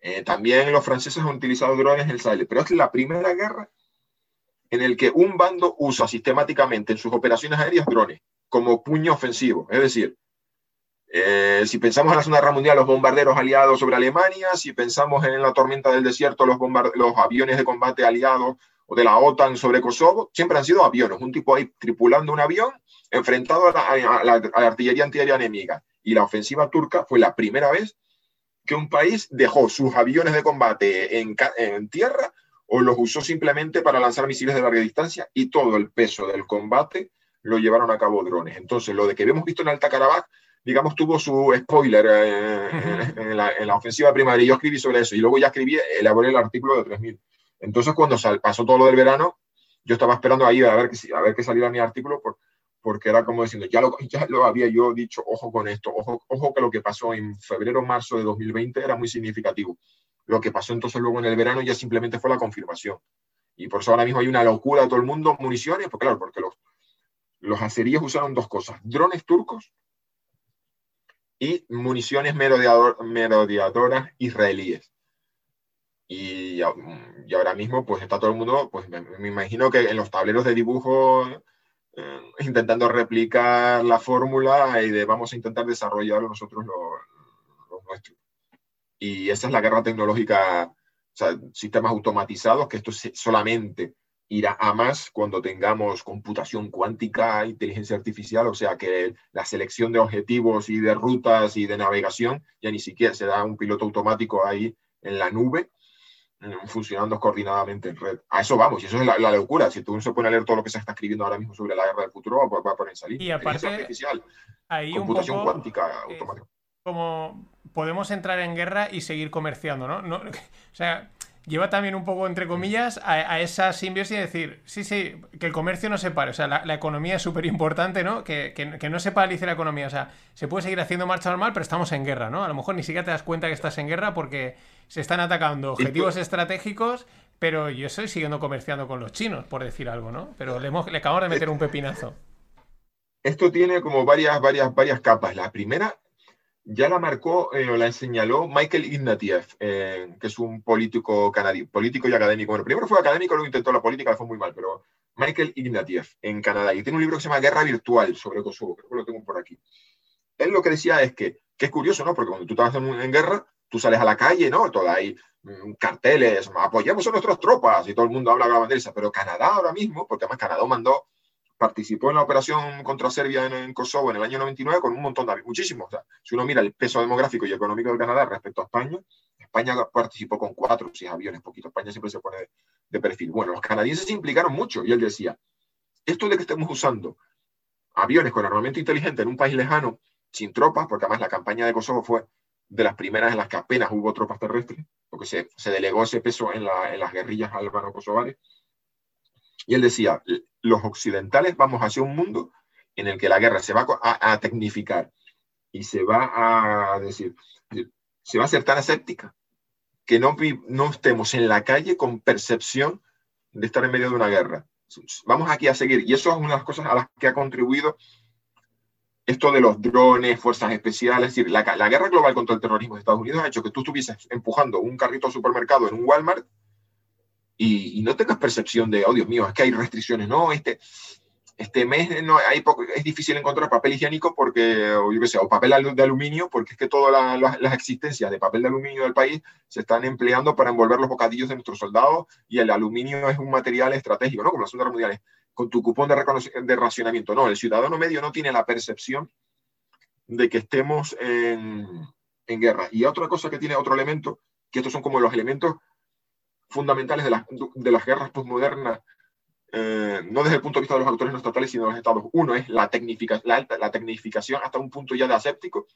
Eh, también los franceses han utilizado drones en el Sahel, pero es la primera guerra en el que un bando usa sistemáticamente en sus operaciones aéreas drones como puño ofensivo. Es decir, eh, si pensamos en la Segunda Guerra Mundial, los bombarderos aliados sobre Alemania, si pensamos en la tormenta del desierto, los, los aviones de combate aliados o de la OTAN sobre Kosovo, siempre han sido aviones, un tipo ahí tripulando un avión enfrentado a la artillería antiaérea enemiga y la ofensiva turca fue la primera vez que un país dejó sus aviones de combate en, tierra o los usó simplemente para lanzar misiles de larga distancia y todo el peso del combate lo llevaron a cabo drones. Entonces, lo de que hemos visto en Alta Karabaj, digamos, tuvo su spoiler eh, en, la, ofensiva primaria. Yo escribí sobre eso y luego ya escribí, elaboré el artículo de 3000. Entonces, cuando pasó todo lo del verano, yo estaba esperando ahí a ver que, a ver que saliera mi artículo por, porque era como diciendo, ya lo, ya lo había yo dicho, ojo con esto, ojo, ojo que lo que pasó en febrero, marzo de 2020 era muy significativo. Lo que pasó entonces luego en el verano ya simplemente fue la confirmación. Y por eso ahora mismo hay una locura de todo el mundo, municiones, porque claro, porque los, los azeríes usaron dos cosas, drones turcos y municiones merodeador, merodeadoras israelíes. Y, y, ahora mismo pues está todo el mundo, pues me, me imagino que en los tableros de dibujo eh, intentando replicar la fórmula y de vamos a intentar desarrollar nosotros los nuestros. Y esa es la guerra tecnológica, o sea, sistemas automatizados, que esto solamente irá a más cuando tengamos computación cuántica, inteligencia artificial, o sea que la selección de objetivos y de rutas y de navegación ya ni siquiera se da un piloto automático ahí en la nube, funcionando coordinadamente en red. A eso vamos, y eso es la, locura. Si tú no se pone a leer todo lo que se está escribiendo ahora mismo sobre la guerra del futuro, va, a poner en salir. Y aparte, artificial, computación cuántica automática. Como podemos entrar en guerra y seguir comerciando, ¿no? o sea, lleva también un poco, entre comillas, a, esa simbiosis de decir, sí, sí, que el comercio no se pare, o sea, la, economía es súper importante, ¿no? Que, que, no se paralice la economía, o sea, se puede seguir haciendo marcha normal, pero estamos en guerra, ¿no? A lo mejor ni siquiera te das cuenta que estás en guerra porque se están atacando objetivos estratégicos, pero yo estoy siguiendo comerciando con los chinos, por decir algo, ¿no? Pero le, le acabamos de meter un pepinazo. Esto tiene como varias, varias, varias capas. La primera ya la marcó eh, o la señaló Michael Ignatieff, eh, que es un político canadiense, político y académico. Bueno, primero fue académico, luego intentó la política, fue muy mal, pero Michael Ignatieff en Canadá. Y tiene un libro que se llama Guerra Virtual sobre Kosovo, creo que lo tengo por aquí. Él lo que decía es que, que es curioso, ¿no? Porque cuando tú estás en, en guerra, tú sales a la calle, ¿no? Todo ahí, mm, carteles, apoyamos a nuestras tropas y todo el mundo habla de la bandera, pero Canadá ahora mismo, porque además Canadá mandó participó en la operación contra Serbia en, Kosovo en el año 99 con un montón de muchísimos. si uno mira el peso demográfico y económico de Canadá respecto a España, España participó con cuatro o seis aviones, poquito. España siempre se pone de, perfil. Bueno, los canadienses se implicaron mucho y él decía, esto de que estemos usando aviones con armamento inteligente en un país lejano, sin tropas, porque además la campaña de Kosovo fue de las primeras en las que apenas hubo tropas terrestres, porque se, se delegó ese peso en, en las guerrillas albano-kosovares. Y él decía, los occidentales vamos hacia un mundo en el que la guerra se va a, tecnificar y se va a decir, se va a hacer tan aséptica que no, no estemos en la calle con percepción de estar en medio de una guerra. Vamos aquí a seguir. Y eso es una de las cosas a las que ha contribuido esto de los drones, fuerzas especiales. Es decir, la, guerra global contra el terrorismo de Estados Unidos ha hecho que tú estuvieses empujando un carrito al supermercado en un Walmart y, no tengas percepción de, oh Dios mío, es que hay restricciones, no, este, este mes no, hay es difícil encontrar papel higiénico porque, o yo qué sé, o papel de aluminio, porque es que todas las existencias de papel de aluminio del país se están empleando para envolver los bocadillos de nuestros soldados y el aluminio es un material estratégico, ¿no? Como las Segunda Mundiales, con tu cupón de, racionamiento. No, el ciudadano medio no tiene la percepción de que estemos en, en guerra. Y otra cosa que tiene otro elemento, que estos son como los elementos fundamentales de, de las guerras postmodernas, eh, no desde el punto de vista de los autores no estatales, sino de los estados. Uno es la, tecnifica, la, la tecnificación hasta un punto ya de aséptico,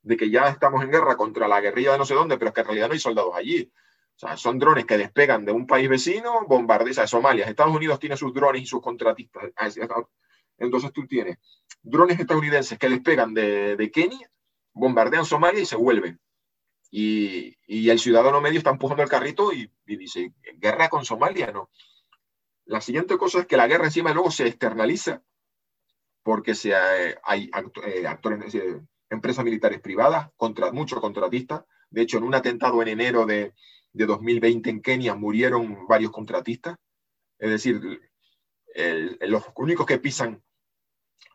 de que ya estamos en guerra contra la guerrilla de no sé dónde, pero es que en realidad no hay soldados allí. O sea, son drones que despegan de un país vecino, bombardean, Somalia. Estados Unidos tiene sus drones y sus contratistas. Entonces tú tienes drones estadounidenses que despegan de, de Kenia, bombardean Somalia y se vuelven. Y, y, el ciudadano medio está empujando el carrito y, dice, guerra con Somalia, ¿no? La siguiente cosa es que la guerra encima luego se externaliza porque se, eh, hay eh, actores, empresas militares privadas, contra, muchos contratistas. De hecho, en un atentado en enero de, de 2020 en Kenia murieron varios contratistas. Es decir, los únicos que pisan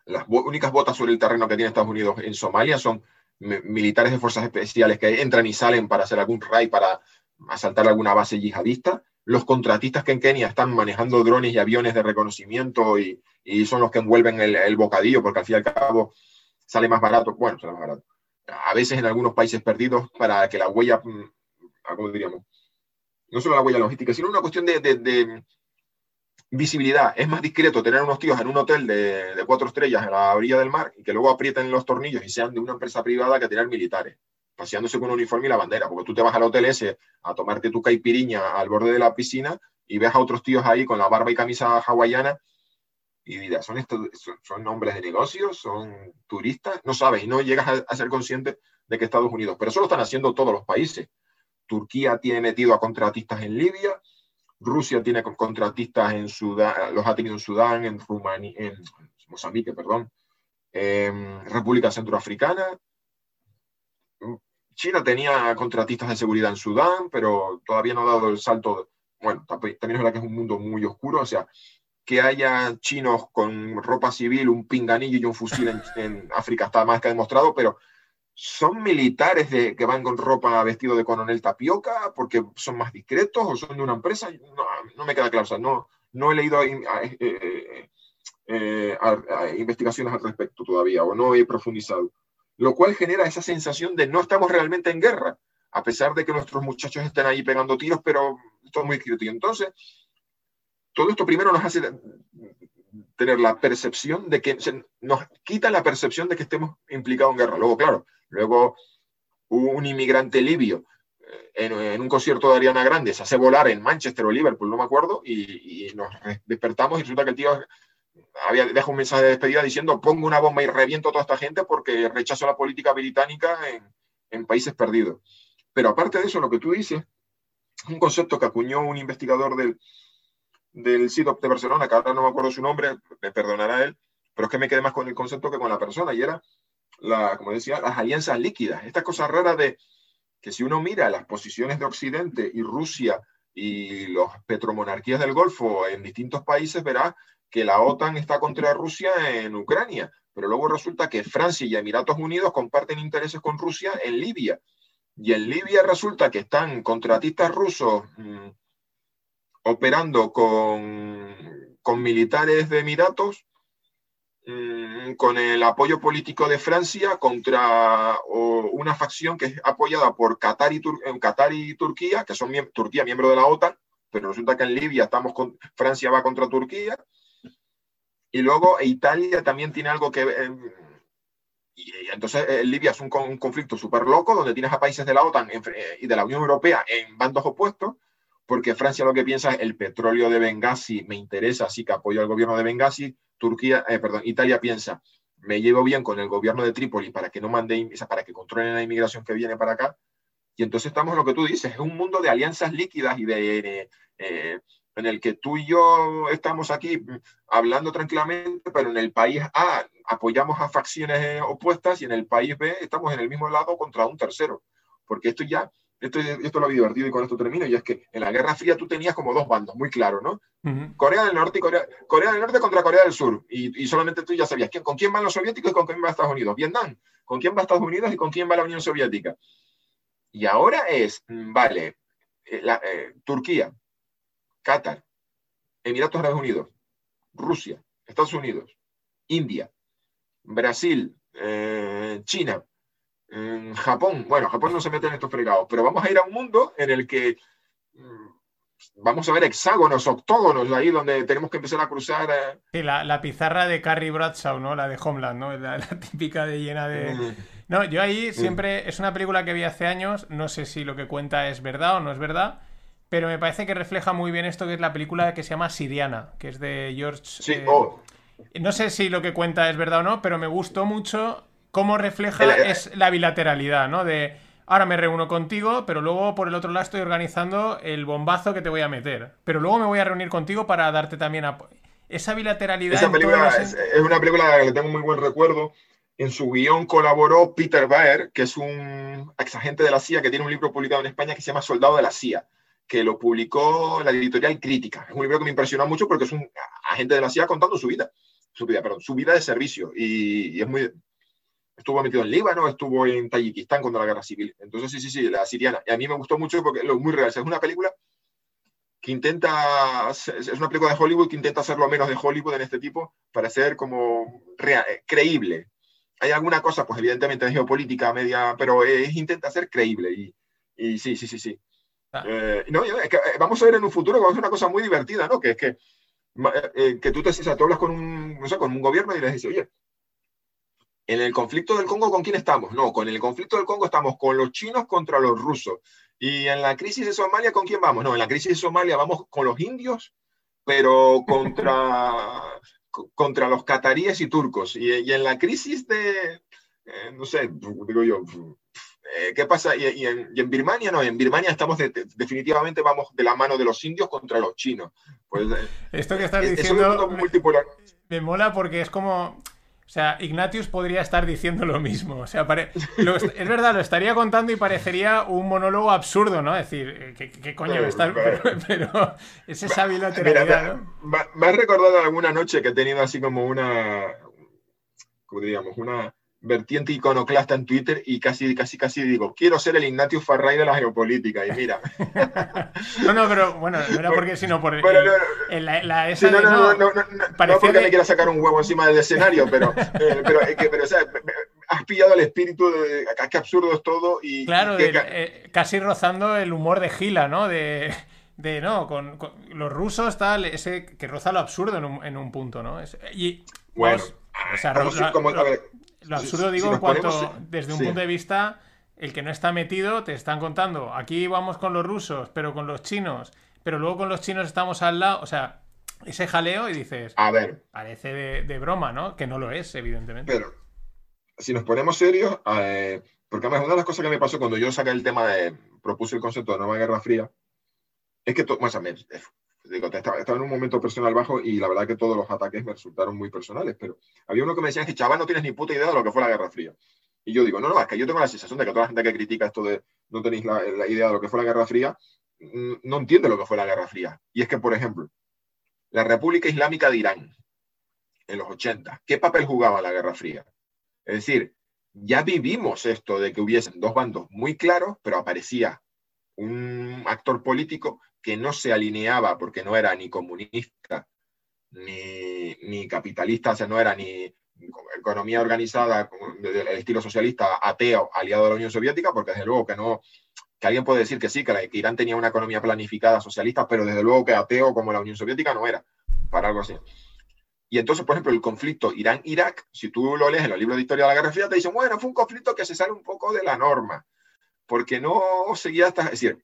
las únicas botas sobre el terreno que tiene Estados Unidos en Somalia son militares de fuerzas especiales que entran y salen para hacer algún raid, para asaltar alguna base yihadista, los contratistas que en Kenia están manejando drones y aviones de reconocimiento y, y son los que envuelven el, bocadillo, porque al fin y al cabo sale más barato, bueno, sale más barato. A veces en algunos países perdidos para que la huella, mm, ¿cómo diríamos? No solo la huella logística, sino una cuestión de, visibilidad. Es más discreto tener unos tíos en un hotel de, cuatro estrellas en la orilla del mar y que luego aprieten los tornillos y sean de una empresa privada que tener militares, paseándose con un uniforme y la bandera, porque tú te vas al hotel ese a tomarte tu caipiriña al borde de la piscina y ves a otros tíos ahí con la barba y camisa hawaiana y dirás, ¿son, estos, son, hombres de negocios? ¿Son turistas? No sabes y no llegas a, a ser consciente de que Estados Unidos, pero eso lo están haciendo todos los países. Turquía tiene metido a contratistas en Libia, Rusia tiene contratistas en Sudán, los ha tenido en Sudán, en en Mozambique, perdón, en República Centroafricana. China tenía contratistas de seguridad en Sudán, pero todavía no ha dado el salto. Bueno, también es verdad que es un mundo muy oscuro, o sea, que haya chinos con ropa civil, un pinganillo y un fusil en, en África está más que demostrado, pero ¿Son militares de, que van con ropa vestido de coronel tapioca porque son más discretos o son de una empresa? No, no me queda claro. O sea, no, no he leído eh, eh, eh, investigaciones al respecto todavía o no he profundizado. Lo cual genera esa sensación de no estamos realmente en guerra, a pesar de que nuestros muchachos estén ahí pegando tiros, pero todo muy crítico. entonces, todo esto primero nos hace tener la percepción de que nos quita la percepción de que estemos implicados en guerra. Luego, claro, luego un inmigrante libio en, un concierto de Ariana Grande, se hace volar en Manchester o Liverpool, no me acuerdo, y, nos despertamos y resulta que el tío había dejado un mensaje de despedida diciendo pongo una bomba y reviento a toda esta gente porque rechazo la política británica en, países perdidos. Pero aparte de eso, lo que tú dices, un concepto que acuñó un investigador del, del de Barcelona, que ahora no me acuerdo su nombre, me perdonará él, pero es que me quedé más con el concepto que con la persona, y era, como decía, las alianzas líquidas, esta cosa rara de que si uno mira las posiciones de Occidente y Rusia y las petromonarquías del Golfo en distintos países, verá que la OTAN está contra Rusia en Ucrania, pero luego resulta que Francia y Emiratos Unidos comparten intereses con Rusia en Libia. Y en Libia resulta que están contratistas rusos mm, operando con, con militares de Emiratos con el apoyo político de Francia contra una facción que es apoyada por Qatar y, y Turquía, que son Turquía miembro de la OTAN, pero resulta que en Libia estamos con, Francia va contra Turquía, y luego Italia también tiene algo que... Eh, y, entonces eh, Libia es un, conflicto súper loco donde tienes a países de la OTAN eh, y de la Unión Europea en bandos opuestos, porque Francia lo que piensa es el petróleo de Benghazi me interesa, así que apoyo al gobierno de Benghazi, Turquía, eh, perdón, Italia piensa, me llevo bien con el gobierno de Trípoli para que no mande, para que controlen la inmigración que viene para acá. Y entonces estamos en lo que tú dices, es un mundo de alianzas líquidas y de, eh, en el que tú y yo estamos aquí hablando tranquilamente, pero en el país A apoyamos a facciones opuestas y en el país B estamos en el mismo lado contra un tercero. Porque esto ya esto, esto lo divertido y con esto termino, y es que en la Guerra Fría tú tenías como dos bandos, muy claro, ¿no? Corea del Norte y Corea, Corea del Norte contra Corea del Sur, y, y solamente tú ya sabías quién, con quién van los soviéticos y con quién va Estados Unidos. Vietnam, con quién va Estados Unidos y con quién va la Unión Soviética. Y ahora es, mm, vale, eh, eh, Turquía, Qatar, Emiratos Árabes Unidos, Rusia, Estados Unidos, India, Brasil, eh, China, en Japón, bueno, Japón no se mete en estos fregados, pero vamos a ir a un mundo en el que mm, vamos a ver hexágonos, octógonos, ahí donde tenemos que empezar a cruzar. Eh. Sí, la, pizarra de Carrie Bradshaw, ¿no? La de Homeland, ¿no? La, típica de llena de. Mm. No, yo ahí siempre. Es una película que vi hace años, no sé si lo que cuenta es verdad o no es verdad. Pero me parece que refleja muy bien esto que es la película que se llama Siriana, que es de George. Sí, eh, oh. No sé si lo que cuenta es verdad o no, pero me gustó mucho cómo refleja eh, es la bilateralidad, ¿no? De ahora me reúno contigo, pero luego por el otro lado estoy organizando el bombazo que te voy a meter. Pero luego me voy a reunir contigo para darte también apoyo. Esa bilateralidad. Esa película es, una película que tengo muy buen recuerdo. En su guion colaboró Peter Baer, que es un exagente de la CIA que tiene un libro publicado en España que se llama Soldado de la CIA, que lo publicó la editorial Crítica. Es un libro que me impresionó mucho porque es un agente de la CIA contando su vida, su vida, perdón, su vida de servicio. y es muy, estuvo metido en Líbano, estuvo en Tayikistán cuando la guerra civil. Entonces, sí, sí, sí, la siriana. Y a mí me gustó mucho porque es muy real. Es una película que intenta, es una película de Hollywood que intenta hacer lo menos de Hollywood en este tipo para ser como eh, creíble. Hay alguna cosa, pues evidentemente de geopolítica media, pero es, intenta ser creíble. Y, y sí, sí, sí, sí. Ah. Eh, no, es que, eh, vamos a ver en un futuro que va a una cosa muy divertida, ¿no? Que es que, que tú te tú hablas con un, no sé, con un gobierno y les dices, oye, en el conflicto del Congo, ¿con quién estamos? No, con el conflicto del Congo estamos con los chinos contra los rusos. Y en la crisis de Somalia, ¿con quién vamos? No, en la crisis de Somalia vamos con los indios, pero contra, contra los cataríes y turcos. Y, en la crisis de, eh, no sé, digo yo, eh, ¿qué pasa? Y, en, Birmania no, en Birmania estamos definitivamente vamos de la mano de los indios contra los chinos. Pues, eh, Esto que estás diciendo me mola porque es como o sea, Ignatius podría estar diciendo lo mismo. O sea, es verdad, lo estaría contando y parecería un monólogo absurdo, ¿no? Es decir, ¿qué, qué coño me estás...? Pero, es esa bilateralidad, ¿no? Me, has recordado alguna noche que he tenido así como una... ¿Cómo diríamos? Una vertiente iconoclasta en Twitter y casi, casi, casi digo, quiero ser el Ignatius Farray de la geopolítica. Y mira. no, no, pero bueno, no era porque, sino por el, la, esa no, no, no, no, no, porque me quiera sacar un huevo encima del escenario, pero, eh, pero, que, pero o sea, has pillado el espíritu de qué absurdo es todo y... Claro, eh, casi rozando el humor de Gila, ¿no? De... De no, con, los rusos tal, ese que roza lo absurdo en un, en un punto, ¿no? y bueno, pues, o sea, lo absurdo digo en cuanto, desde un punto de vista el que no está metido te están contando, aquí vamos con los rusos, pero con los chinos, pero luego con los chinos estamos al lado, o sea, ese jaleo y dices, a ver, parece de, broma, ¿no? Que no lo es, evidentemente. Pero, si nos ponemos serios, eh, porque además una de las cosas que me pasó cuando yo saqué el tema de, propuse el concepto de nueva guerra fría, es que, bueno, me, estaba, en un momento personal bajo y la verdad que todos los ataques me resultaron muy personales, pero había uno que me decía que chaval no tienes ni puta idea de lo que fue la Guerra Fría. Y yo digo, no, no, es que yo tengo la sensación de que toda la gente que critica esto de no tenéis la, idea de lo que fue la Guerra Fría, mm, no entiende lo que fue la Guerra Fría. Y es que, por ejemplo, la República Islámica de Irán, en los 80, ¿qué papel jugaba la Guerra Fría? Es decir, ya vivimos esto de que hubiesen dos bandos muy claros, pero aparecía un actor político que no se alineaba porque no era ni comunista ni, ni capitalista, o sea, no era ni economía organizada del estilo socialista, ateo, aliado de la Unión Soviética, porque desde luego que no, que alguien puede decir que sí, que, Irán tenía una economía planificada socialista, pero desde luego que ateo como la Unión Soviética no era, para algo así. Y entonces, por ejemplo, el conflicto Irán-Irak, si tú lo lees en los libros de historia de la Guerra Fría, te dicen, bueno, fue un conflicto que se sale un poco de la norma, porque no seguía hasta, es decir,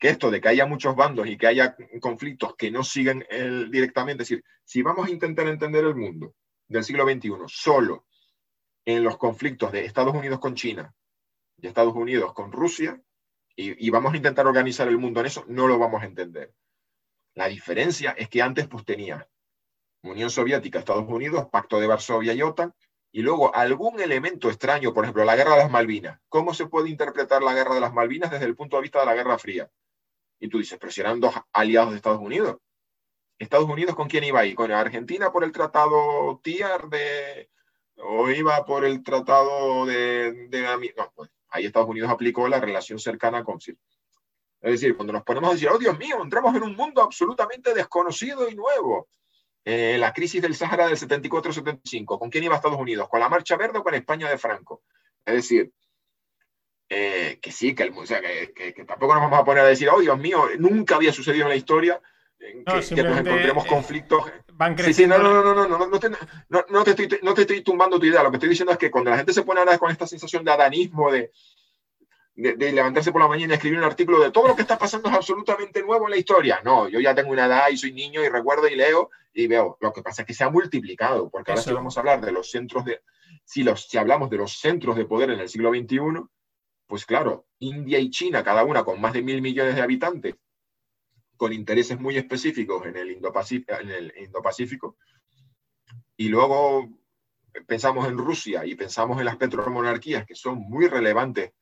que esto de que haya muchos bandos y que haya conflictos que no siguen directamente, es decir, si vamos a intentar entender el mundo del siglo XXI solo en los conflictos de Estados Unidos con China y Estados Unidos con Rusia, y, vamos a intentar organizar el mundo en eso, no lo vamos a entender. La diferencia es que antes pues tenía Unión Soviética, Estados Unidos, Pacto de Varsovia y OTAN, y luego algún elemento extraño, por ejemplo, la Guerra de las Malvinas. ¿Cómo se puede interpretar la Guerra de las Malvinas desde el punto de vista de la Guerra Fría? Y tú dices, pero si eran dos aliados de Estados Unidos. ¿Estados Unidos con quién iba ahí? ¿Con Argentina por el tratado TIAR de, o iba por el tratado de, de no, pues ahí Estados Unidos aplicó la relación cercana con Es decir, cuando nos ponemos a decir, oh Dios mío, entramos en un mundo absolutamente desconocido y nuevo. Eh, la crisis del Sahara del 74-75, ¿con quién iba Estados Unidos? ¿Con la Marcha Verde o con España de Franco? Es decir, eh, que sí, que, o sea, que, tampoco nos vamos a poner a decir, oh Dios mío, nunca había sucedido en la historia que, nos encontremos conflictos. Van sí, sí, no, no, no, no, no, no, te, no, no, te estoy, no te estoy tumbando tu idea. Lo que estoy diciendo es que cuando la gente se pone ahora con esta sensación de adanismo, de, de, levantarse por la mañana y escribir un artículo de todo lo que está pasando es absolutamente nuevo en la historia. No, yo ya tengo una edad y soy niño y recuerdo y leo y veo. Lo que pasa es que se ha multiplicado, porque ahora sí vamos a hablar de los centros de. Si, los, si hablamos de los centros de poder en el siglo XXI, pues claro, India y China, cada una con más de mil millones de habitantes, con intereses muy específicos en el Indo-Pacífico. Y luego pensamos en Rusia y pensamos en las petromonarquías, que son muy relevantes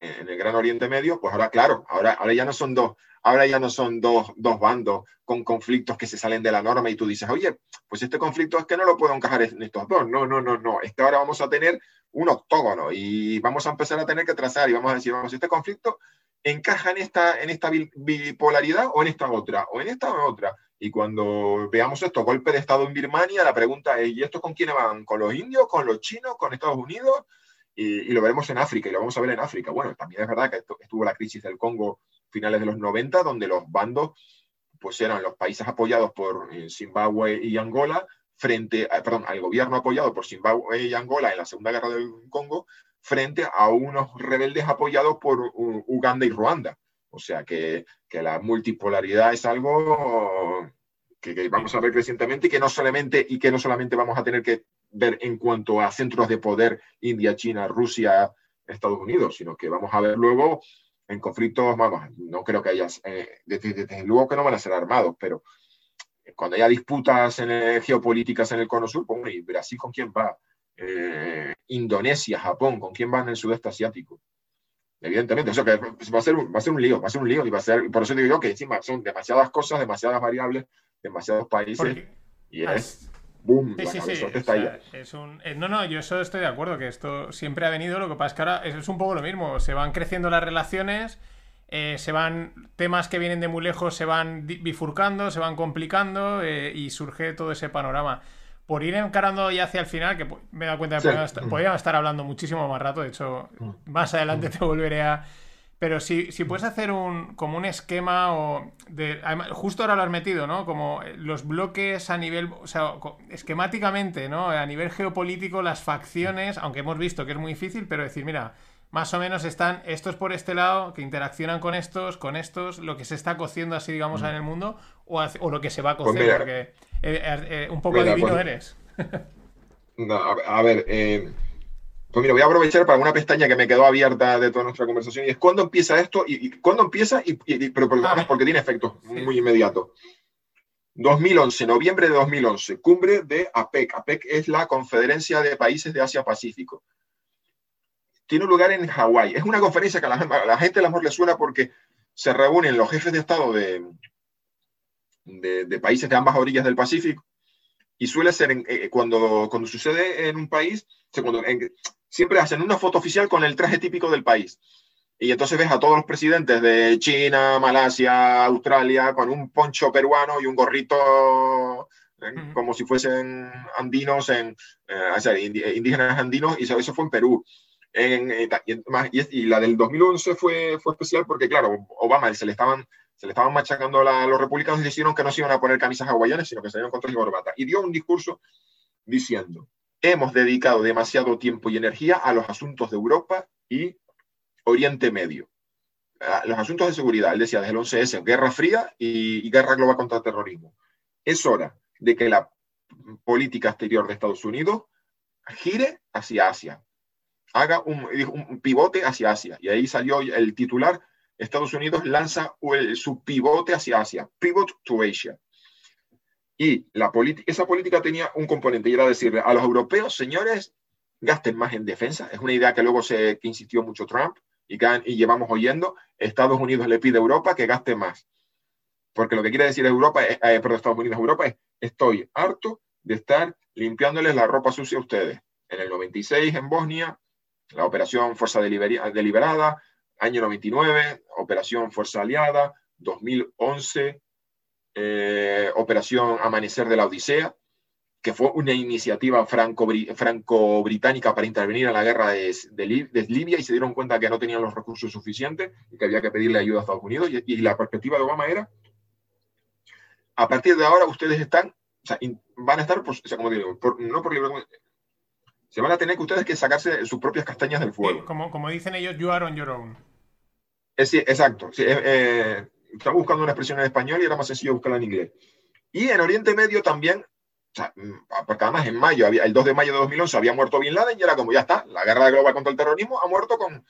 en el Gran Oriente Medio, pues ahora, claro, ahora, ahora ya no son dos, ahora ya no son dos, dos, bandos con conflictos que se salen de la norma y tú dices, oye, pues este conflicto es que no lo puedo encajar en estos dos. No, no, no, no. Es que ahora vamos a tener un octógono y vamos a empezar a tener que trazar y vamos a decir, vamos, este conflicto encaja en esta, en esta bipolaridad o en esta otra, o en esta otra. Y cuando veamos esto, golpe de Estado en Birmania, la pregunta es, ¿y esto con quiénes van? ¿Con los indios? ¿Con los chinos? ¿Con Estados Unidos? Y, lo veremos en África, y lo vamos a ver en África. Bueno, también es verdad que estuvo la crisis del Congo finales de los 90, donde los bandos pues eran los países apoyados por eh, Zimbabue y Angola frente, perdón, al gobierno apoyado por Zimbabue y Angola en la Segunda Guerra del Congo frente a unos rebeldes apoyados por Uganda y Ruanda. O sea que, la multipolaridad es algo que, vamos a ver crecientemente y que, no solamente, y que no solamente vamos a tener que ver en cuanto a centros de poder India, China, Rusia, Estados Unidos, sino que vamos a ver luego en conflictos, vamos, no creo que haya, eh, desde, luego que no van a ser armados, pero cuando haya disputas en geopolíticas en el Cono Sur, pues, ¿y Brasil con quién va? Eh, Indonesia, Japón, ¿con quién va en el sudeste asiático? Evidentemente, eso que va a, ser, va a ser un lío, va a ser un lío y va a ser, por eso digo yo que encima son demasiadas cosas, demasiadas variables, demasiados países y es, boom, sí, sí, ahí. Es un, eh, no, no, yo eso estoy de acuerdo, que esto siempre ha venido, lo que pasa es que ahora es, un poco lo mismo, se van creciendo las relaciones, eh, se van, temas que vienen de muy lejos se van bifurcando, se van complicando y surge todo ese panorama por ir encarando ya hacia el final, que me he dado cuenta de que podríamos estar hablando muchísimo más rato, de hecho, mm. más adelante mm. te volveré a... Pero si, si puedes hacer un, como un esquema o de, justo ahora lo has metido, ¿no? Como los bloques a nivel, o sea, esquemáticamente, ¿no? A nivel geopolítico, las facciones, aunque hemos visto que es muy difícil, pero decir, mira, más o menos están estos por este lado, que interaccionan con estos, con estos, lo que se está cociendo así, digamos, en el mundo, o, lo que se va a pues cocer, porque eh, eh, un poco adivino pues eres. a, ver, eh, pues mira, voy a aprovechar para una pestaña que me quedó abierta de toda nuestra conversación, y es cuándo empieza esto, y, cuándo empieza, y, pero ah. porque tiene efectos muy inmediatos. 2011, noviembre de 2011, cumbre de APEC. APEC es la Conferencia de Países de Asia-Pacífico tiene lugar en Hawái. Es una conferencia que a la, gente a lo mejor le suena porque se reúnen los jefes de Estado de, de, países de ambas orillas del Pacífico y suele ser eh, cuando, cuando sucede en un país, siempre hacen una foto oficial con el traje típico del país. Y entonces ves a todos los presidentes de China, Malasia, Australia, con un poncho peruano y un gorrito eh, como si fuesen andinos, en, eh, indígenas andinos, y eso fue en Perú. Eh, y, la del 2011 fue, fue especial porque, claro, Obama se le estaban, se le estaban machacando a los republicanos y decidieron que no se iban a poner camisas hawaianas, sino que iban con traje y corbata. Y dio un discurso diciendo, hemos dedicado demasiado tiempo y energía a los asuntos de Europa y Oriente Medio. los asuntos de seguridad, él decía desde el 11S, guerra fría y, y guerra global contra el terrorismo. Es hora de que la política exterior de Estados Unidos gire hacia Asia, haga un, pivote hacia Asia. Y ahí salió el titular, Estados Unidos lanza su pivote hacia Asia, pivot to Asia. Y esa política tenía un componente y era decirle a los europeos, señores, gasten más en defensa. Es una idea que luego se insistió mucho Trump y, que, llevamos oyendo. Estados Unidos le pide a Europa que gaste más. Porque lo que quiere decir Europa, es, eh, perdón, Estados Unidos Europa es, estoy harto de estar limpiándoles la ropa sucia a ustedes. En el 96 en Bosnia, la Operación Fuerza Deliberada, año 99, Operación Fuerza Aliada, 2011, eh, Operación Amanecer de la Odisea, que fue una iniciativa franco-británica para intervenir en la guerra de, Libia y se dieron cuenta que no tenían los recursos suficientes y que había que pedirle ayuda a Estados Unidos. Y, la perspectiva de Obama era, a partir de ahora ustedes están, van a estar, como digo, no por libre, se van a tener que ustedes que sacarse sus propias castañas del fuego. como, como dicen ellos, you are on your own. Es, exacto. Sí, eh, estaba buscando una expresión en español y era más sencillo buscarla en inglés. Y en Oriente Medio también, o sea, mm, porque además en mayo, había, el 2 de mayo de 2011 había muerto Bin Laden y era como, ya está, la guerra global contra el terrorismo ha muerto con...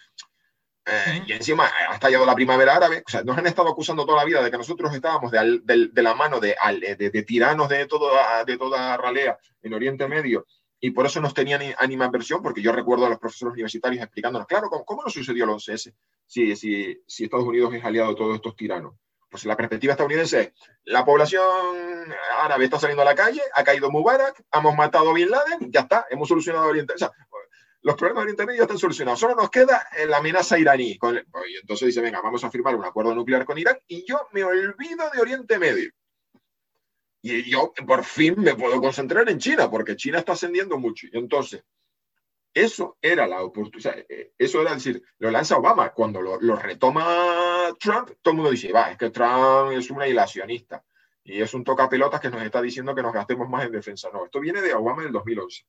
Eh, y encima ha estallado la primavera árabe. O sea, nos han estado acusando toda la vida de que nosotros estábamos de, de, la mano de, de, de, tiranos de, todo, de toda ralea en Oriente Medio y por eso nos tenían animadversión, porque yo recuerdo a los profesores universitarios explicándonos, claro, ¿cómo, cómo nos sucedió el 11S si, si, si, Estados Unidos es aliado de todos estos tiranos? Pues la perspectiva estadounidense es, la población árabe está saliendo a la calle, ha caído Mubarak, hemos matado a Bin Laden, ya está, hemos solucionado Oriente. O sea, los problemas de Oriente Medio están solucionados, solo nos queda la amenaza iraní. y entonces dice, venga, vamos a firmar un acuerdo nuclear con Irán y yo me olvido de Oriente Medio. Y yo por fin me puedo concentrar en China, porque China está ascendiendo mucho. Y entonces, eso era la oportunidad, eh, eso era decir, lo lanza Obama. Cuando lo, retoma Trump, todo el mundo dice, va, es que Trump es una ilacionista y es un tocapelotas que nos está diciendo que nos gastemos más en defensa. No, esto viene de Obama en el 2011.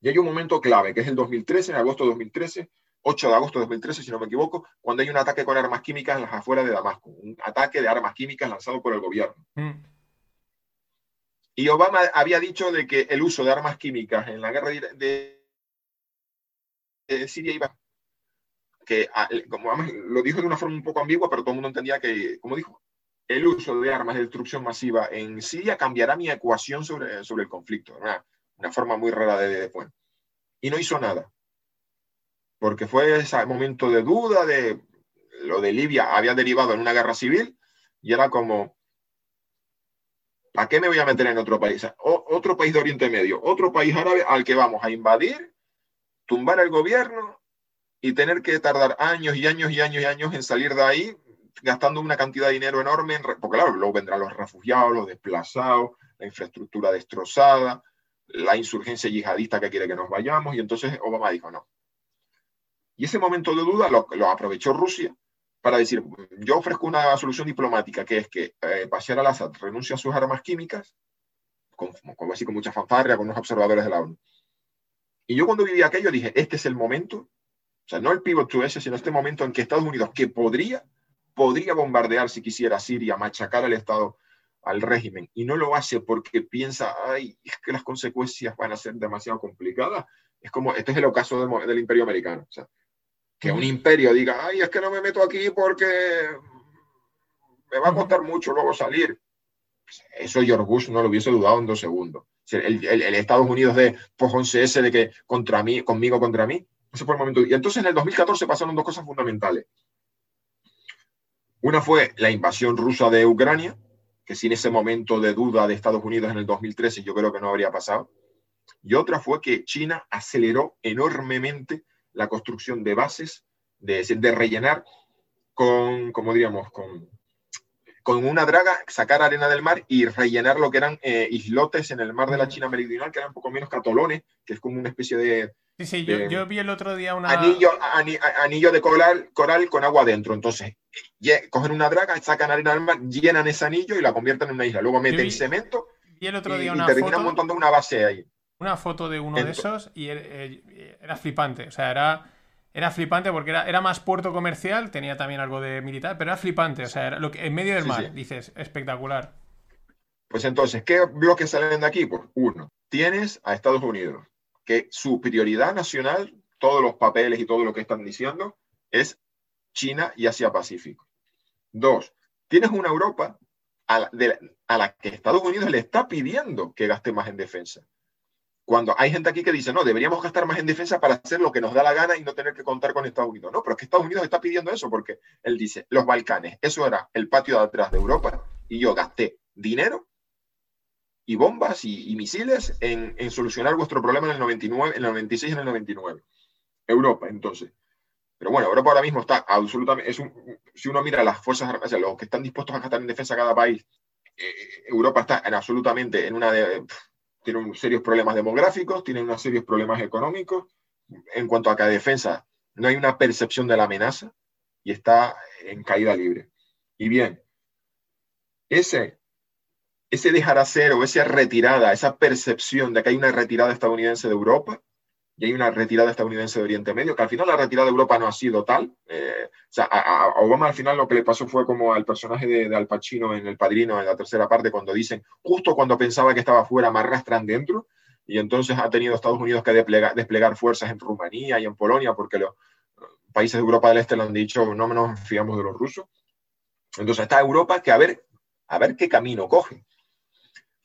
Y hay un momento clave, que es el 2013, en agosto de 2013, 8 de agosto de 2013, si no me equivoco, cuando hay un ataque con armas químicas en las afueras de Damasco, un ataque de armas químicas lanzado por el gobierno. Mm. Y Obama había dicho de que el uso de armas químicas en la guerra de, Siria iba que como lo dijo de una forma un poco ambigua, pero todo el mundo entendía que, como dijo, el uso de armas de destrucción masiva en Siria cambiará mi ecuación sobre, sobre el conflicto. Una, una forma muy rara de, de, Y no hizo nada. Porque fue ese momento de duda de lo de Libia había derivado en una guerra civil y era como, ¿A qué me voy a meter en otro país? otro país de Oriente Medio, otro país árabe al que vamos a invadir, tumbar el gobierno y tener que tardar años y años y años y años en salir de ahí, gastando una cantidad de dinero enorme, porque claro, luego vendrán los refugiados, los desplazados, la infraestructura destrozada, la insurgencia yihadista que quiere que nos vayamos, y entonces Obama dijo no. Y ese momento de duda lo aprovechó Rusia para decir, yo ofrezco una solución diplomática, que es que eh, al-Assad renuncie a sus armas químicas, con, así con mucha fanfarria, con unos observadores de la ONU. Y yo cuando viví aquello dije, este es el momento O sea, no el pivot to ese, sino este momento en que Estados Unidos, que podría, podría bombardear si quisiera Siria, machacar al Estado, al régimen, y no lo hace porque piensa, ay, es que las consecuencias van a ser demasiado complicadas. Es como, este es el ocaso del imperio americano. O sea, que un imperio diga, ay, es que no me meto aquí porque me va a costar mucho luego salir. Pues eso George Bush no lo hubiese dudado en dos segundos. El, el, Estados Unidos de pues 11S de que contra mí, conmigo contra mí. Ese fue el momento. Y entonces en el 2014 pasaron dos cosas fundamentales. Una fue la invasión rusa de Ucrania, que sin ese momento de duda de Estados Unidos en el 2013 yo creo que no habría pasado. Y otra fue que China aceleró enormemente la construcción de bases, de, de rellenar con, como diríamos, con, con una draga, sacar arena del mar y rellenar lo que eran eh, islotes en el mar de la China Meridional, que eran poco menos catolones, que es como una especie de... Sí, sí, yo, vi el otro día una... Anillo, anillo de coral, coral con agua adentro. Entonces, cogen una draga, sacan arena del mar, llenan ese anillo y la convierten en una isla. Luego meten cemento y, el otro día y, terminan montando una base ahí una foto de uno de esos y era flipante. O sea, era, era flipante porque era, era más puerto comercial, tenía también algo de militar, pero era flipante. O sea, era lo que, en medio del mar, dices, espectacular. Pues entonces, ¿qué bloques salen de aquí? Pues uno, tienes a Estados Unidos, que su prioridad nacional, todos los papeles y todo lo que están diciendo, es China y Asia-Pacífico. Dos, tienes una Europa a la que Estados Unidos le está pidiendo que gaste más en defensa cuando hay gente aquí que dice, no, deberíamos gastar más en defensa para hacer lo que nos da la gana y no tener que contar con Estados Unidos. No, pero es que Estados Unidos está pidiendo eso porque él dice, los Balcanes, eso era el patio de atrás de Europa y yo gasté dinero y bombas y, misiles en, solucionar vuestro problema en el 99, en el 96 y en el 99. Europa, entonces. Pero bueno, Europa ahora mismo está absolutamente, es si uno mira las fuerzas armadas, los que están dispuestos a gastar en defensa cada país, eh, Europa está en absolutamente en una de tiene serios problemas demográficos, tiene unos serios problemas económicos. En cuanto a que defensa, no hay una percepción de la amenaza y está en caída libre. Y bien, ese, ese dejar hacer o esa retirada, esa percepción de que hay una retirada estadounidense de Europa, y hay una retirada estadounidense de Oriente Medio, que al final la retirada de Europa no ha sido tal. Eh, o sea, a, Obama al final lo que le pasó fue como al personaje de, Al Pacino en El Padrino, en la tercera parte, cuando dicen, justo cuando pensaba que estaba fuera, me arrastran dentro, y entonces ha tenido Estados Unidos que desplegar, fuerzas en Rumanía y en Polonia, porque los países de Europa del Este le han dicho, no nos fiamos de los rusos. Entonces está Europa que a ver, a ver qué camino coge.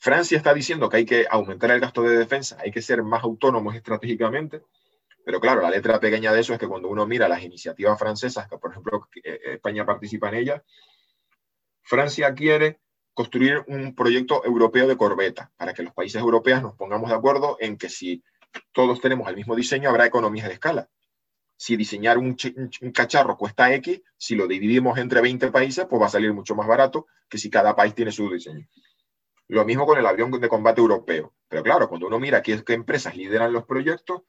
Francia está diciendo que hay que aumentar el gasto de defensa, hay que ser más autónomos estratégicamente, pero claro, la letra pequeña de eso es que cuando uno mira las iniciativas francesas, que por ejemplo eh, España participa en ellas, Francia quiere construir un proyecto europeo de corbeta para que los países europeos nos pongamos de acuerdo en que si todos tenemos el mismo diseño, habrá economías de escala. Si diseñar un, cacharro cuesta X, si lo dividimos entre 20 países, pues va a salir mucho más barato que si cada país tiene su diseño. Lo mismo con el avión de combate europeo. Pero claro, cuando uno mira qué, qué empresas lideran los proyectos,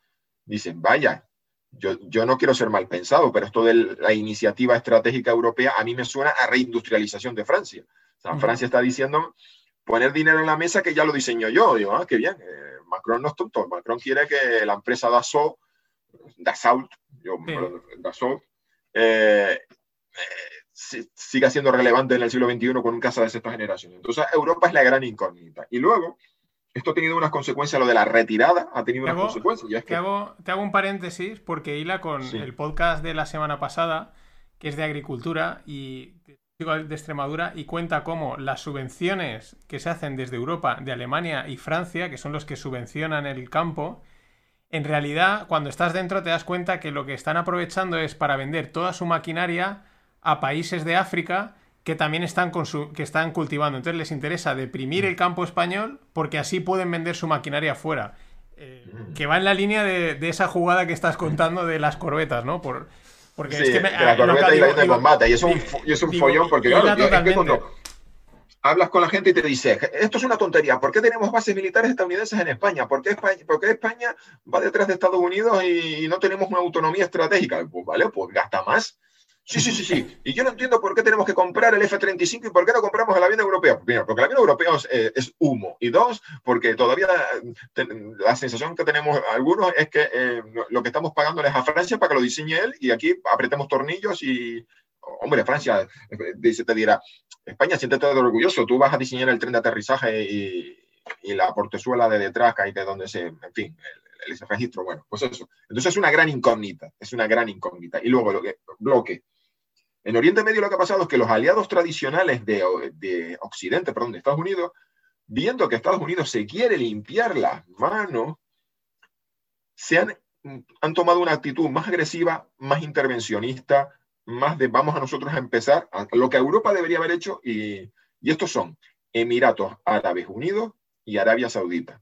dicen, vaya, yo, yo, no quiero ser mal pensado, pero esto de la iniciativa estratégica europea a mí me suena a reindustrialización de Francia. O sea, Francia está diciendo poner dinero en la mesa que ya lo diseño yo. Digo, ah, qué bien. Eh, Macron no es tonto. Macron quiere que la empresa Dassault, Dassault, yo, Dassault eh, eh, siga siendo relevante en el siglo XXI con un caso de sexta generación. Entonces, Europa es la gran incógnita. Y luego, esto ha tenido unas consecuencias, lo de la retirada ha tenido unas consecuencias. te, hago, un paréntesis porque hila con el podcast de la semana pasada, que es de agricultura y de Extremadura, y cuenta cómo las subvenciones que se hacen desde Europa, de Alemania y Francia, que son los que subvencionan el campo, en realidad, cuando estás dentro te das cuenta que lo que están aprovechando es para vender toda su maquinaria a países de África que también están, con su, que están cultivando. Entonces les interesa deprimir el campo español porque así pueden vender su maquinaria afuera. Eh, que va en la línea de, esa jugada que estás contando de las corbetas, ¿no? Por, porque es que me, la corbeta y la de combate. Y es un, y es un follón porque, claro, es que cuando hablas con la gente y te dice, esto es una tontería, ¿por qué tenemos bases militares estadounidenses en España? ¿Por qué España, por qué España va detrás de Estados Unidos y no tenemos una autonomía estratégica? Pues vale, pues gasta más Sí, sí, sí, sí. Y yo no entiendo por qué tenemos que comprar el F-35 y por qué no compramos el avión europeo. Primero, porque el avión europeo es, eh, humo. Y dos, porque todavía la sensación que tenemos algunos es que eh, lo que estamos pagando es a Francia para que lo diseñe él y aquí apretemos tornillos y, hombre, Francia, dice, te dirá, España, siéntete orgulloso, tú vas a diseñar el tren de aterrizaje y, la portezuela de detrás, que de donde se, en fin, el, registro, bueno, pues eso. Entonces es una gran incógnita, es una gran incógnita. Y luego, lo que, bloque, en Oriente Medio lo que ha pasado es que los aliados tradicionales de, Occidente, perdón, de Estados Unidos, viendo que Estados Unidos se quiere limpiar las manos, se han, han tomado una actitud más agresiva, más intervencionista, más de vamos a nosotros a empezar lo que Europa debería haber hecho y, estos son Emiratos Árabes Unidos y Arabia Saudita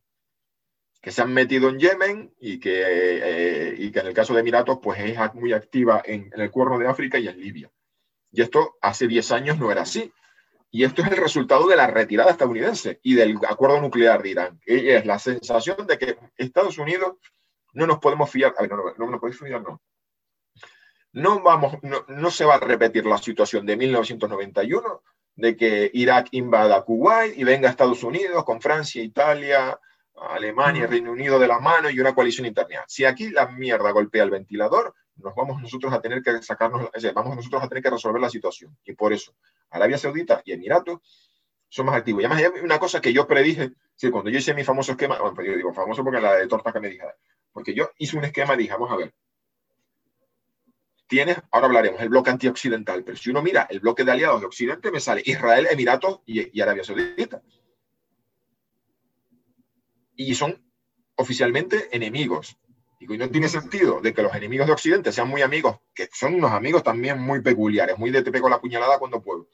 que se han metido en Yemen y que, eh, y que en el caso de Emiratos pues es muy activa en, el Cuerno de África y en Libia. Y esto hace 10 años no era así. Y esto es el resultado de la retirada estadounidense y del acuerdo nuclear de Irán. Es la sensación de que Estados Unidos no nos podemos fiar. Ver, no, no, no nos podemos fiar, no. No, vamos, no, no se va a repetir la situación de 1991, de que Irak invada Kuwait y venga Estados Unidos con Francia, Italia, Alemania, Reino Unido de la mano y una coalición interna. Si aquí la mierda golpea el ventilador, nos vamos nosotros a tener que sacarnos, vamos nosotros a tener que resolver la situación. Y por eso, Arabia Saudita y Emiratos son más activos. Y una cosa que yo predije, sí, cuando yo hice mi famoso esquema, famoso porque la de torta que me dije, porque yo hice un esquema y dije, vamos a ver, tienes, ahora hablaremos, el bloque antioccidental, pero si uno mira el bloque de aliados de Occidente, me sale Israel, Emiratos y, y Arabia Saudita. Y son oficialmente enemigos. Y no tiene sentido de que los enemigos de Occidente sean muy amigos, que son unos amigos también muy peculiares, muy de te pego la puñalada cuando puedo.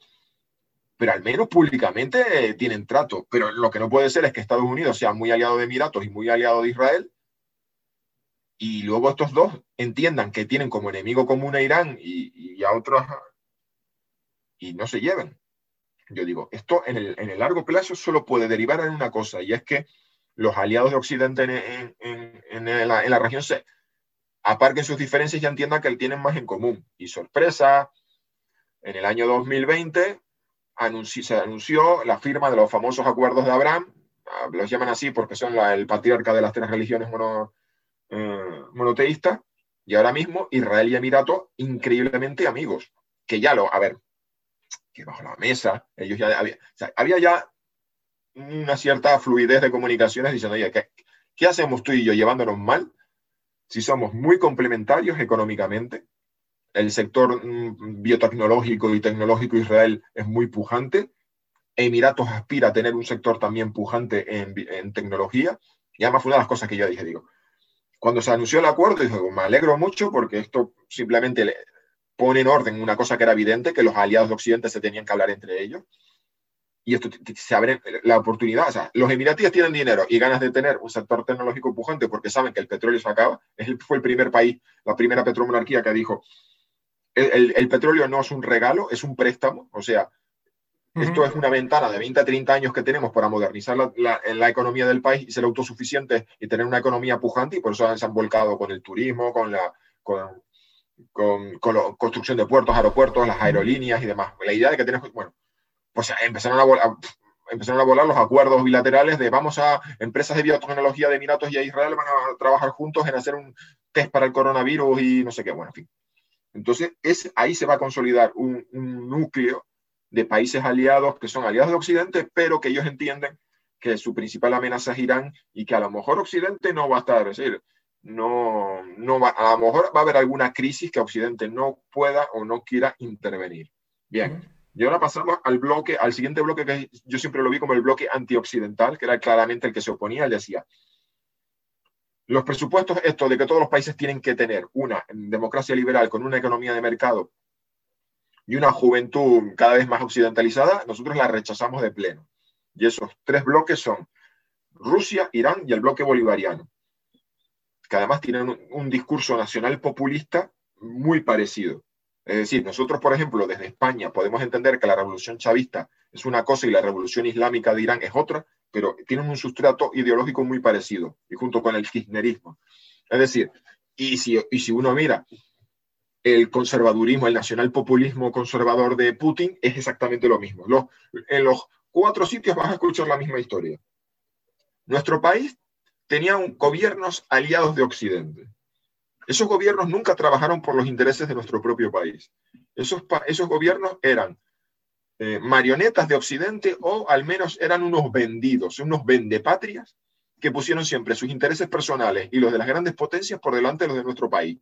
Pero al menos públicamente tienen trato. Pero lo que no puede ser es que Estados Unidos sea muy aliado de Emiratos y muy aliado de Israel. Y luego estos dos entiendan que tienen como enemigo común a Irán y, a otros y no se lleven. Yo digo, esto en el, en el largo plazo solo puede derivar en una cosa, y es que los aliados de Occidente en, la, región se aparquen sus diferencias y entiendan que tienen más en común. Y sorpresa, en el año 2020 se anunció la firma de los famosos acuerdos de Abraham, ah, los llaman así porque son el patriarca de las tres religiones eh, monoteístas, y ahora mismo Israel y Emiratos increíblemente amigos, que ya lo, a ver, que bajo la mesa, ellos ya había ya una cierta fluidez de comunicaciones diciendo, oye, ¿qué, ¿qué hacemos tú y yo llevándonos mal si somos muy complementarios económicamente? El sector mm, biotecnológico y tecnológico Israel es muy pujante. Emiratos aspira a tener un sector también pujante en, tecnología. Y además fue una de las cosas que yo dije, digo, cuando se anunció el acuerdo, dije, me alegro mucho porque esto simplemente pone en orden una cosa que era evidente, que los aliados de Occidente se tenían que hablar entre ellos y esto se abre la oportunidad. O sea, los emiratíes tienen dinero y ganas de tener un sector tecnológico pujante porque saben que el petróleo se acaba. fue el primer país, la primera petromonarquía que dijo, el, petróleo no es un regalo, es un préstamo. O sea, esto es una ventana de 20 a 30 años que tenemos para modernizar la, economía del país y ser autosuficientes y tener una economía pujante y por eso se han volcado con el turismo, con la... Con, con, la construcción de puertos, aeropuertos, las aerolíneas y demás. La idea de que tenemos, bueno, pues empezaron a, volar, empezaron a volar los acuerdos bilaterales de vamos a empresas de biotecnología de Emiratos y a Israel van a trabajar juntos en hacer un test para el coronavirus y no sé qué, bueno, en fin. Entonces, es, ahí se va a consolidar un, núcleo de países aliados que son aliados de Occidente, pero que ellos entienden que su principal amenaza es Irán y que a lo mejor Occidente no va a estar, es decir, no, no va, a lo mejor va a haber alguna crisis que Occidente no pueda o no quiera intervenir. Bien, y ahora pasamos al bloque, al siguiente bloque que yo siempre lo vi como el bloque antioccidental, que era claramente el que se oponía. Él decía, los presupuestos, esto de que todos los países tienen que tener una democracia liberal con una economía de mercado y una juventud cada vez más occidentalizada, nosotros la rechazamos de pleno. Y esos tres bloques son Rusia, Irán y el bloque bolivariano, que además tienen un discurso nacional populista muy parecido. Es decir, nosotros, por ejemplo, desde España podemos entender que la revolución chavista es una cosa y la revolución islámica de Irán es otra, pero tienen un sustrato ideológico muy parecido, y junto con el kirchnerismo. Es decir, y si, y si uno mira el conservadurismo, el nacionalpopulismo conservador de Putin es exactamente lo mismo. en los cuatro sitios vas a escuchar la misma historia. Nuestro país tenía gobiernos aliados de Occidente. Esos gobiernos nunca trabajaron por los intereses de nuestro propio país. Esos, esos gobiernos eran eh, marionetas de Occidente o al menos eran unos vendidos, unos vendepatrias que pusieron siempre sus intereses personales y los de las grandes potencias por delante de los de nuestro país.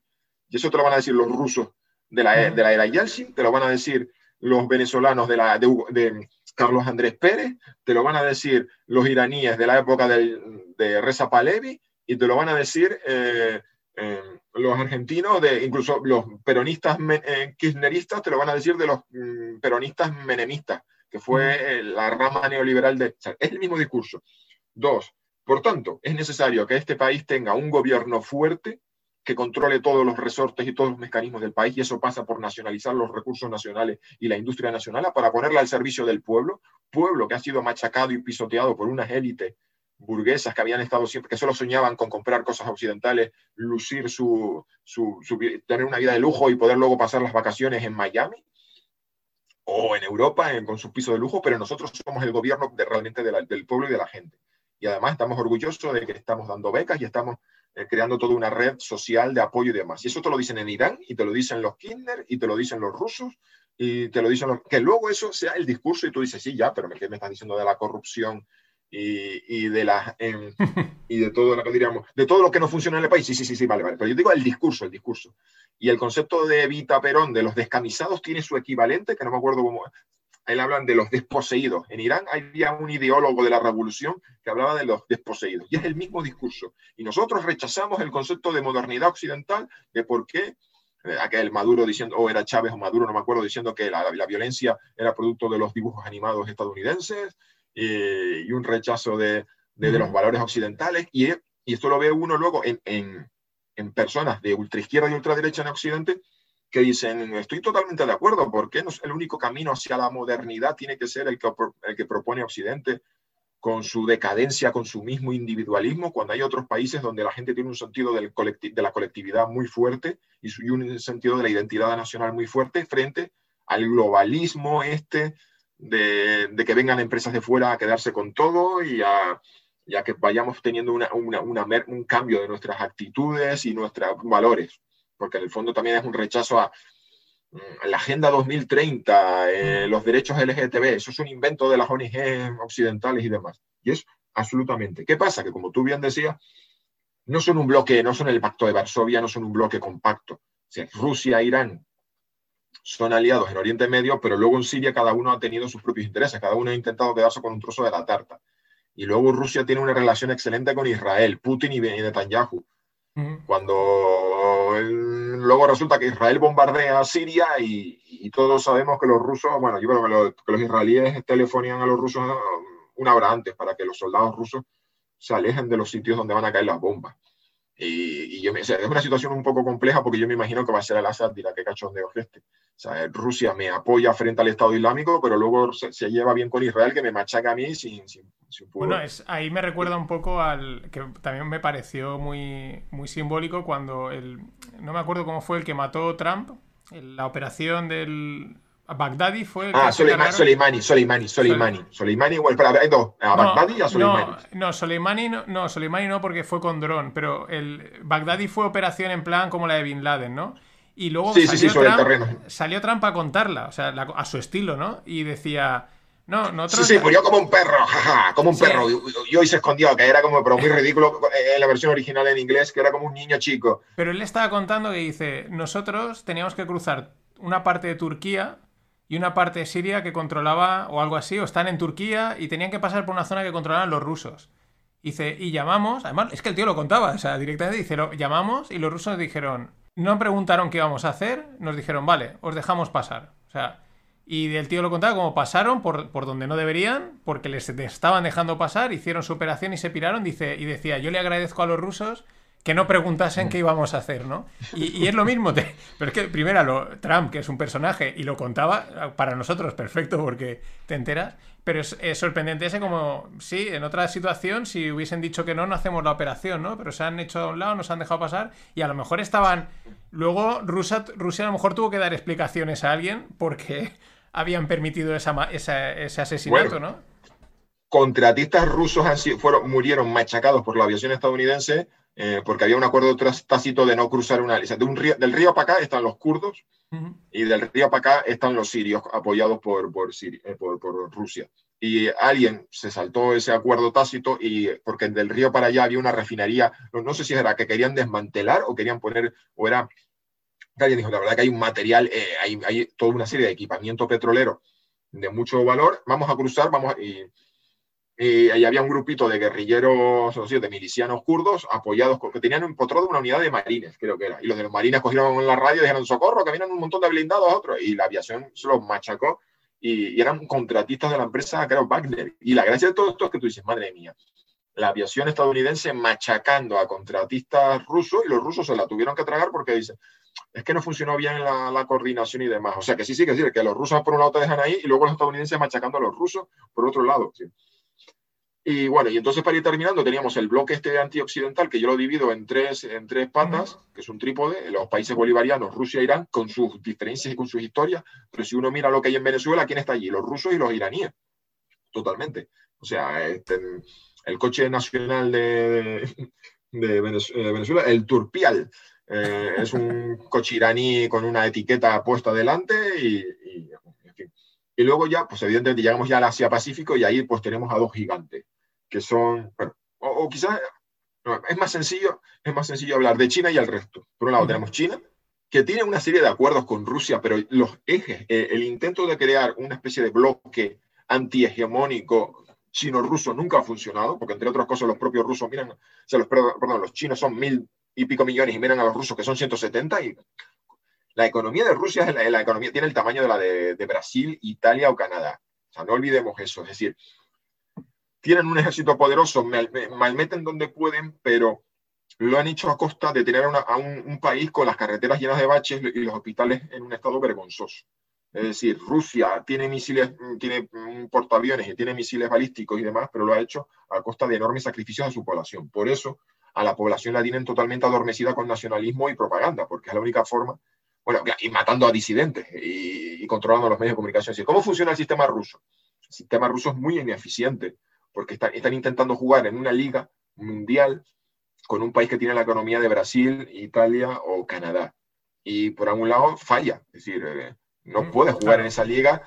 Y eso te lo van a decir los rusos de la, de la era Yeltsin, te lo van a decir los venezolanos de, la, de, Carlos Andrés Pérez, te lo van a decir los iraníes de la época de Reza Palevi y te lo van a decir eh, eh, los argentinos, de, incluso los peronistas eh, kirchneristas, te lo van a decir de los mm, peronistas menemistas, que fue la rama neoliberal de... Es el mismo discurso. Dos, por tanto, es necesario que este país tenga un gobierno fuerte que controle todos los resortes y todos los mecanismos del país, y eso pasa por nacionalizar los recursos nacionales y la industria nacional para ponerla al servicio del pueblo, pueblo que ha sido machacado y pisoteado por unas élites burguesas que habían estado siempre, que solo soñaban con comprar cosas occidentales, lucir su, tener una vida de lujo y poder luego pasar las vacaciones en Miami o en Europa con sus pisos de lujo, pero nosotros somos el gobierno de, realmente del pueblo y de la gente y además estamos orgullosos de que estamos dando becas y estamos eh, creando toda una red social de apoyo y demás. Y eso te lo dicen en Irán y te lo dicen los kinder y te lo dicen los rusos y te lo dicen los... Que luego eso sea el discurso y tú dices, sí, ya, pero ¿qué me estás diciendo de la corrupción y, y de la y de todo lo que diríamos, de todo lo que no funciona en el país? Sí, sí, sí, sí, vale, vale. Pero yo digo el discurso, el discurso. Y el concepto de Evita Perón de los descamisados tiene su equivalente, que no me acuerdo cómo, ahí hablan de los desposeídos. En Irán había un ideólogo de la revolución que hablaba de los desposeídos. Y es el mismo discurso. Y nosotros rechazamos el concepto de modernidad occidental, de por qué eh, aquel Maduro diciendo, o era Chávez o Maduro, no me acuerdo, diciendo que la, violencia era producto de los dibujos animados estadounidenses, y un rechazo de, los valores occidentales. Y, y, esto lo ve uno luego en, en, en personas de ultraizquierda y ultraderecha en Occidente, que dicen, estoy totalmente de acuerdo, porque no el único camino hacia la modernidad tiene que ser el que, el que propone Occidente con su decadencia, con su mismo individualismo, cuando hay otros países donde la gente tiene un sentido del de la colectividad muy fuerte y, un sentido de la identidad nacional muy fuerte frente al globalismo este de, de que vengan empresas de fuera a quedarse con todo y a, que vayamos teniendo una, una, un cambio de nuestras actitudes y nuestros valores porque en el fondo también es un rechazo a mm, la Agenda 2030, eh, los derechos LGTB, eso es un invento de las ONG occidentales y demás. Y es absolutamente. ¿Qué pasa? Que como tú bien decías, no son un bloque, no son el Pacto de Varsovia, no son un bloque compacto. O sea, Rusia Irán son aliados en Oriente Medio, pero luego en Siria cada uno ha tenido sus propios intereses, cada uno ha intentado quedarse con un trozo de la tarta. Y luego Rusia tiene una relación excelente con Israel, Putin y Netanyahu. Cuando luego resulta que Israel bombardea Siria y, todos sabemos que los rusos, bueno, yo creo que, los israelíes telefonían a los rusos una hora antes para que los soldados rusos se alejen de los sitios donde van a caer las bombas. Y, yo es una situación un poco compleja porque yo me imagino que va a ser el Assad, dirá qué cachondeo es este. O sea, Rusia me apoya frente al Estado Islámico, pero luego se, lleva bien con Israel que me machaca a mí sin, sin, Bueno, es, ahí me recuerda un poco al que también me pareció muy, muy simbólico cuando el, no me acuerdo cómo fue el que mató Trump, la operación del Baghdadi fue. ah, Soleimani, Soleimani, Soleimani, Soleimani. Soleimani, igual, para, dos, a Baghdadi y a Soleimani. No, Soleimani no, no, Soleimani no, porque fue con dron, pero el Baghdadi fue operación en plan como la de Bin Laden, ¿no? Y luego sí, salió, sí, sí, Trump, salió Trump a contarla, o sea, a su estilo, ¿no? Y decía. No, no Sí, sí, murió como un perro, jaja, como un perro. Y, hoy se escondió, que era como, pero muy ridículo en la versión original en inglés, que era como un niño chico. Pero él estaba contando que dice: Nosotros teníamos que cruzar una parte de Turquía y una parte de Siria que controlaba, o algo así, o están en Turquía y tenían que pasar por una zona que controlaban los rusos. Dice, y llamamos, además, es que el tío lo contaba, o sea, directamente dice, llamamos y los rusos dijeron, no preguntaron qué íbamos a hacer, nos dijeron, vale, os dejamos pasar. O sea, y el tío lo contaba como pasaron por, por donde no deberían, porque les estaban dejando pasar, hicieron su operación y se piraron, dice, y decía, yo le agradezco a los rusos que no preguntasen qué íbamos a hacer, ¿no? Y, es lo mismo, pero es que primero lo, Trump, que es un personaje, y lo contaba, para nosotros perfecto porque te enteras, pero es, sorprendente ese como, sí, en otra situación, si hubiesen dicho que no, no hacemos la operación, ¿no? Pero se han hecho a un lado, nos han dejado pasar y a lo mejor estaban... Luego Rusia, Rusia a lo mejor tuvo que dar explicaciones a alguien porque habían permitido esa, ese asesinato, ¿no? Contratistas rusos fueron, murieron machacados por la aviación estadounidense eh, porque había un acuerdo tácito de no cruzar una... de un río, del río para acá están los kurdos y del río para acá están los sirios apoyados por, por, eh, por, por, Rusia. Y alguien se saltó ese acuerdo tácito y porque del río para allá había una refinería, no, sé si era que querían desmantelar o querían poner, o era... Alguien dijo, la verdad que hay un material, eh, hay, hay, toda una serie de equipamiento petrolero de mucho valor, vamos a cruzar, vamos a, y, y ahí había un grupito de guerrilleros, de milicianos kurdos, apoyados, que tenían empotrado una unidad de marines, creo que era. Y los de los marines cogieron la radio y dijeron, socorro, que vienen un montón de blindados a otros. Y la aviación se los machacó y, eran contratistas de la empresa, creo, Wagner. Y la gracia de todo esto es que tú dices, madre mía, la aviación estadounidense machacando a contratistas rusos y los rusos se la tuvieron que tragar porque dicen, es que no funcionó bien la, la, coordinación y demás. O sea, que sí, sí, que sí, que los rusos por un lado te dejan ahí y luego los estadounidenses machacando a los rusos por otro lado. ¿sí? Y bueno, y entonces para ir terminando, teníamos el bloque este antioccidental, que yo lo divido en tres, en tres patas, que es un trípode, los países bolivarianos, Rusia e Irán, con sus diferencias y con sus historias. Pero si uno mira lo que hay en Venezuela, ¿quién está allí? Los rusos y los iraníes. Totalmente. O sea, este, el coche nacional de, de Venezuela, el Turpial, eh, es un coche iraní con una etiqueta puesta delante y, y, y luego ya, pues evidentemente llegamos ya al Asia Pacífico y ahí pues tenemos a dos gigantes que son, bueno, o, quizás es más sencillo, es más sencillo hablar de China y al resto. Por un lado tenemos China, que tiene una serie de acuerdos con Rusia, pero los ejes, eh, el intento de crear una especie de bloque antihegemónico chino-ruso nunca ha funcionado, porque entre otras cosas los propios rusos miran, o sea, los, perdón, los chinos son mil y pico millones y miran a los rusos que son 170 y la economía de Rusia es la, economía, tiene el tamaño de la de, de Brasil, Italia o Canadá. O sea, no olvidemos eso. Es decir, tienen un ejército poderoso, malmeten donde pueden, pero lo han hecho a costa de tener a un, país con las carreteras llenas de baches y los hospitales en un estado vergonzoso. Es decir, Rusia tiene misiles, tiene portaaviones y tiene misiles balísticos y demás, pero lo ha hecho a costa de enormes sacrificios a su población. Por eso a la población la tienen totalmente adormecida con nacionalismo y propaganda, porque es la única forma, bueno, y matando a disidentes y, y controlando los medios de comunicación. ¿Cómo funciona el sistema ruso? El sistema ruso es muy ineficiente porque están, intentando jugar en una liga mundial con un país que tiene la economía de Brasil, Italia o Canadá. Y por algún lado falla, es decir, eh, no mm, puede jugar en esa liga.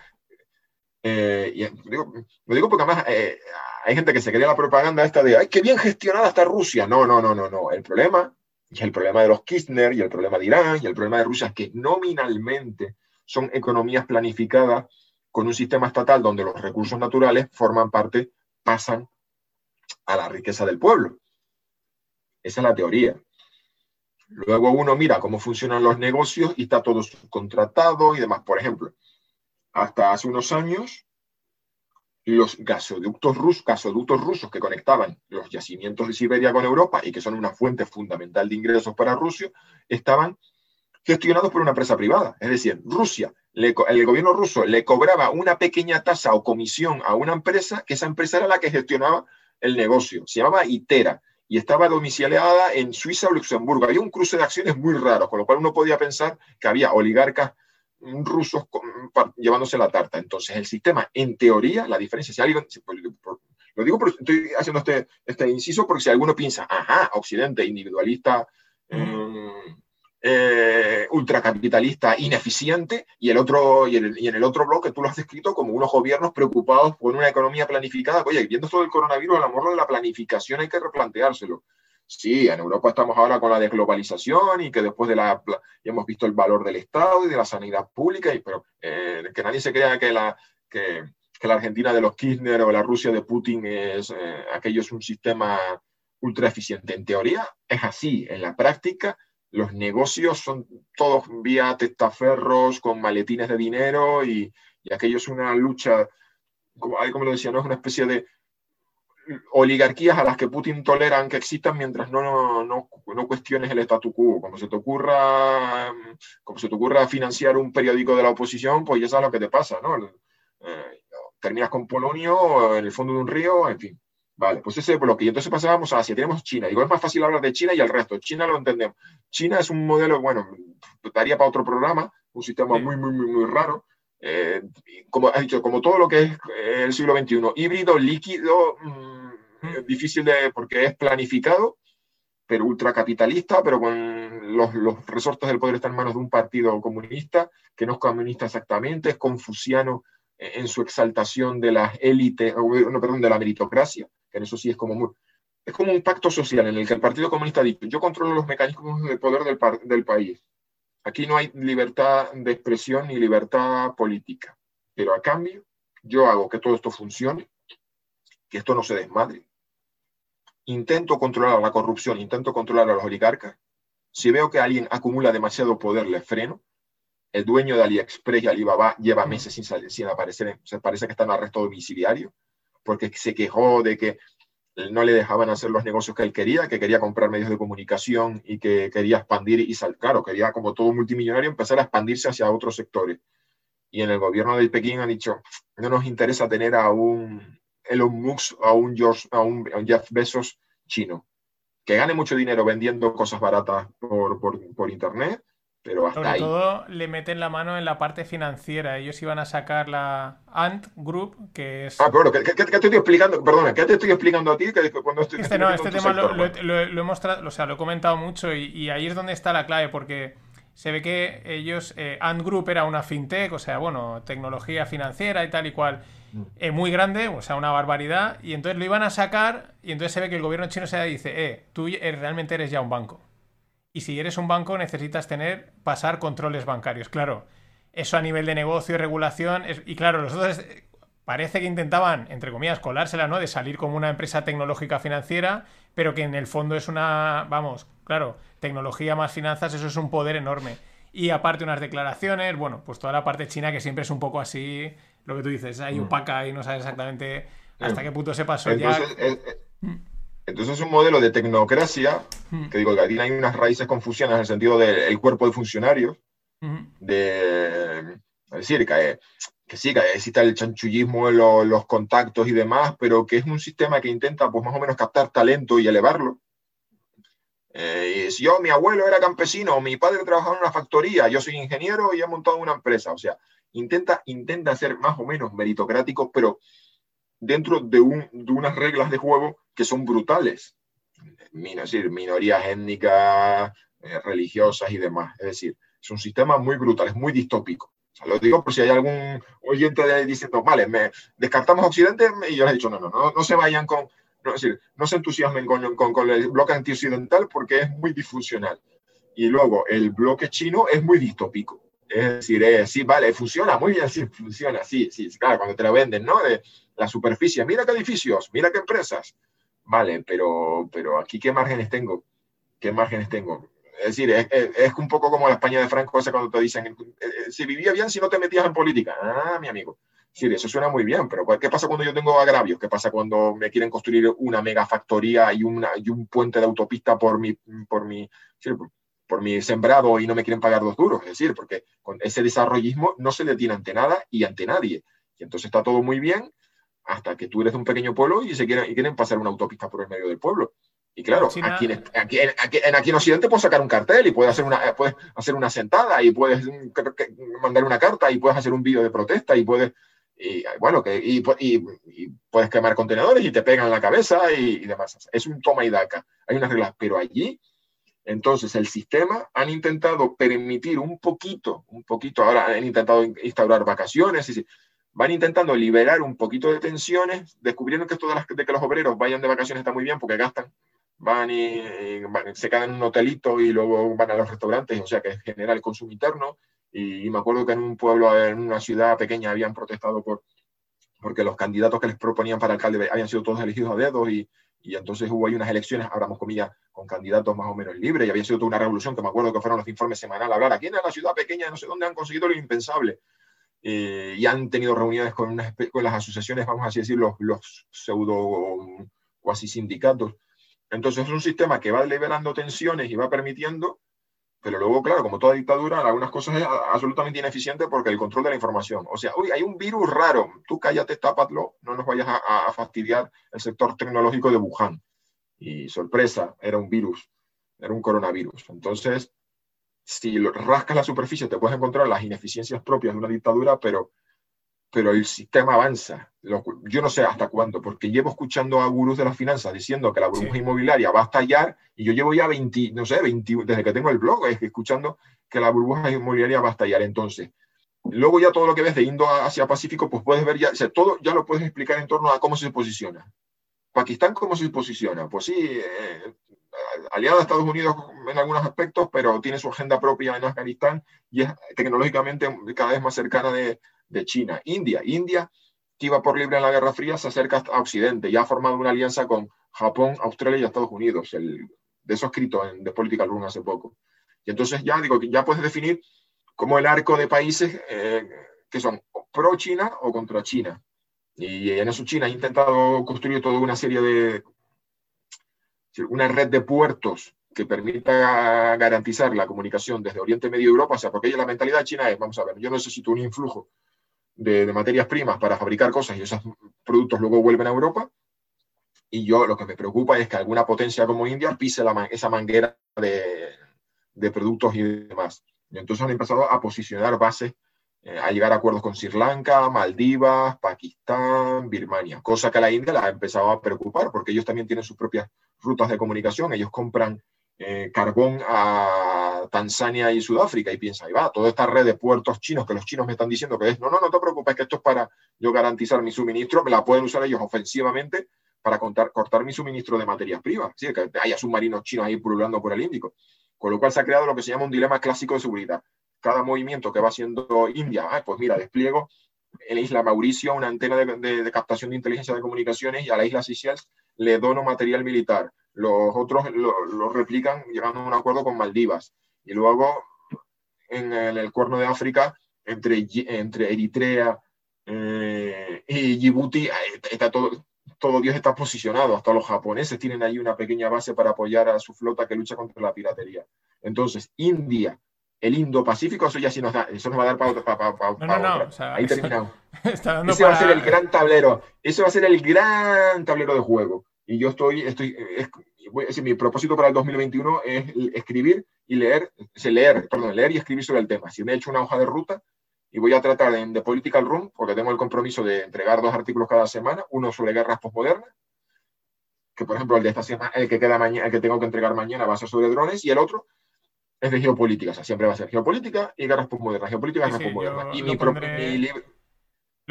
Eh, y lo digo porque además eh, hay gente que se cree la propaganda esta de, ¡ay, qué bien gestionada está Rusia! No, no, no, no, no. El problema, y el problema de los Kirchner, y el problema de Irán, y el problema de Rusia es que nominalmente son economías planificadas con un sistema estatal donde los recursos naturales forman parte pasan a la riqueza del pueblo. Esa es la teoría. Luego uno mira cómo funcionan los negocios y está todo subcontratado y demás. Por ejemplo, hasta hace unos años, los gasoductos, rusos, gasoductos rusos que conectaban los yacimientos de Siberia con Europa y que son una fuente fundamental de ingresos para Rusia, estaban gestionados por una empresa privada. Es decir, Rusia el gobierno ruso le cobraba una pequeña tasa o comisión a una empresa, que esa empresa era la que gestionaba el negocio. Se llamaba Itera y estaba domiciliada en Suiza o Luxemburgo. Había un cruce de acciones muy raro, con lo cual uno podía pensar que había oligarcas rusos llevándose la tarta. Entonces, el sistema, en teoría, la diferencia, si alguien, lo digo porque estoy haciendo este, este inciso porque si alguno piensa, ajá, Occidente, individualista, eh, ultracapitalista ineficiente y, el otro, y, en el otro bloque tú lo has descrito como unos gobiernos preocupados por una economía planificada. Oye, viendo todo el coronavirus, a lo mejor la planificación hay que replanteárselo. Sí, en Europa estamos ahora con la desglobalización y que después de la... Ya hemos visto el valor del Estado y de la sanidad pública, y, pero eh, que nadie se crea que la, que, la Argentina de los Kirchner o la Rusia de Putin es... Eh, aquello es un sistema ultra eficiente. En teoría es así, en la práctica los negocios son todos vía testaferros con maletines de dinero y, aquello es una lucha, como, lo decía, ¿no? es una especie de oligarquías a las que Putin toleran que existan mientras no, no, no, cuestiones el statu quo. Como se te ocurra, como se te ocurra financiar un periódico de la oposición, pues ya sabes lo que te pasa, ¿no? Eh, terminas con Polonio en el fondo de un río, en fin. Vale, pues ese bloque. Y entonces pasábamos a Asia. Tenemos China. Digo, es más fácil hablar de China y el resto. China lo entendemos. China es un modelo, bueno, daría para otro programa, un sistema muy, muy, muy, muy raro. Eh, como has dicho, como todo lo que es eh, el siglo XXI, híbrido, líquido, mm, difícil de, porque es planificado, pero ultracapitalista, pero con los, los, resortes del poder están en manos de un partido comunista, que no es comunista exactamente, es confuciano en su exaltación de las élites, no, perdón, de la meritocracia, que en eso sí es como muy, es como un pacto social en el que el Partido Comunista ha dicho, yo controlo los mecanismos de poder del, del país, Aquí no hay libertad de expresión ni libertad política, pero a cambio yo hago que todo esto funcione, que esto no se desmadre. Intento controlar la corrupción, intento controlar a los oligarcas. Si veo que alguien acumula demasiado poder, le freno. El dueño de AliExpress y Alibaba lleva meses sin, sin aparecer, se parece que está en arresto domiciliario, porque se quejó de que no le dejaban hacer los negocios que él quería, que quería comprar medios de comunicación y que quería expandir y sal, claro, quería como todo multimillonario empezar a expandirse hacia otros sectores. Y en el gobierno de Pekín han dicho, no nos interesa tener a un Elon Musk, a un, George, a un Jeff Bezos chino, que gane mucho dinero vendiendo cosas baratas por, por, por Internet, pero hasta Sobre todo le meten la mano en la parte financiera. Ellos iban a sacar la Ant Group, que es. Ah, pero ¿qué, te estoy explicando? Perdona, ¿qué te estoy explicando a ti? Que cuando estoy, este no, este tema lo, lo, hemos o sea, lo he comentado mucho y, ahí es donde está la clave, porque se ve que ellos, eh, Ant Group era una fintech, o sea, bueno, tecnología financiera y tal y cual, mm. eh, muy grande, o sea, una barbaridad, y entonces lo iban a sacar y entonces se ve que el gobierno chino se dice, eh, tú realmente eres ya un banco. Y si eres un banco necesitas tener, pasar controles bancarios. Claro, eso a nivel de negocio y regulación. y claro, los otros eh, parece que intentaban, entre comillas, colársela, ¿no? De salir como una empresa tecnológica financiera, pero que en el fondo es una, vamos, claro, tecnología más finanzas, eso es un poder enorme. Y aparte unas declaraciones, bueno, pues toda la parte china que siempre es un poco así, lo que tú dices, hay mm. opaca y no sabes exactamente hasta qué punto se pasó ya. Eh, eh, mm. Entonces es un modelo de tecnocracia, que digo que aquí hay unas raíces confusionas en el sentido del cuerpo de funcionarios, de es decir, que, que, sí, que existe el chanchullismo, los contactos y demás, pero que es un sistema que intenta pues más o menos captar talento y elevarlo. Eh, y si yo, mi abuelo era campesino, mi padre trabajaba en una factoría, yo soy ingeniero y he montado una empresa, o sea, intenta, intenta ser más o menos meritocrático, pero dentro de, un, de unas reglas de juego que son brutales. Es decir, minorías étnicas, eh, religiosas y demás. Es decir, es un sistema muy brutal, es muy distópico. lo digo por si hay algún oyente diciendo, vale, descartamos Occidente, y yo les he dicho, no, no, no, no se vayan con, no, es decir, no se entusiasmen con, con, con el bloque antioccidental porque es muy disfuncional. Y luego, el bloque chino es muy distópico. Es decir, sí, vale, funciona, muy bien, sí, funciona, sí, sí, claro, cuando te lo venden, ¿no? De la superficie, mira qué edificios, mira qué empresas. Vale, pero, pero aquí qué márgenes tengo, qué márgenes tengo. Es decir, es, un poco como la España de Franco, ese cuando te dicen, eh, eh, si vivía bien si no te metías en política. Ah, mi amigo. Sí, eso suena muy bien, pero ¿qué pasa cuando yo tengo agravios? ¿Qué pasa cuando me quieren construir una megafactoría y, una, y un puente de autopista por mi, por mi, por mi sembrado y no me quieren pagar dos duros. Es decir, porque con ese desarrollismo no se detiene ante nada y ante nadie. Y entonces está todo muy bien hasta que tú eres de un pequeño pueblo y, se quieren, y quieren pasar una autopista por el medio del pueblo. Y claro, aquí, en, aquí, en, aquí, en, Occidente puedes sacar un cartel y puedes hacer una, puedes hacer una sentada y puedes mandar una carta y puedes hacer un vídeo de protesta y puedes, y, bueno, que, y, puedes quemar contenedores y te pegan en la cabeza y, y, demás. Es un toma y daca. Hay unas reglas, pero allí entonces, el sistema han intentado permitir un poquito, un poquito, ahora han intentado instaurar vacaciones, y van intentando liberar un poquito de tensiones, descubriendo que esto de, de, que los obreros vayan de vacaciones está muy bien porque gastan, van y, se quedan en un hotelito y luego van a los restaurantes, o sea que genera el consumo interno. Y, y me acuerdo que en un pueblo, en una ciudad pequeña, habían protestado por, porque los candidatos que les proponían para alcalde habían sido todos elegidos a dedos y, y entonces hubo ahí unas elecciones, abramos comillas, con candidatos más o menos libres, y había sido toda una revolución, que me acuerdo que fueron los informes semanales a hablar, aquí en la ciudad pequeña, no sé dónde han conseguido lo impensable. eh, y han tenido reuniones con, con, las asociaciones, vamos a decir, los, los pseudo cuasi sindicatos. Entonces es un sistema que va liberando tensiones y va permitiendo, pero luego, claro, como toda dictadura, algunas cosas es absolutamente ineficiente porque el control de la información. O sea, uy, hay un virus raro, tú cállate, tápatlo, no nos vayas a, a fastidiar el sector tecnológico de Wuhan. Y sorpresa, era un virus, era un coronavirus. Entonces, si rascas la superficie te puedes encontrar las ineficiencias propias de una dictadura, pero, pero el sistema avanza. Yo no sé hasta cuándo, porque llevo escuchando a gurús de las finanzas diciendo que la burbuja inmobiliaria va a estallar y yo llevo ya 20, no sé, 20, desde que tengo el blog, es que escuchando que la burbuja inmobiliaria va a estallar. Entonces, luego ya todo lo que ves de Indo hacia Pacífico, pues puedes ver ya, o todo ya lo puedes explicar en torno a cómo se posiciona. Pakistán, ¿cómo se posiciona? Pues sí, eh, aliado a Estados Unidos en algunos aspectos, pero tiene su agenda propia en Afganistán y es tecnológicamente cada vez más cercana de, de China. India, India, que iba por libre en la Guerra Fría, se acerca a Occidente y ha formado una alianza con Japón, Australia y Estados Unidos. De eso escrito en The Political Room hace poco. Y entonces ya digo que ya puedes definir como el arco de países eh, que son pro China o contra China. Y en eso China ha intentado construir toda una serie de una red de puertos que permita garantizar la comunicación desde Oriente Medio y Europa, o sea, porque la mentalidad china es, vamos a ver, yo necesito un influjo de, materias primas para fabricar cosas y esos productos luego vuelven a Europa, y yo lo que me preocupa es que alguna potencia como India pise esa manguera de, de, productos y demás. Y entonces han empezado a posicionar bases, eh, a llegar a acuerdos con Sri Lanka, Maldivas, Pakistán, Birmania, cosa que a la India la ha empezado a preocupar porque ellos también tienen sus propias rutas de comunicación, ellos compran eh, carbón a Tanzania y Sudáfrica y piensa, ahí va, toda esta red de puertos chinos que los chinos me están diciendo que es, no, no, no te preocupes, que esto es para yo garantizar mi suministro, me la pueden usar ellos ofensivamente para contar, cortar mi suministro de materias primas, ¿sí? que haya submarinos chinos ahí pululando por el Índico. Con lo cual se ha creado lo que se llama un dilema clásico de seguridad. Cada movimiento que va haciendo India, pues mira, despliego en la isla Mauricio una antena de, captación de inteligencia de comunicaciones y a la isla Seychelles le dono material militar. Los otros lo, replican llegando a un acuerdo con Maldivas. Y luego en el, cuerno de África, entre, entre Eritrea eh, y Djibouti, está todo, todo Dios está posicionado. Hasta los japoneses tienen ahí una pequeña base para apoyar a su flota que lucha contra la piratería. Entonces, India, el Indo-Pacífico, eso ya sí nos da, eso nos va a dar para, para, para, no, no, no, Ahí terminamos. Ese va a ser el gran tablero. Eso va a ser el gran tablero de juego. Y yo estoy, estoy es, mi propósito para el 2021 es escribir y leer, leer, perdón, leer y escribir sobre el tema. Si me he hecho una hoja de ruta y voy a tratar en The Political Room, porque tengo el compromiso de entregar dos artículos cada semana, uno sobre guerras postmodernas, que por ejemplo el de esta semana, el que queda mañana, el que tengo que entregar mañana va a ser sobre drones, y el otro es de geopolítica, o sea, siempre va a ser geopolítica y guerras postmodernas, geopolítica y guerras postmodernas. Y, mi,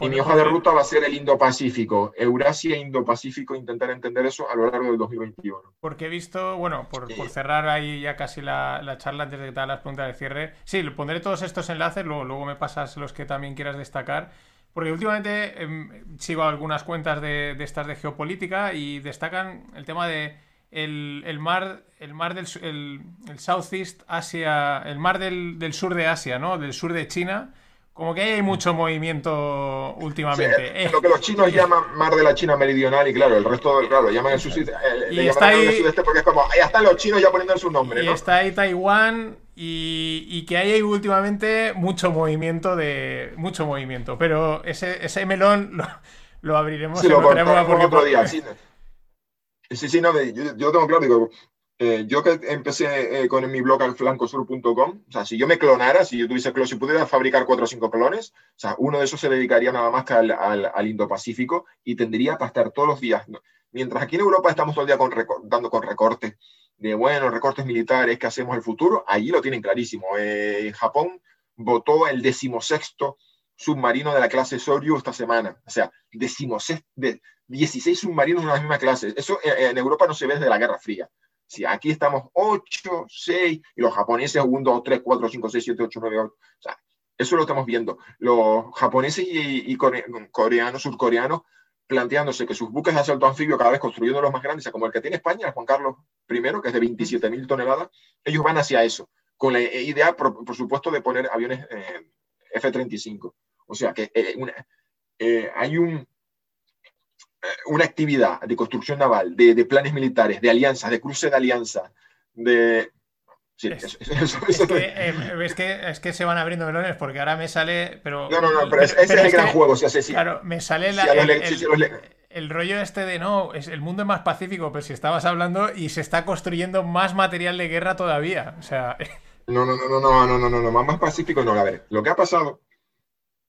y mi hoja de ruta va a ser el Indo-Pacífico, Eurasia, Indo-Pacífico, intentar entender eso a lo largo del 2021. Porque he visto, bueno, por, cerrar ahí ya casi la, charla antes de que te haga las preguntas de cierre, sí, pondré todos estos enlaces, luego, luego me pasas los que también quieras destacar. Porque últimamente em, sigo algunas cuentas de, de, estas de geopolítica y destacan el tema de el, mar, el mar del el, Southeast Asia, el mar del, del, sur de Asia, ¿no? Del sur de China. Como que hay mucho movimiento últimamente. Eh, lo que los chinos llaman mar de la China meridional y claro, el resto, claro, llaman el sudeste, y está ahí, porque es como, ahí están los chinos ya poniendo en su nombre. Y está ahí Taiwán y, y, que hay últimamente mucho movimiento de mucho movimiento, pero ese, ese melón lo, lo abriremos sí, lo porque otro día. Sí, Sí, sí, no, yo, yo tengo claro, digo, eh, yo que empecé eh, con mi blog al flancosur.com, o sea, si yo me clonara, si yo tuviese si pudiera fabricar cuatro o cinco clones, o sea, uno de esos se dedicaría nada más que al, al, Indo-Pacífico y tendría para estar todos los días. Mientras aquí en Europa estamos todo el día con, dando con recortes de, bueno, recortes militares que hacemos el futuro, allí lo tienen clarísimo. Eh, Japón votó el decimosexto submarino de la clase Soryu esta semana. O sea, decimosexto, de, 16 submarinos en la misma clase. Eso en Europa no se ve desde la Guerra Fría. Si aquí estamos 8, 6, y los japoneses 1, 2, 3, 4, 5, 6, 7, 8, 9, 8. O sea, eso lo estamos viendo. Los japoneses y, coreanos, surcoreanos, planteándose que sus buques de asalto anfibio cada vez construyendo los más grandes, como el que tiene España, Juan Carlos I, que es de 27.000 toneladas, ellos van hacia eso, con la idea, por, supuesto, de poner aviones eh, F-35 O sea que hay un, una actividad de construcción naval, de, planes militares, de alianzas, de cruce de alianzas, de... es, que, es, que, se van abriendo melones porque ahora me sale. Pero, no, no, no, pero, ese es el gran juego. Si hace, claro, me sale el, rollo este de no, es, el mundo es más pacífico, pero si estabas hablando y se está construyendo más material de guerra todavía. O sea. No, no, no, no, no, no, no, no, no, más pacífico no. A ver, lo que ha pasado,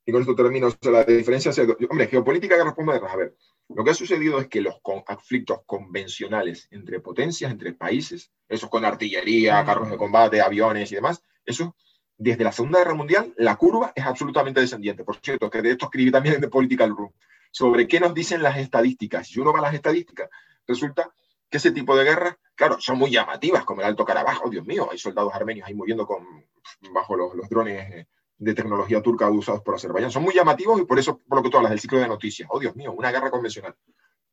y con esto termino, o sea, la diferencia hombre, geopolítica, guerras modernas, a ver, lo que ha sucedido es que los conflictos convencionales entre potencias, entre países, esos con artillería, carros de combate, aviones y demás, eso, desde la Segunda Guerra Mundial, la curva es absolutamente descendiente. Por cierto, que de esto escribí también en The Political Room, sobre qué nos dicen las estadísticas. Si uno va a las estadísticas, resulta que ese tipo de guerras, claro, son muy llamativas, como el Alto Carabajo, Dios mío, hay soldados armenios ahí moviendo con, bajo los, drones eh, de tecnología turca usados por Azerbaiyán. Son muy llamativos y por eso, por lo que tú hablas del ciclo de noticias. Oh, Dios mío, una guerra convencional.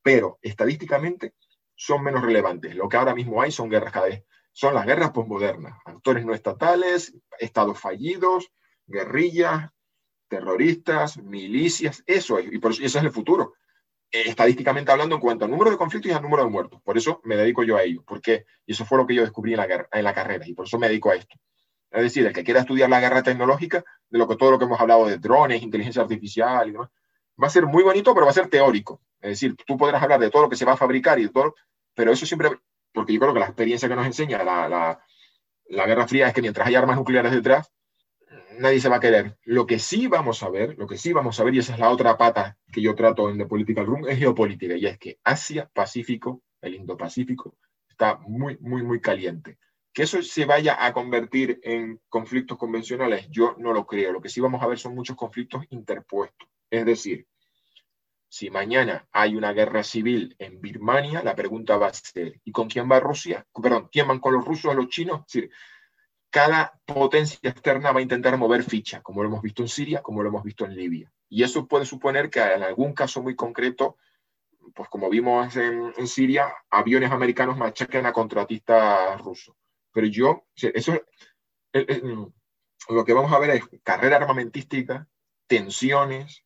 Pero estadísticamente son menos relevantes. Lo que ahora mismo hay son guerras cada vez. Son las guerras posmodernas. Actores no estatales, estados fallidos, guerrillas, terroristas, milicias. Eso es. Y por eso, es el futuro. Eh, estadísticamente hablando en cuanto al número de conflictos y al número de muertos. Por eso me dedico yo a ello. Porque, eso fue lo que yo descubrí en la, en la carrera. Y por eso me dedico a esto. Es decir, el que quiera estudiar la guerra tecnológica, de lo que todo lo que hemos hablado de drones, inteligencia artificial y demás, va a ser muy bonito, pero va a ser teórico. Es decir, tú podrás hablar de todo lo que se va a fabricar y todo, pero eso siempre, porque yo creo que la experiencia que nos enseña la, la, Guerra Fría es que mientras hay armas nucleares detrás, nadie se va a querer. Lo que sí vamos a ver, lo que sí vamos a ver, y esa es la otra pata que yo trato en The Political Room, es geopolítica, y es que Asia, Pacífico, el Indo-Pacífico, está muy, muy, muy caliente. Que eso se vaya a convertir en conflictos convencionales, yo no lo creo. Lo que sí vamos a ver son muchos conflictos interpuestos. Es decir, si mañana hay una guerra civil en Birmania, la pregunta va a ser, ¿y con quién va Rusia? Perdón, ¿quién van con los rusos o los chinos? Es decir, cada potencia externa va a intentar mover ficha, como lo hemos visto en Siria, como lo hemos visto en Libia. Y eso puede suponer que en algún caso muy concreto, pues como vimos en, en Siria, aviones americanos machaquen a contratistas rusos. Pero yo, eso, lo que vamos a ver es carrera armamentística, tensiones,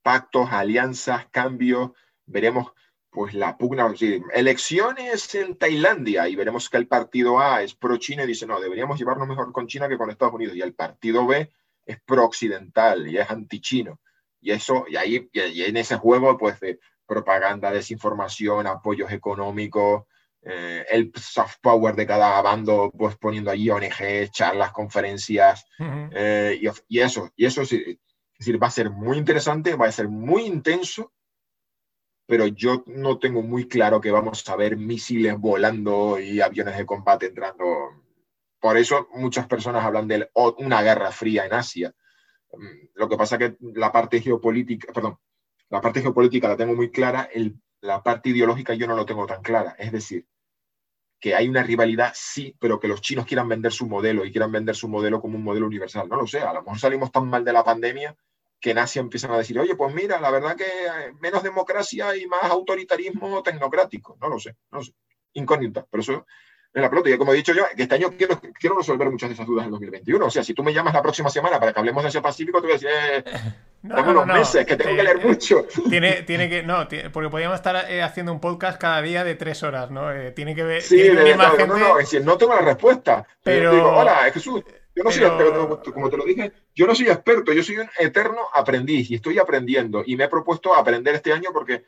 pactos, alianzas, cambios, veremos pues la pugna, elecciones en Tailandia y veremos que el partido A es pro China y dice, no, deberíamos llevarnos mejor con China que con Estados Unidos y el partido B es pro occidental y es anti-chino. Y eso, y ahí y en ese juego pues de propaganda, desinformación, apoyos económicos, eh, el soft power de cada bando, pues poniendo allí ONG, charlas, conferencias, eh, y, eso, y eso es, decir, va a ser muy interesante, va a ser muy intenso, pero yo no tengo muy claro que vamos a ver misiles volando y aviones de combate entrando. Por eso muchas personas hablan de una guerra fría en Asia. Mm, lo que pasa que la parte geopolítica, perdón, la parte geopolítica la tengo muy clara, el, la parte ideológica yo no lo tengo tan clara. Es decir, que hay una rivalidad, sí, pero que los chinos quieran vender su modelo y quieran vender su modelo como un modelo universal. No lo sé, a lo mejor salimos tan mal de la pandemia que en Asia empiezan a decir, oye, pues mira, la verdad que menos democracia y más autoritarismo tecnocrático. No lo sé, no lo sé. Incógnita, pero eso en la pelota. Y como he dicho yo, que este año quiero, quiero resolver muchas de esas dudas en 2021. O sea, si tú me llamas la próxima semana para que hablemos de Asia Pacífico, te voy a decir, eh, no, unos meses, que tengo que leer mucho. Tiene, tiene que, no, porque podríamos estar eh, haciendo un podcast cada día de tres horas, ¿no? Eh, tiene que ver. Sí, de, no, no, no, es decir, no tengo la respuesta. Pero. Digo, hola, Jesús. Yo no soy experto, como te lo dije, yo no soy experto, yo soy un eterno aprendiz y estoy aprendiendo. Y me he propuesto aprender este año porque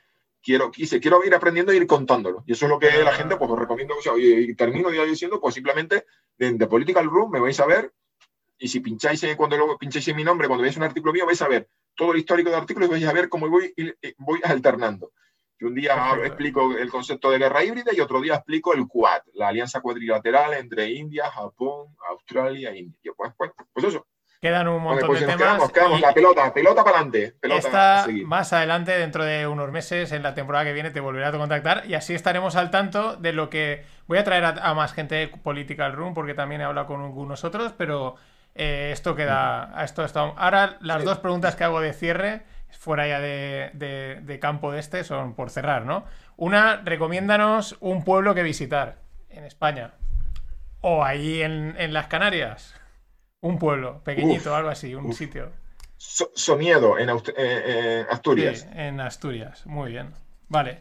quiero, quise, quiero ir aprendiendo e ir contándolo. Y eso es lo que la gente, pues os recomiendo. O sea, y termino ya diciendo, pues simplemente de, Political Room me vais a ver. Y si pincháis, cuando luego pincháis en mi nombre, cuando veáis un artículo mío, vais a ver todo el histórico de artículos y vais a ver cómo voy, voy alternando. Y un día explico el concepto de guerra híbrida y otro día explico el Quad, la alianza cuadrilateral entre India, Japón, Australia e India. Pues, pues, pues eso. Quedan un montón pues de temas. Quedamos, quedamos la pelota, pelota para adelante. Pelota más adelante, dentro de unos meses, en la temporada que viene, te volveré a contactar y así estaremos al tanto de lo que. Voy a traer a, más gente de Political Room porque también he hablado con algunos otros, pero eh, esto queda. Esto está... Ahora, las dos preguntas que hago de cierre, fuera ya de, de campo de este, son por cerrar, ¿no? Una, recomiéndanos un pueblo que visitar en España o ahí en, en las Canarias. Un pueblo pequeñito, algo así, un sitio. Somiedo, en, Asturias. Sí, en Asturias, muy bien. Vale.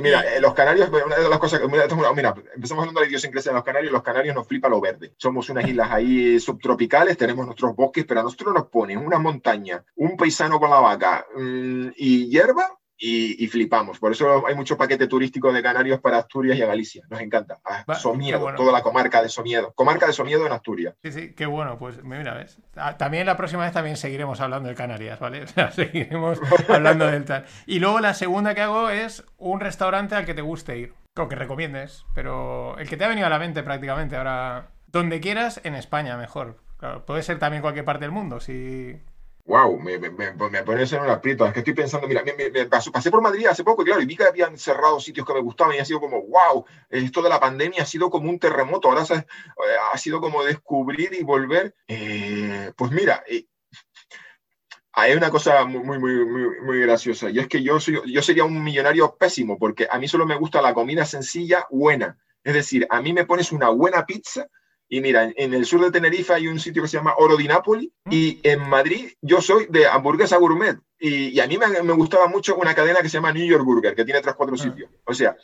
mira, eh, los canarios, una de las cosas que. Mira, empezamos hablando de la idiosincrasia de los canarios. Los canarios nos flipa lo verde. Somos unas islas ahí subtropicales, tenemos nuestros bosques, pero a nosotros nos ponen una montaña, un paisano con la vaca mm, y hierba y, flipamos. Por eso hay mucho paquete turístico de Canarios para Asturias y a Galicia. Nos encanta. Ah, Somiedo, toda la comarca de Somiedo. Comarca de Somiedo en Asturias. Sí, sí, qué bueno. Pues mira, ves. Ah, también la próxima vez también seguiremos hablando de Canarias, ¿vale? O sea, seguiremos hablando del tal. Y luego la segunda que hago es un restaurante al que te guste ir. O que recomiendes, pero el que te ha venido a la mente prácticamente. Ahora, donde quieras, en España mejor. Claro, puede ser también cualquier parte del mundo, si Wow, me, me, me, me pones en un aprieto. Es que estoy pensando, mira, me, pasé por Madrid hace poco y claro, y vi que habían cerrado sitios que me gustaban y ha sido como, wow, esto de la pandemia ha sido como un terremoto. Ahora eh, ha sido como descubrir y volver. Eh, pues mira, eh, hay una cosa muy, muy, muy, muy, graciosa y es que yo, soy, yo sería un millonario pésimo porque a mí solo me gusta la comida sencilla, buena. Es decir, a mí me pones una buena pizza y mira, en el sur de Tenerife hay un sitio que se llama Oro di Napoli y en Madrid yo soy de hamburguesa gourmet y, a mí me, me, gustaba mucho una cadena que se llama New York Burger, que tiene tres, cuatro ah. sitios. O sea,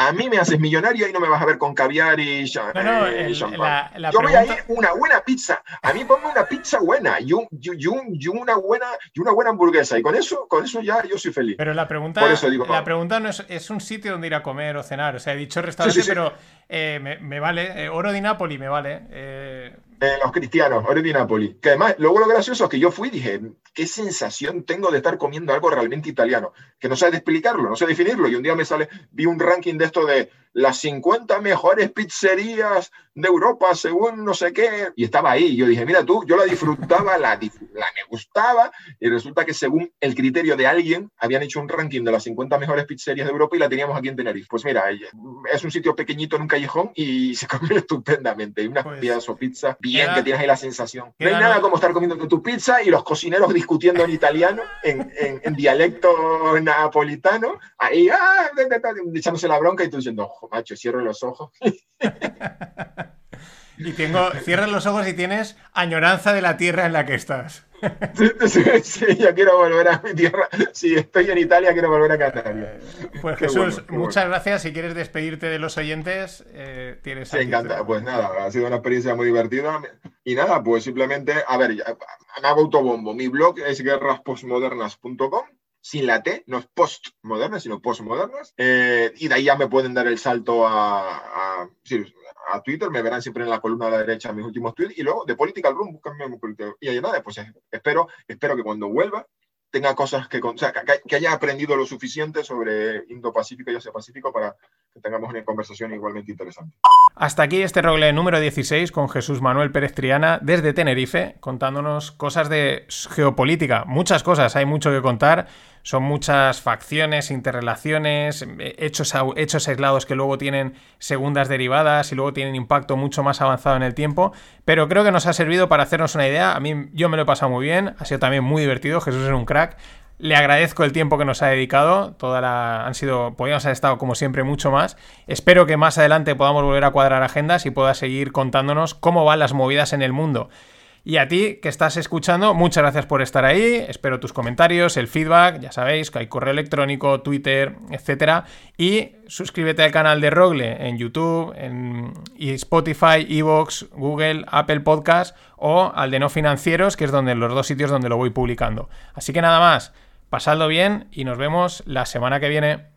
a mí me haces millonario y no me vas a ver con caviar y, no, eh, champán. Yo voy a ir una buena pizza. A mí ponme una pizza buena y, un, y, una buena y una buena hamburguesa y con eso, con eso ya yo soy feliz. Pero la pregunta, la pregunta no es, es, un sitio donde ir a comer o cenar. O sea, he dicho restaurante, pero eh, me, me, vale. Eh, Oro di Napoli me vale. Eh, los cristianos, Napoli. Que además, luego lo gracioso es que yo fui y dije, qué sensación tengo de estar comiendo algo realmente italiano, que no sé explicarlo, no sé definirlo. Y un día me sale, vi un ranking de esto de las 50 mejores pizzerías de Europa según no sé qué, y estaba ahí. Yo dije, mira tú, yo la disfrutaba, la, la me gustaba, y resulta que según el criterio de alguien, habían hecho un ranking de las 50 mejores pizzerías de Europa y la teníamos aquí en Tenerife. Pues mira, es un sitio pequeñito en un callejón y se come estupendamente. Una pues, o pizza bien, que tienes ahí la sensación. No hay nada como estar comiendo tu pizza y los cocineros discutiendo en italiano, en, en, dialecto napolitano, ahí, ah, echándose la bronca y tú diciendo, macho, cierro los ojos. y tengo, cierras los ojos y tienes añoranza de la tierra en la que estás. Sí, sí, yo quiero volver a mi tierra. Si estoy en Italia, quiero volver a Canarias. Pues Jesús, muchas gracias. Si quieres despedirte de los oyentes, eh, tienes. Me encanta. Pues nada, ha sido una experiencia muy divertida. Y nada, pues simplemente, a ver, me hago autobombo. Mi blog es guerraspostmodernas.com sin la T, no es postmodernas, sino postmodernas. Eh, y de ahí ya me pueden dar el salto a, a, Twitter, me verán siempre en la columna de la derecha mis últimos tweets. Y luego de Political Room, búscanme Y ahí nada, pues espero, espero que cuando vuelva tenga cosas que, o sea, que, haya aprendido lo suficiente sobre Indo-Pacífico y Asia-Pacífico para que tengamos una conversación igualmente interesante. Hasta aquí este rogle número 16 con Jesús Manuel Pérez Triana desde Tenerife, contándonos cosas de geopolítica. Muchas cosas, hay mucho que contar son muchas facciones, interrelaciones, hechos, hechos aislados que luego tienen segundas derivadas y luego tienen impacto mucho más avanzado en el tiempo, pero creo que nos ha servido para hacernos una idea. A mí yo me lo he pasado muy bien, ha sido también muy divertido, Jesús es un crack. Le agradezco el tiempo que nos ha dedicado. Toda la, han sido, podríamos haber estado como siempre mucho más. Espero que más adelante podamos volver a cuadrar agendas y pueda seguir contándonos cómo van las movidas en el mundo. Y a ti que estás escuchando, muchas gracias por estar ahí. Espero tus comentarios, el feedback. Ya sabéis que hay correo electrónico, Twitter, etc. Y suscríbete al canal de Rogle en YouTube, en Spotify, Evox, Google, Apple Podcast o al de No Financieros, que es donde los dos sitios donde lo voy publicando. Así que nada más, pasadlo bien y nos vemos la semana que viene.